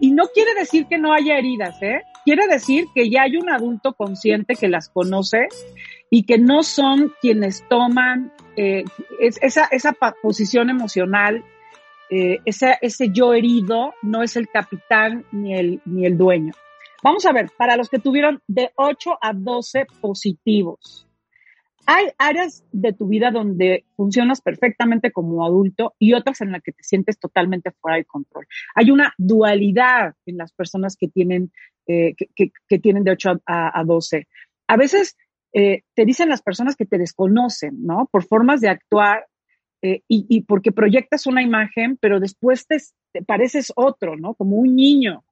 Y no quiere decir que no haya heridas, ¿eh? Quiere decir que ya hay un adulto consciente que las conoce y que no son quienes toman eh, esa, esa posición emocional eh, ese, ese yo herido no es el capitán ni el, ni el dueño. Vamos a ver, para los que tuvieron de 8 a 12 positivos, hay áreas de tu vida donde funcionas perfectamente como adulto y otras en las que te sientes totalmente fuera de control. Hay una dualidad en las personas que tienen, eh, que, tienen de 8 a, 12. A veces eh, te dicen las personas que te desconocen, ¿no? Por formas de actuar eh, y, porque proyectas una imagen, pero después te pareces otro, ¿no? Como un niño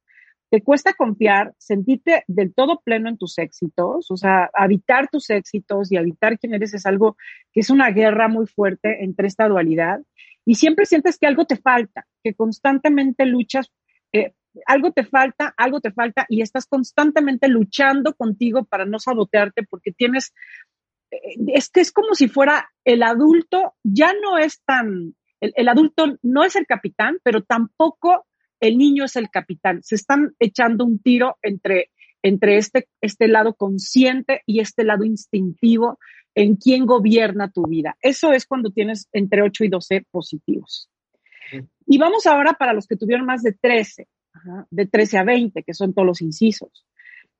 te cuesta confiar, sentirte del todo pleno en tus éxitos, o sea, habitar tus éxitos y habitar quién eres es algo que es una guerra muy fuerte entre esta dualidad. Y siempre sientes que algo te falta, que constantemente luchas, eh, algo te falta, algo te falta y estás constantemente luchando contigo para no sabotearte porque tienes, eh, es que es como si fuera el adulto, ya no es tan, el adulto no es el capitán, pero tampoco el niño es el capitán. Se están echando un tiro entre, entre este, este lado consciente y este lado instintivo en quién gobierna tu vida. Eso es cuando tienes entre 8 y 12 positivos. Y vamos ahora para los que tuvieron más de 13, de 13 a 20, que son todos los incisos.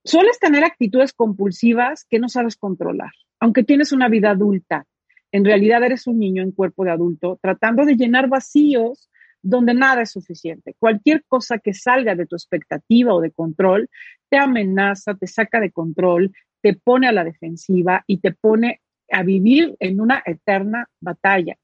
Sueles tener actitudes compulsivas que no sabes controlar, aunque tienes una vida adulta. En realidad eres un niño en cuerpo de adulto tratando de llenar vacíos donde nada es suficiente. Cualquier cosa que salga de tu expectativa o de control te amenaza, te saca de control, te pone a la defensiva y te pone a vivir en una eterna batalla.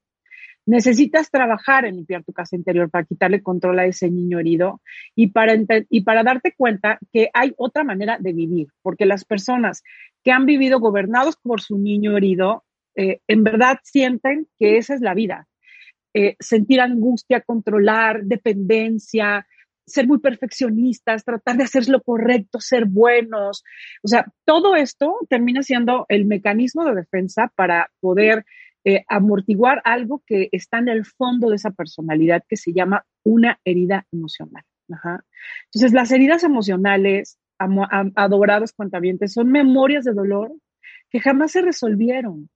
Necesitas trabajar en limpiar tu casa interior para quitarle control a ese niño herido y para, y para darte cuenta que hay otra manera de vivir, porque las personas que han vivido gobernados por su niño herido, eh, en verdad sienten que esa es la vida, eh, sentir angustia, controlar, dependencia, ser muy perfeccionistas, tratar de hacer lo correcto, ser buenos. O sea, todo esto termina siendo el mecanismo de defensa para poder eh, amortiguar algo que está en el fondo de esa personalidad que se llama una herida emocional. Entonces, las heridas emocionales, adorados cuentavientes, son memorias de dolor que jamás se resolvieron.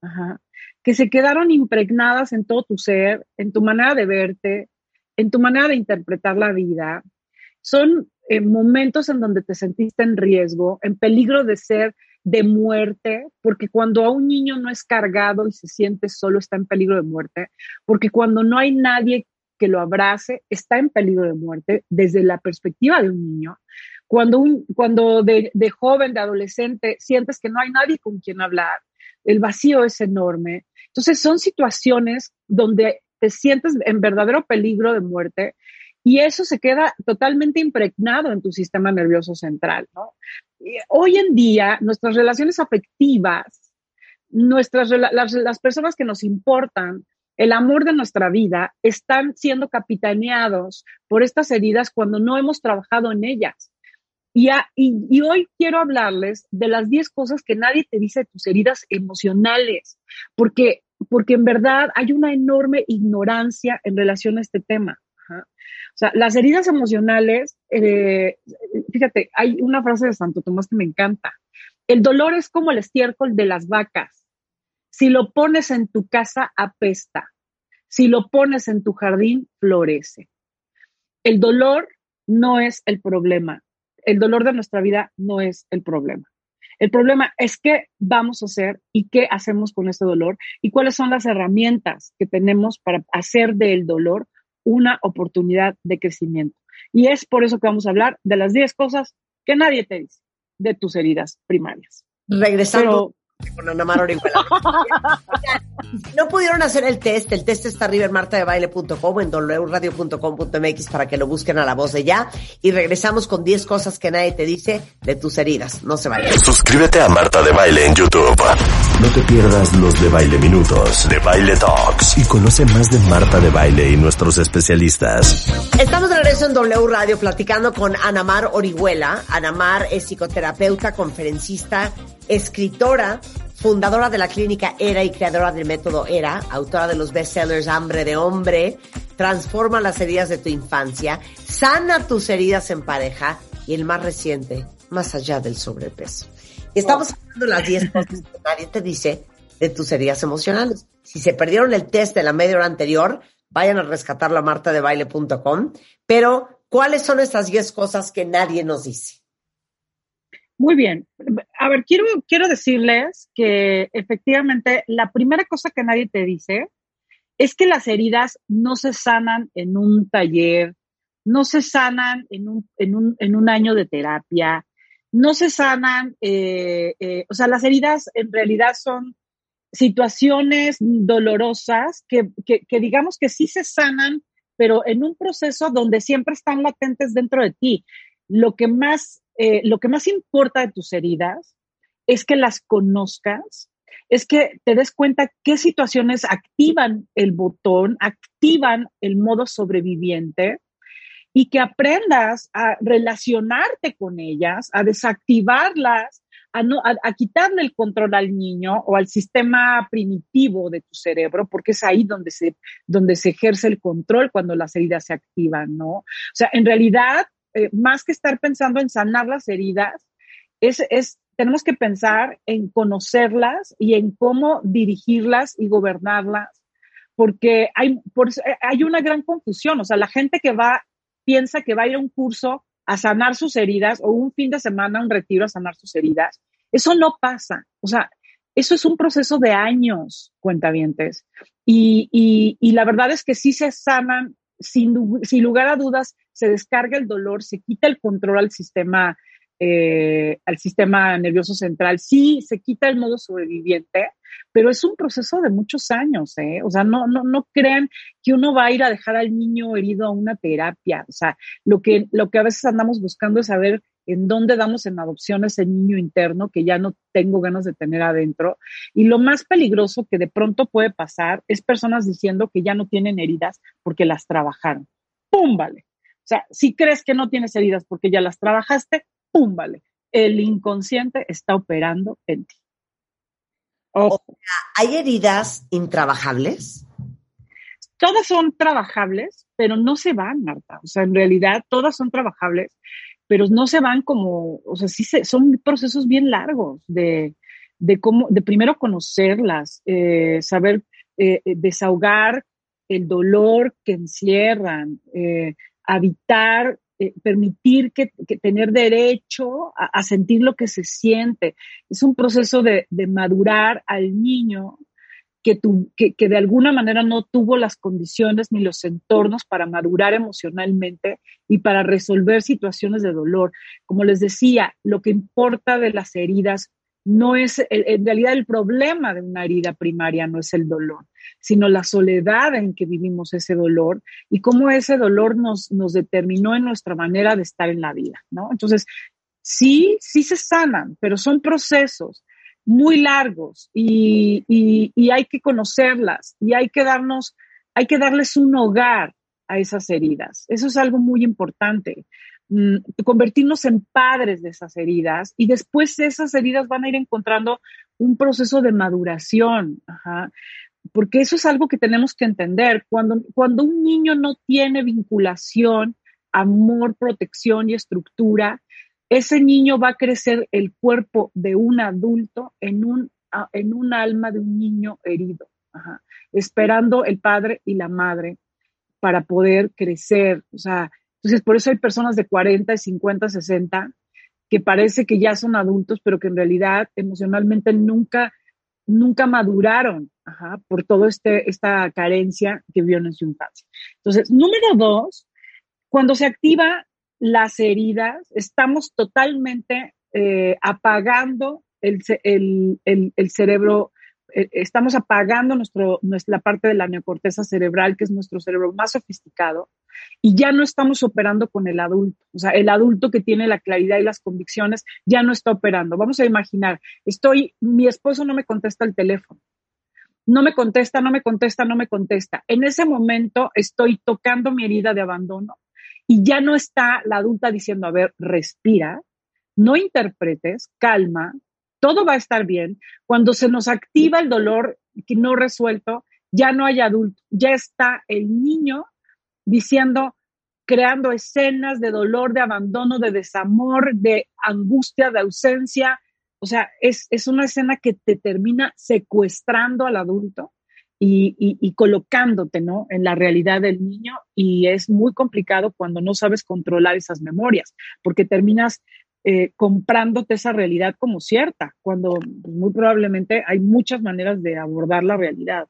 Que se quedaron impregnadas en todo tu ser, en tu manera de verte, en tu manera de interpretar la vida. Son eh, momentos en donde te sentiste en riesgo, en peligro de ser de muerte, porque cuando a un niño no es cargado y se siente solo, está en peligro de muerte, porque cuando no hay nadie que lo abrace, está en peligro de muerte desde la perspectiva de un niño. Cuando, un, cuando de, de joven, de adolescente, sientes que no hay nadie con quien hablar, el vacío es enorme. Entonces son situaciones donde te sientes en verdadero peligro de muerte y eso se queda totalmente impregnado en tu sistema nervioso central. Hoy en día, nuestras relaciones afectivas, nuestras, las, las personas que nos importan, el amor de nuestra vida, están siendo capitaneados por estas heridas cuando no hemos trabajado en ellas. Y, hoy quiero hablarles de las 10 cosas que nadie te dice de tus heridas emocionales, porque, porque en verdad hay una enorme ignorancia en relación a este tema. O sea, las heridas emocionales, eh, fíjate, hay una frase de Santo Tomás que me encanta. El dolor es como el estiércol de las vacas. Si lo pones en tu casa, apesta. Si lo pones en tu jardín, florece. El dolor no es el problema el dolor de nuestra vida no es el problema. El problema es qué vamos a hacer y qué hacemos con ese dolor y cuáles son las herramientas que tenemos para hacer del dolor una oportunidad de crecimiento. Y es por eso que vamos a hablar de las 10 cosas que nadie te dice de tus heridas primarias. Regresando con Ana Mar Orihuela. no pudieron hacer el test, el test está arriba en martadebaile.com o en wradio.com.mx para que lo busquen a la voz de ya. Y regresamos con 10 cosas que nadie te dice de tus heridas. No se vayan. Suscríbete a Marta de Baile en YouTube. No te pierdas los de Baile Minutos, de Baile Talks y conoce más de Marta de Baile y nuestros especialistas. Estamos de regreso en W Radio platicando con Ana Mar Orihuela. Ana Mar es psicoterapeuta, conferencista, escritora, fundadora de la clínica ERA y creadora del método ERA, autora de los bestsellers Hambre de Hombre, Transforma las heridas de tu infancia, Sana tus heridas en pareja y el más reciente, Más allá del sobrepeso. Estamos hablando de las 10 cosas que nadie te dice de tus heridas emocionales. Si se perdieron el test de la media hora anterior, vayan a rescatarlo a martadebaile.com. Pero, ¿cuáles son estas 10 cosas que nadie nos dice? Muy bien. A ver, quiero, quiero decirles que efectivamente la primera cosa que nadie te dice es que las heridas no se sanan en un taller, no se sanan en un, en un, en un año de terapia, no se sanan, eh, eh, o sea, las heridas en realidad son situaciones dolorosas que, que, digamos que sí se sanan, pero en un proceso donde siempre están latentes dentro de ti. Lo que más, eh, lo que más importa de tus heridas es que las conozcas, es que te des cuenta qué situaciones activan el botón, activan el modo sobreviviente y que aprendas a relacionarte con ellas, a desactivarlas, a, no, a, quitarle el control al niño o al sistema primitivo de tu cerebro, porque es ahí donde se, donde se ejerce el control cuando las heridas se activan, ¿no? O sea, en realidad, eh, más que estar pensando en sanar las heridas, es, es, tenemos que pensar en conocerlas y en cómo dirigirlas y gobernarlas, porque hay, por, hay una gran confusión, o sea, la gente que va piensa que va a ir a un curso a sanar sus heridas o un fin de semana, un retiro a sanar sus heridas. Eso no pasa. O sea, eso es un proceso de años, cuentavientes. Y, y, y la verdad es que sí se sanan, sin, sin lugar a dudas, se descarga el dolor, se quita el control al sistema eh, al sistema nervioso central. Sí, se quita el modo sobreviviente, pero es un proceso de muchos años, ¿eh? O sea, no, no, no crean que uno va a ir a dejar al niño herido a una terapia. O sea, lo que, lo que a veces andamos buscando es saber en dónde damos en adopción ese niño interno que ya no tengo ganas de tener adentro. Y lo más peligroso que de pronto puede pasar es personas diciendo que ya no tienen heridas porque las trabajaron. ¡Pum! Vale. O sea, si crees que no tienes heridas porque ya las trabajaste, ¡pum! Vale. El inconsciente está operando en ti. ¿Hay heridas intrabajables? Todas son trabajables, pero no se van, Marta. O sea, en realidad todas son trabajables, pero no se van como, o sea, sí se, son procesos bien largos de, de cómo, de primero conocerlas, eh, saber eh, desahogar el dolor que encierran, eh, habitar eh, permitir que, tener derecho a, sentir lo que se siente. Es un proceso de, madurar al niño que, tu, que, que, de alguna manera no tuvo las condiciones ni los entornos para madurar emocionalmente y para resolver situaciones de dolor. Como les decía, lo que importa de las heridas no es, en realidad el problema de una herida primaria no es el dolor, sino la soledad en que vivimos ese dolor y cómo ese dolor nos, nos determinó en nuestra manera de estar en la vida, ¿no? Entonces, sí, sí se sanan, pero son procesos muy largos y, y hay que conocerlas y hay que darnos, hay que darles un hogar a esas heridas. Eso es algo muy importante. Mm, convertirnos en padres de esas heridas y después esas heridas van a ir encontrando un proceso de maduración, porque eso es algo que tenemos que entender. Cuando, cuando un niño no tiene vinculación, amor, protección y estructura, ese niño va a crecer el cuerpo de un adulto en un, en un alma de un niño herido, esperando el padre y la madre para poder crecer. O sea, entonces, por eso hay personas de 40, 50, 60 que parece que ya son adultos, pero que en realidad emocionalmente nunca, nunca maduraron por toda este, esta carencia que vieron en su infancia. Entonces, número dos, cuando se activa las heridas, estamos totalmente eh, apagando el, el, el, cerebro estamos apagando nuestro, nuestra parte de la neocorteza cerebral, que es nuestro cerebro más sofisticado, y ya no estamos operando con el adulto. O sea, el adulto que tiene la claridad y las convicciones ya no está operando. Vamos a imaginar, estoy, mi esposo no me contesta el teléfono. No me contesta, no me contesta, no me contesta. En ese momento estoy tocando mi herida de abandono y ya no está la adulta diciendo, a ver, respira, no interpretes, calma, todo va a estar bien. Cuando se nos activa el dolor que no resuelto, ya no hay adulto, ya está el niño diciendo, creando escenas de dolor, de abandono, de desamor, de angustia, de ausencia. O sea, es, es una escena que te termina secuestrando al adulto y, colocándote, ¿no? En la realidad del niño y es muy complicado cuando no sabes controlar esas memorias, porque terminas eh, comprándote esa realidad como cierta, cuando pues, muy probablemente hay muchas maneras de abordar la realidad.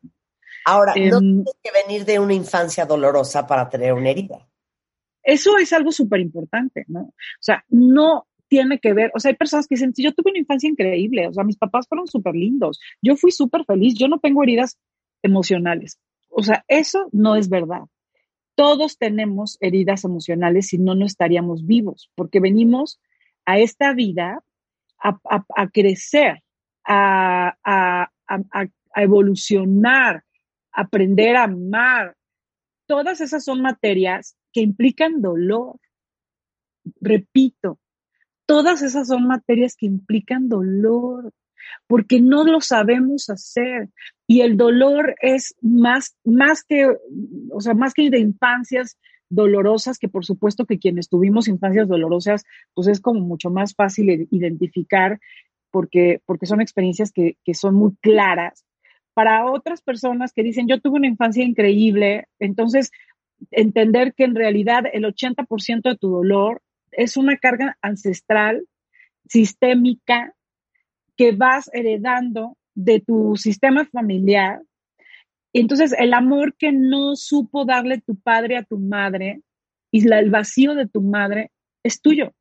Ahora, no em, tienes que venir de una infancia dolorosa para tener una herida. Eso es algo súper importante, ¿no? O sea, no tiene que ver, o sea, hay personas que dicen, yo tuve una infancia increíble, o sea, mis papás fueron súper lindos, yo fui súper feliz, yo no tengo heridas emocionales. O sea, eso no es verdad. Todos tenemos heridas emocionales, si no, no estaríamos vivos, porque venimos a esta vida a, crecer, a, a, evolucionar, a aprender a amar. Todas esas son materias que implican dolor. Repito, todas esas son materias que implican dolor, porque no lo sabemos hacer. Y el dolor es más, más que, o sea, más que de infancias dolorosas, que por supuesto que quienes tuvimos infancias dolorosas, pues es como mucho más fácil identificar porque, porque son experiencias que, que son muy claras. Para otras personas que dicen, yo tuve una infancia increíble, entonces entender que en realidad el 80% de tu dolor es una carga ancestral, sistémica, que vas heredando de tu sistema familiar. Entonces el amor que no supo darle tu padre a tu madre y el vacío de tu madre es tuyo.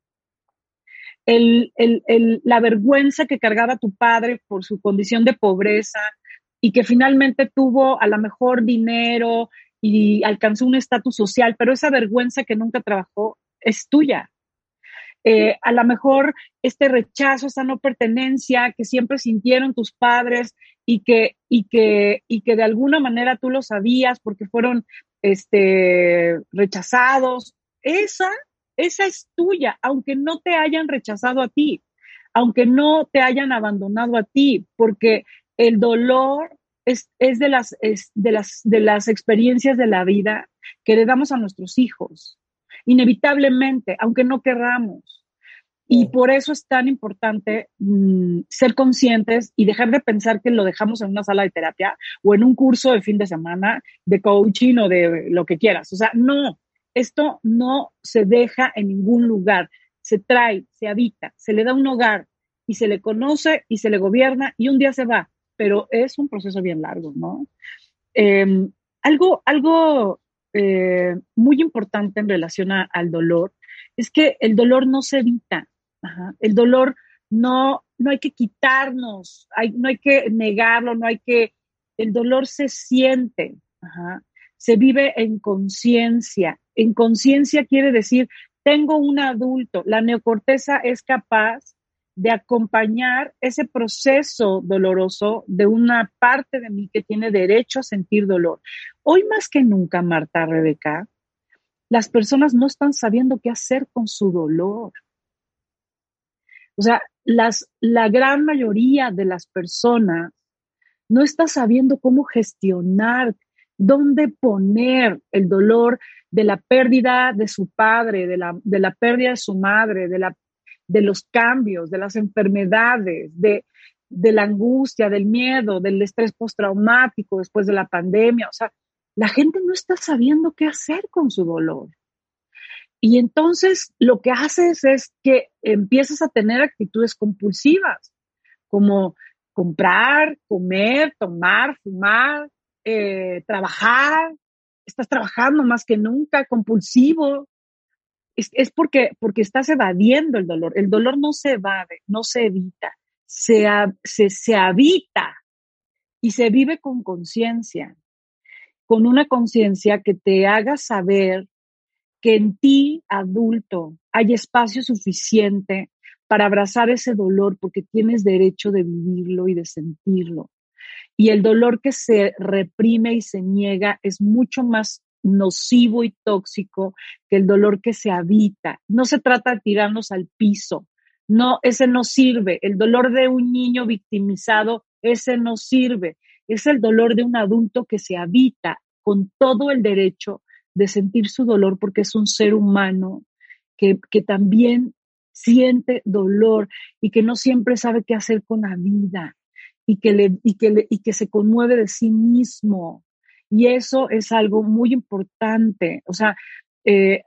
la vergüenza que cargaba tu padre por su condición de pobreza y que finalmente tuvo a lo mejor dinero y alcanzó un estatus social, pero esa vergüenza que nunca trabajó es tuya. Eh, a lo mejor este rechazo, esa no pertenencia que siempre sintieron tus padres y que, y que, y que de alguna manera tú lo sabías porque fueron este, rechazados, esa, esa es tuya, aunque no te hayan rechazado a ti, aunque no te hayan abandonado a ti, porque el dolor es, es, de, las, es de, las, de las experiencias de la vida que le damos a nuestros hijos inevitablemente, aunque no querramos. Y por eso es tan importante mm, ser conscientes y dejar de pensar que lo dejamos en una sala de terapia o en un curso de fin de semana de coaching o de lo que quieras. O sea, no, esto no se deja en ningún lugar. Se trae, se habita, se le da un hogar y se le conoce y se le gobierna y un día se va. Pero es un proceso bien largo, ¿no? Em, algo, algo eh, muy importante en relación al dolor es que el dolor no se evita. El dolor no, no hay que quitarnos, no hay que negarlo, no hay que... El dolor se siente, se vive en conciencia. En conciencia quiere decir, tengo un adulto, la neocorteza es capaz de acompañar ese proceso doloroso de una parte de mí que tiene derecho a sentir dolor. Hoy más que nunca, Marta, Rebeca, las personas no están sabiendo qué hacer con su dolor. O sea, las, la gran mayoría de las personas no está sabiendo cómo gestionar, dónde poner el dolor de la pérdida de su padre, de la, de la pérdida de su madre, de la de los cambios, de las enfermedades, de, la angustia, del miedo, del estrés postraumático después de la pandemia. O sea, la gente no está sabiendo qué hacer con su dolor. Y entonces lo que haces es que empiezas a tener actitudes compulsivas, como comprar, comer, tomar, fumar, eh, trabajar. Estás trabajando más que nunca, compulsivo, es, porque, porque estás evadiendo el dolor. El dolor no se evade, no se evita, se, se, se habita y se vive con conciencia, con una conciencia que te haga saber que en ti, adulto, hay espacio suficiente para abrazar ese dolor porque tienes derecho de vivirlo y de sentirlo. Y el dolor que se reprime y se niega es mucho más nocivo y tóxico que el dolor que se habita. No se trata de tirarnos al piso. No, ese no sirve. El dolor de un niño victimizado, ese no sirve. Es el dolor de un adulto que se habita con todo el derecho de sentir su dolor porque es un ser humano que, que también siente dolor y que no siempre sabe qué hacer con la vida y que, le, y que, le, y que se conmueve de sí mismo. Y eso es algo muy importante. O sea, eh,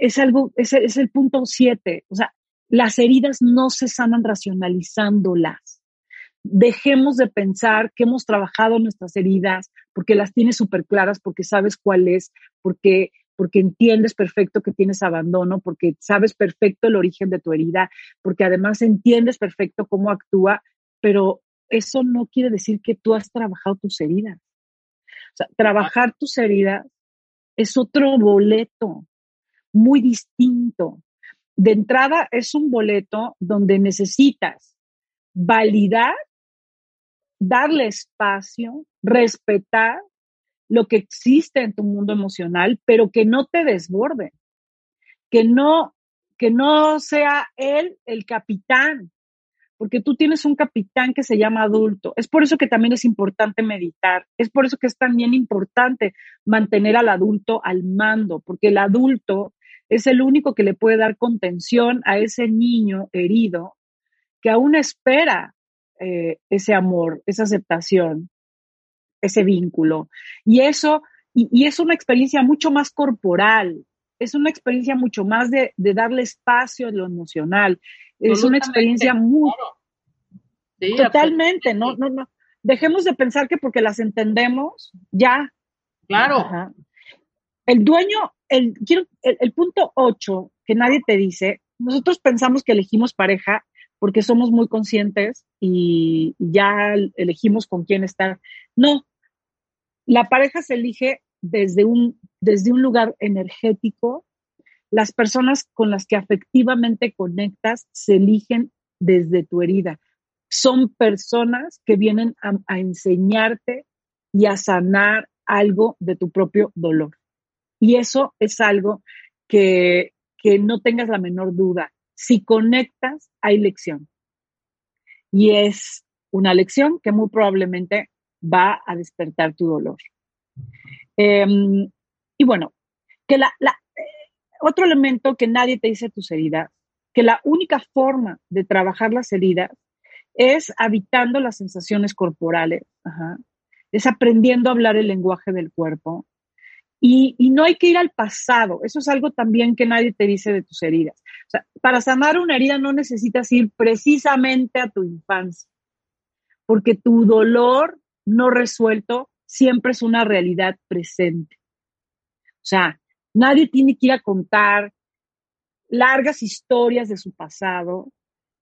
es algo, es, es el punto siete. O sea, las heridas no se sanan racionalizándolas. Dejemos de pensar que hemos trabajado nuestras heridas porque las tienes súper claras, porque sabes cuál es, porque, porque entiendes perfecto que tienes abandono, porque sabes perfecto el origen de tu herida, porque además entiendes perfecto cómo actúa, pero eso no quiere decir que tú has trabajado tus heridas. Trabajar tus heridas es otro boleto muy distinto. De entrada es un boleto donde necesitas validar darle espacio, respetar lo que existe en tu mundo emocional, pero que no te desborde, que no, que no sea él el capitán, porque tú tienes un capitán que se llama adulto. Es por eso que también es importante meditar, es por eso que es también importante mantener al adulto al mando, porque el adulto es el único que le puede dar contención a ese niño herido que aún espera eh, ese amor, esa aceptación, ese vínculo. Y eso, y, es una experiencia mucho más corporal, es una experiencia mucho más de, darle espacio a lo emocional. Es una experiencia muy... totalmente, no, no, no. Dejemos de pensar que porque las entendemos, ya. Claro. El dueño, el, el, el punto 8 que nadie te dice, nosotros pensamos que elegimos pareja porque somos muy conscientes y ya elegimos con quién estar. No, la pareja se elige desde un, desde un lugar energético. Las personas con las que afectivamente conectas se eligen desde tu herida. Son personas que vienen a, enseñarte y a sanar algo de tu propio dolor. Y eso es algo que, que no tengas la menor duda. Si conectas, hay lección. Y es una lección que muy probablemente va a despertar tu dolor. Em, y bueno, que la, eh, otro elemento que nadie te dice tus heridas, que la única forma de trabajar las heridas es habitando las sensaciones corporales, es aprendiendo a hablar el lenguaje del cuerpo, y, no hay que ir al pasado. Eso es algo también que nadie te dice de tus heridas. O sea, para sanar una herida no necesitas ir precisamente a tu infancia, porque tu dolor no resuelto siempre es una realidad presente. O sea, nadie tiene que ir a contar largas historias de su pasado,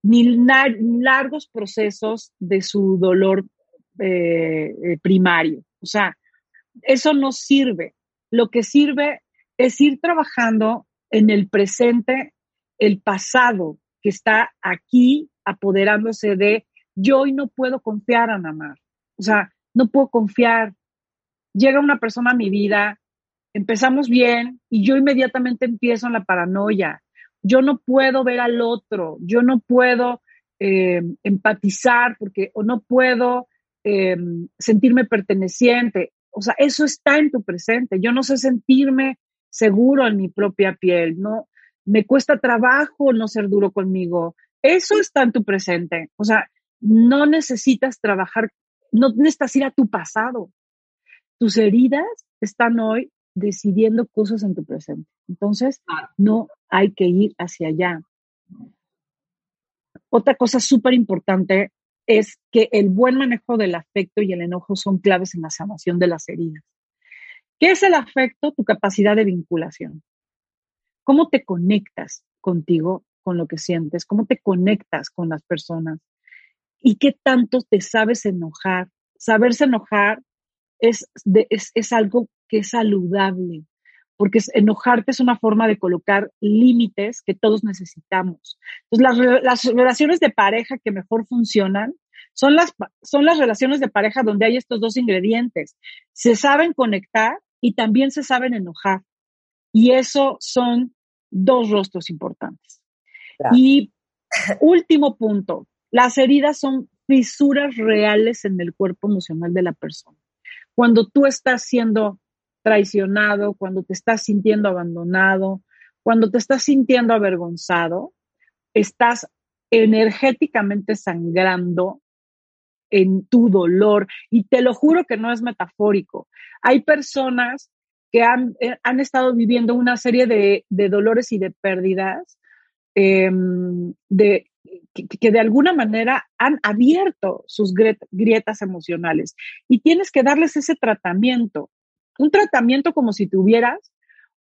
ni, largos procesos de su dolor eh, eh, primario. O sea, eso no sirve lo que sirve es ir trabajando en el presente, el pasado que está aquí apoderándose de yo hoy no puedo confiar a Namar. O sea, no puedo confiar. Llega una persona a mi vida, empezamos bien y yo inmediatamente empiezo en la paranoia. Yo no puedo ver al otro, yo no puedo eh, empatizar porque o no puedo eh, sentirme perteneciente o sea, eso está en tu presente. Yo no sé sentirme seguro en mi propia piel, no me cuesta trabajo no ser duro conmigo. Eso está en tu presente. O sea, no necesitas trabajar, no necesitas ir a tu pasado. Tus heridas están hoy decidiendo cosas en tu presente. Entonces, no hay que ir hacia allá. Otra cosa súper importante es que el buen manejo del afecto y el enojo son claves en la sanación de las heridas. ¿Qué es el afecto? Tu capacidad de vinculación. ¿Cómo te conectas contigo, con lo que sientes? ¿Cómo te conectas con las personas? ¿Y qué tanto te sabes enojar? Saberse enojar es, es, es algo que es saludable, porque enojarte es una forma de colocar límites que todos necesitamos. Entonces, las, las, relaciones de pareja que mejor funcionan son las, son las relaciones de pareja donde hay estos dos ingredientes. Se saben conectar y también se saben enojar. Y eso son dos rostros importantes. Y último punto, las heridas son fisuras reales en el cuerpo emocional de la persona. Cuando tú estás siendo traicionado, cuando te estás sintiendo abandonado, cuando te estás sintiendo avergonzado, estás energéticamente sangrando en tu dolor. Y te lo juro que no es metafórico. Hay personas que han, eh, han estado viviendo una serie de, de dolores y de pérdidas em, de, que, que, de alguna manera han abierto sus grietas emocionales y tienes que darles ese tratamiento, un tratamiento como si tuvieras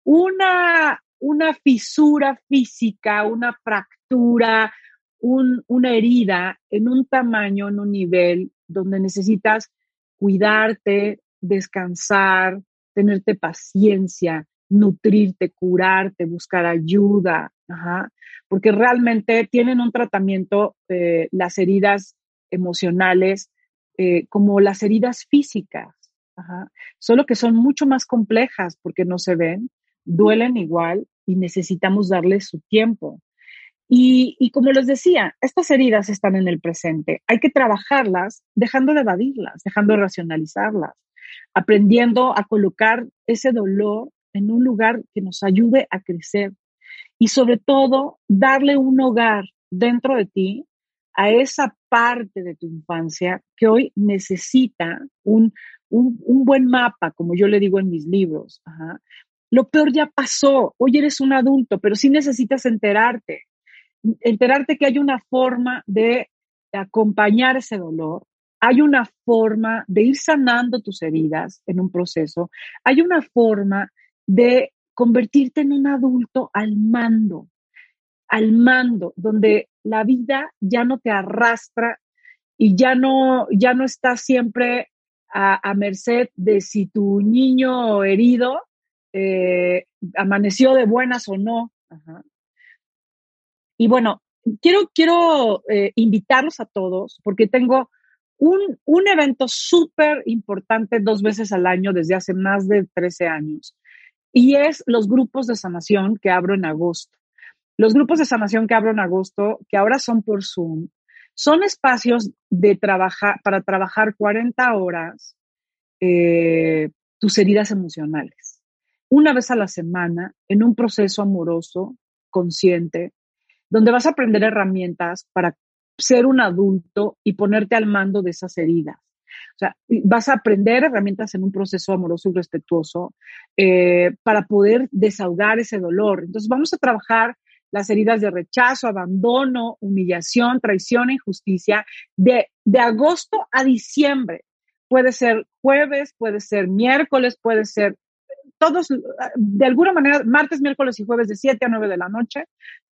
una, una fisura física, una fractura, un, una herida en un tamaño, en un nivel donde necesitas cuidarte, descansar, tenerte paciencia, nutrirte, curarte, buscar ayuda, porque realmente tienen un tratamiento, eh, las heridas emocionales, eh, como las heridas físicas, solo que son mucho más complejas porque no se ven, duelen igual y necesitamos darles su tiempo. Y, y, como les decía, estas heridas están en el presente. Hay que trabajarlas dejando de evadirlas, dejando de racionalizarlas, aprendiendo a colocar ese dolor en un lugar que nos ayude a crecer y sobre todo darle un hogar dentro de ti a esa parte de tu infancia que hoy necesita un, un, un buen mapa, como yo le digo en mis libros. Lo peor ya pasó, hoy eres un adulto, pero sí necesitas enterarte, enterarte que hay una forma de acompañar ese dolor, hay una forma de ir sanando tus heridas en un proceso, hay una forma de convertirte en un adulto al mando, al mando, donde la vida ya no te arrastra y ya no, ya no estás siempre a, merced de si tu niño herido eh, amaneció de buenas o no. Y bueno, quiero, quiero eh, invitarlos a todos porque tengo un, un evento súper importante dos veces al año desde hace más de 13 años y es los grupos de sanación que abro en agosto. Los grupos de sanación que abro en agosto, que ahora son por Zoom, son espacios para trabajar 40 horas eh, tus heridas emocionales. Una vez a la semana, en un proceso amoroso, consciente, donde vas a aprender herramientas para ser un adulto y ponerte al mando de esas heridas. O sea, vas a aprender herramientas en un proceso amoroso y respetuoso eh, para poder desahogar ese dolor. Entonces, vamos a trabajar las heridas de rechazo, abandono, humillación, traición e injusticia de, de agosto a diciembre. Puede ser jueves, puede ser miércoles, puede ser todos, de alguna manera, martes, miércoles y jueves de 7 a 9 de la noche,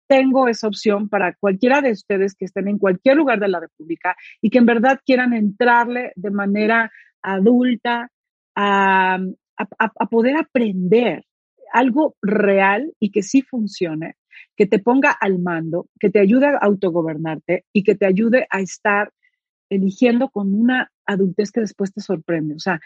tengo esa opción para cualquiera de ustedes que estén en cualquier lugar de la República y que en verdad quieran entrarle de manera adulta a, poder aprender algo real y que sí funcione, que te ponga al mando, que te ayude a autogobernarte y que te ayude a estar eligiendo con una adultez que después te sorprende. O sea,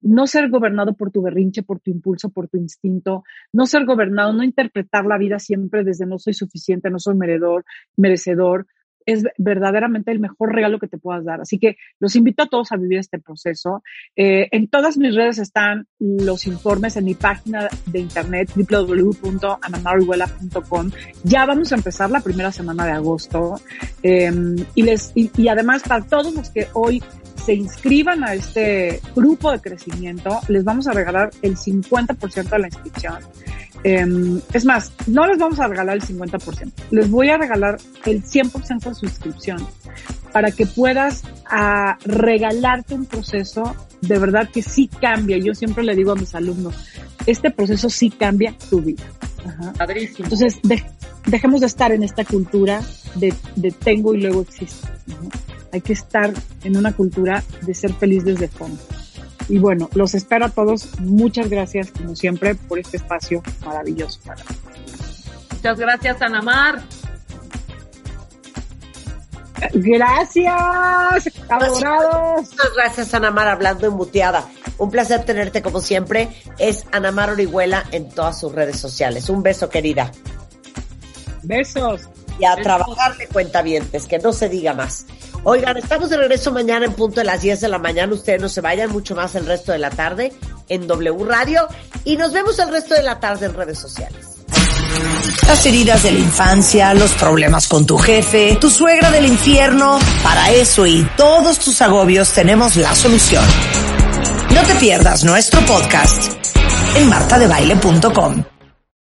no ser gobernado por tu berrinche, por tu impulso, por tu instinto, no ser gobernado, no interpretar la vida siempre desde no soy suficiente, no soy merecedor, merecedor, es verdaderamente el mejor regalo que te puedas dar. Así que los invito a todos a vivir este proceso. Eh, en todas mis redes están los informes en mi página de internet www.anamarihuela.com. Ya vamos a empezar la primera semana de agosto. Eh, y, les, y además para todos los que hoy se inscriban a este grupo de crecimiento, les vamos a regalar el 50% de la inscripción. Em, es más, no les vamos a regalar el 50%, les voy a regalar el 100% de su inscripción para que puedas a, ah, regalarte un proceso de verdad que sí cambia. Yo siempre le digo a mis alumnos, este proceso sí cambia tu vida. Entonces, dejemos de estar en esta cultura de, de tengo y luego existo. Hay que estar en una cultura de ser feliz desde fondo. Y bueno, los espero a todos. Muchas gracias, como siempre, por este espacio maravilloso Muchas gracias, Anamar. Gracias, adorados. Muchas gracias, Anamar, hablando embuteada. Un placer tenerte como siempre. Es Anamar Orihuela en todas sus redes sociales. Un beso, querida. Besos y a trabajar de cuentavientes, que no se diga más. Oigan, estamos de regreso mañana en punto de las 10 de la mañana. Ustedes no se vayan mucho más el resto de la tarde en W Radio y nos vemos el resto de la tarde en redes sociales. Las heridas de la infancia, los problemas con tu jefe, tu suegra del infierno, para eso y todos tus agobios tenemos la solución. No te pierdas nuestro podcast en martadebaile.com.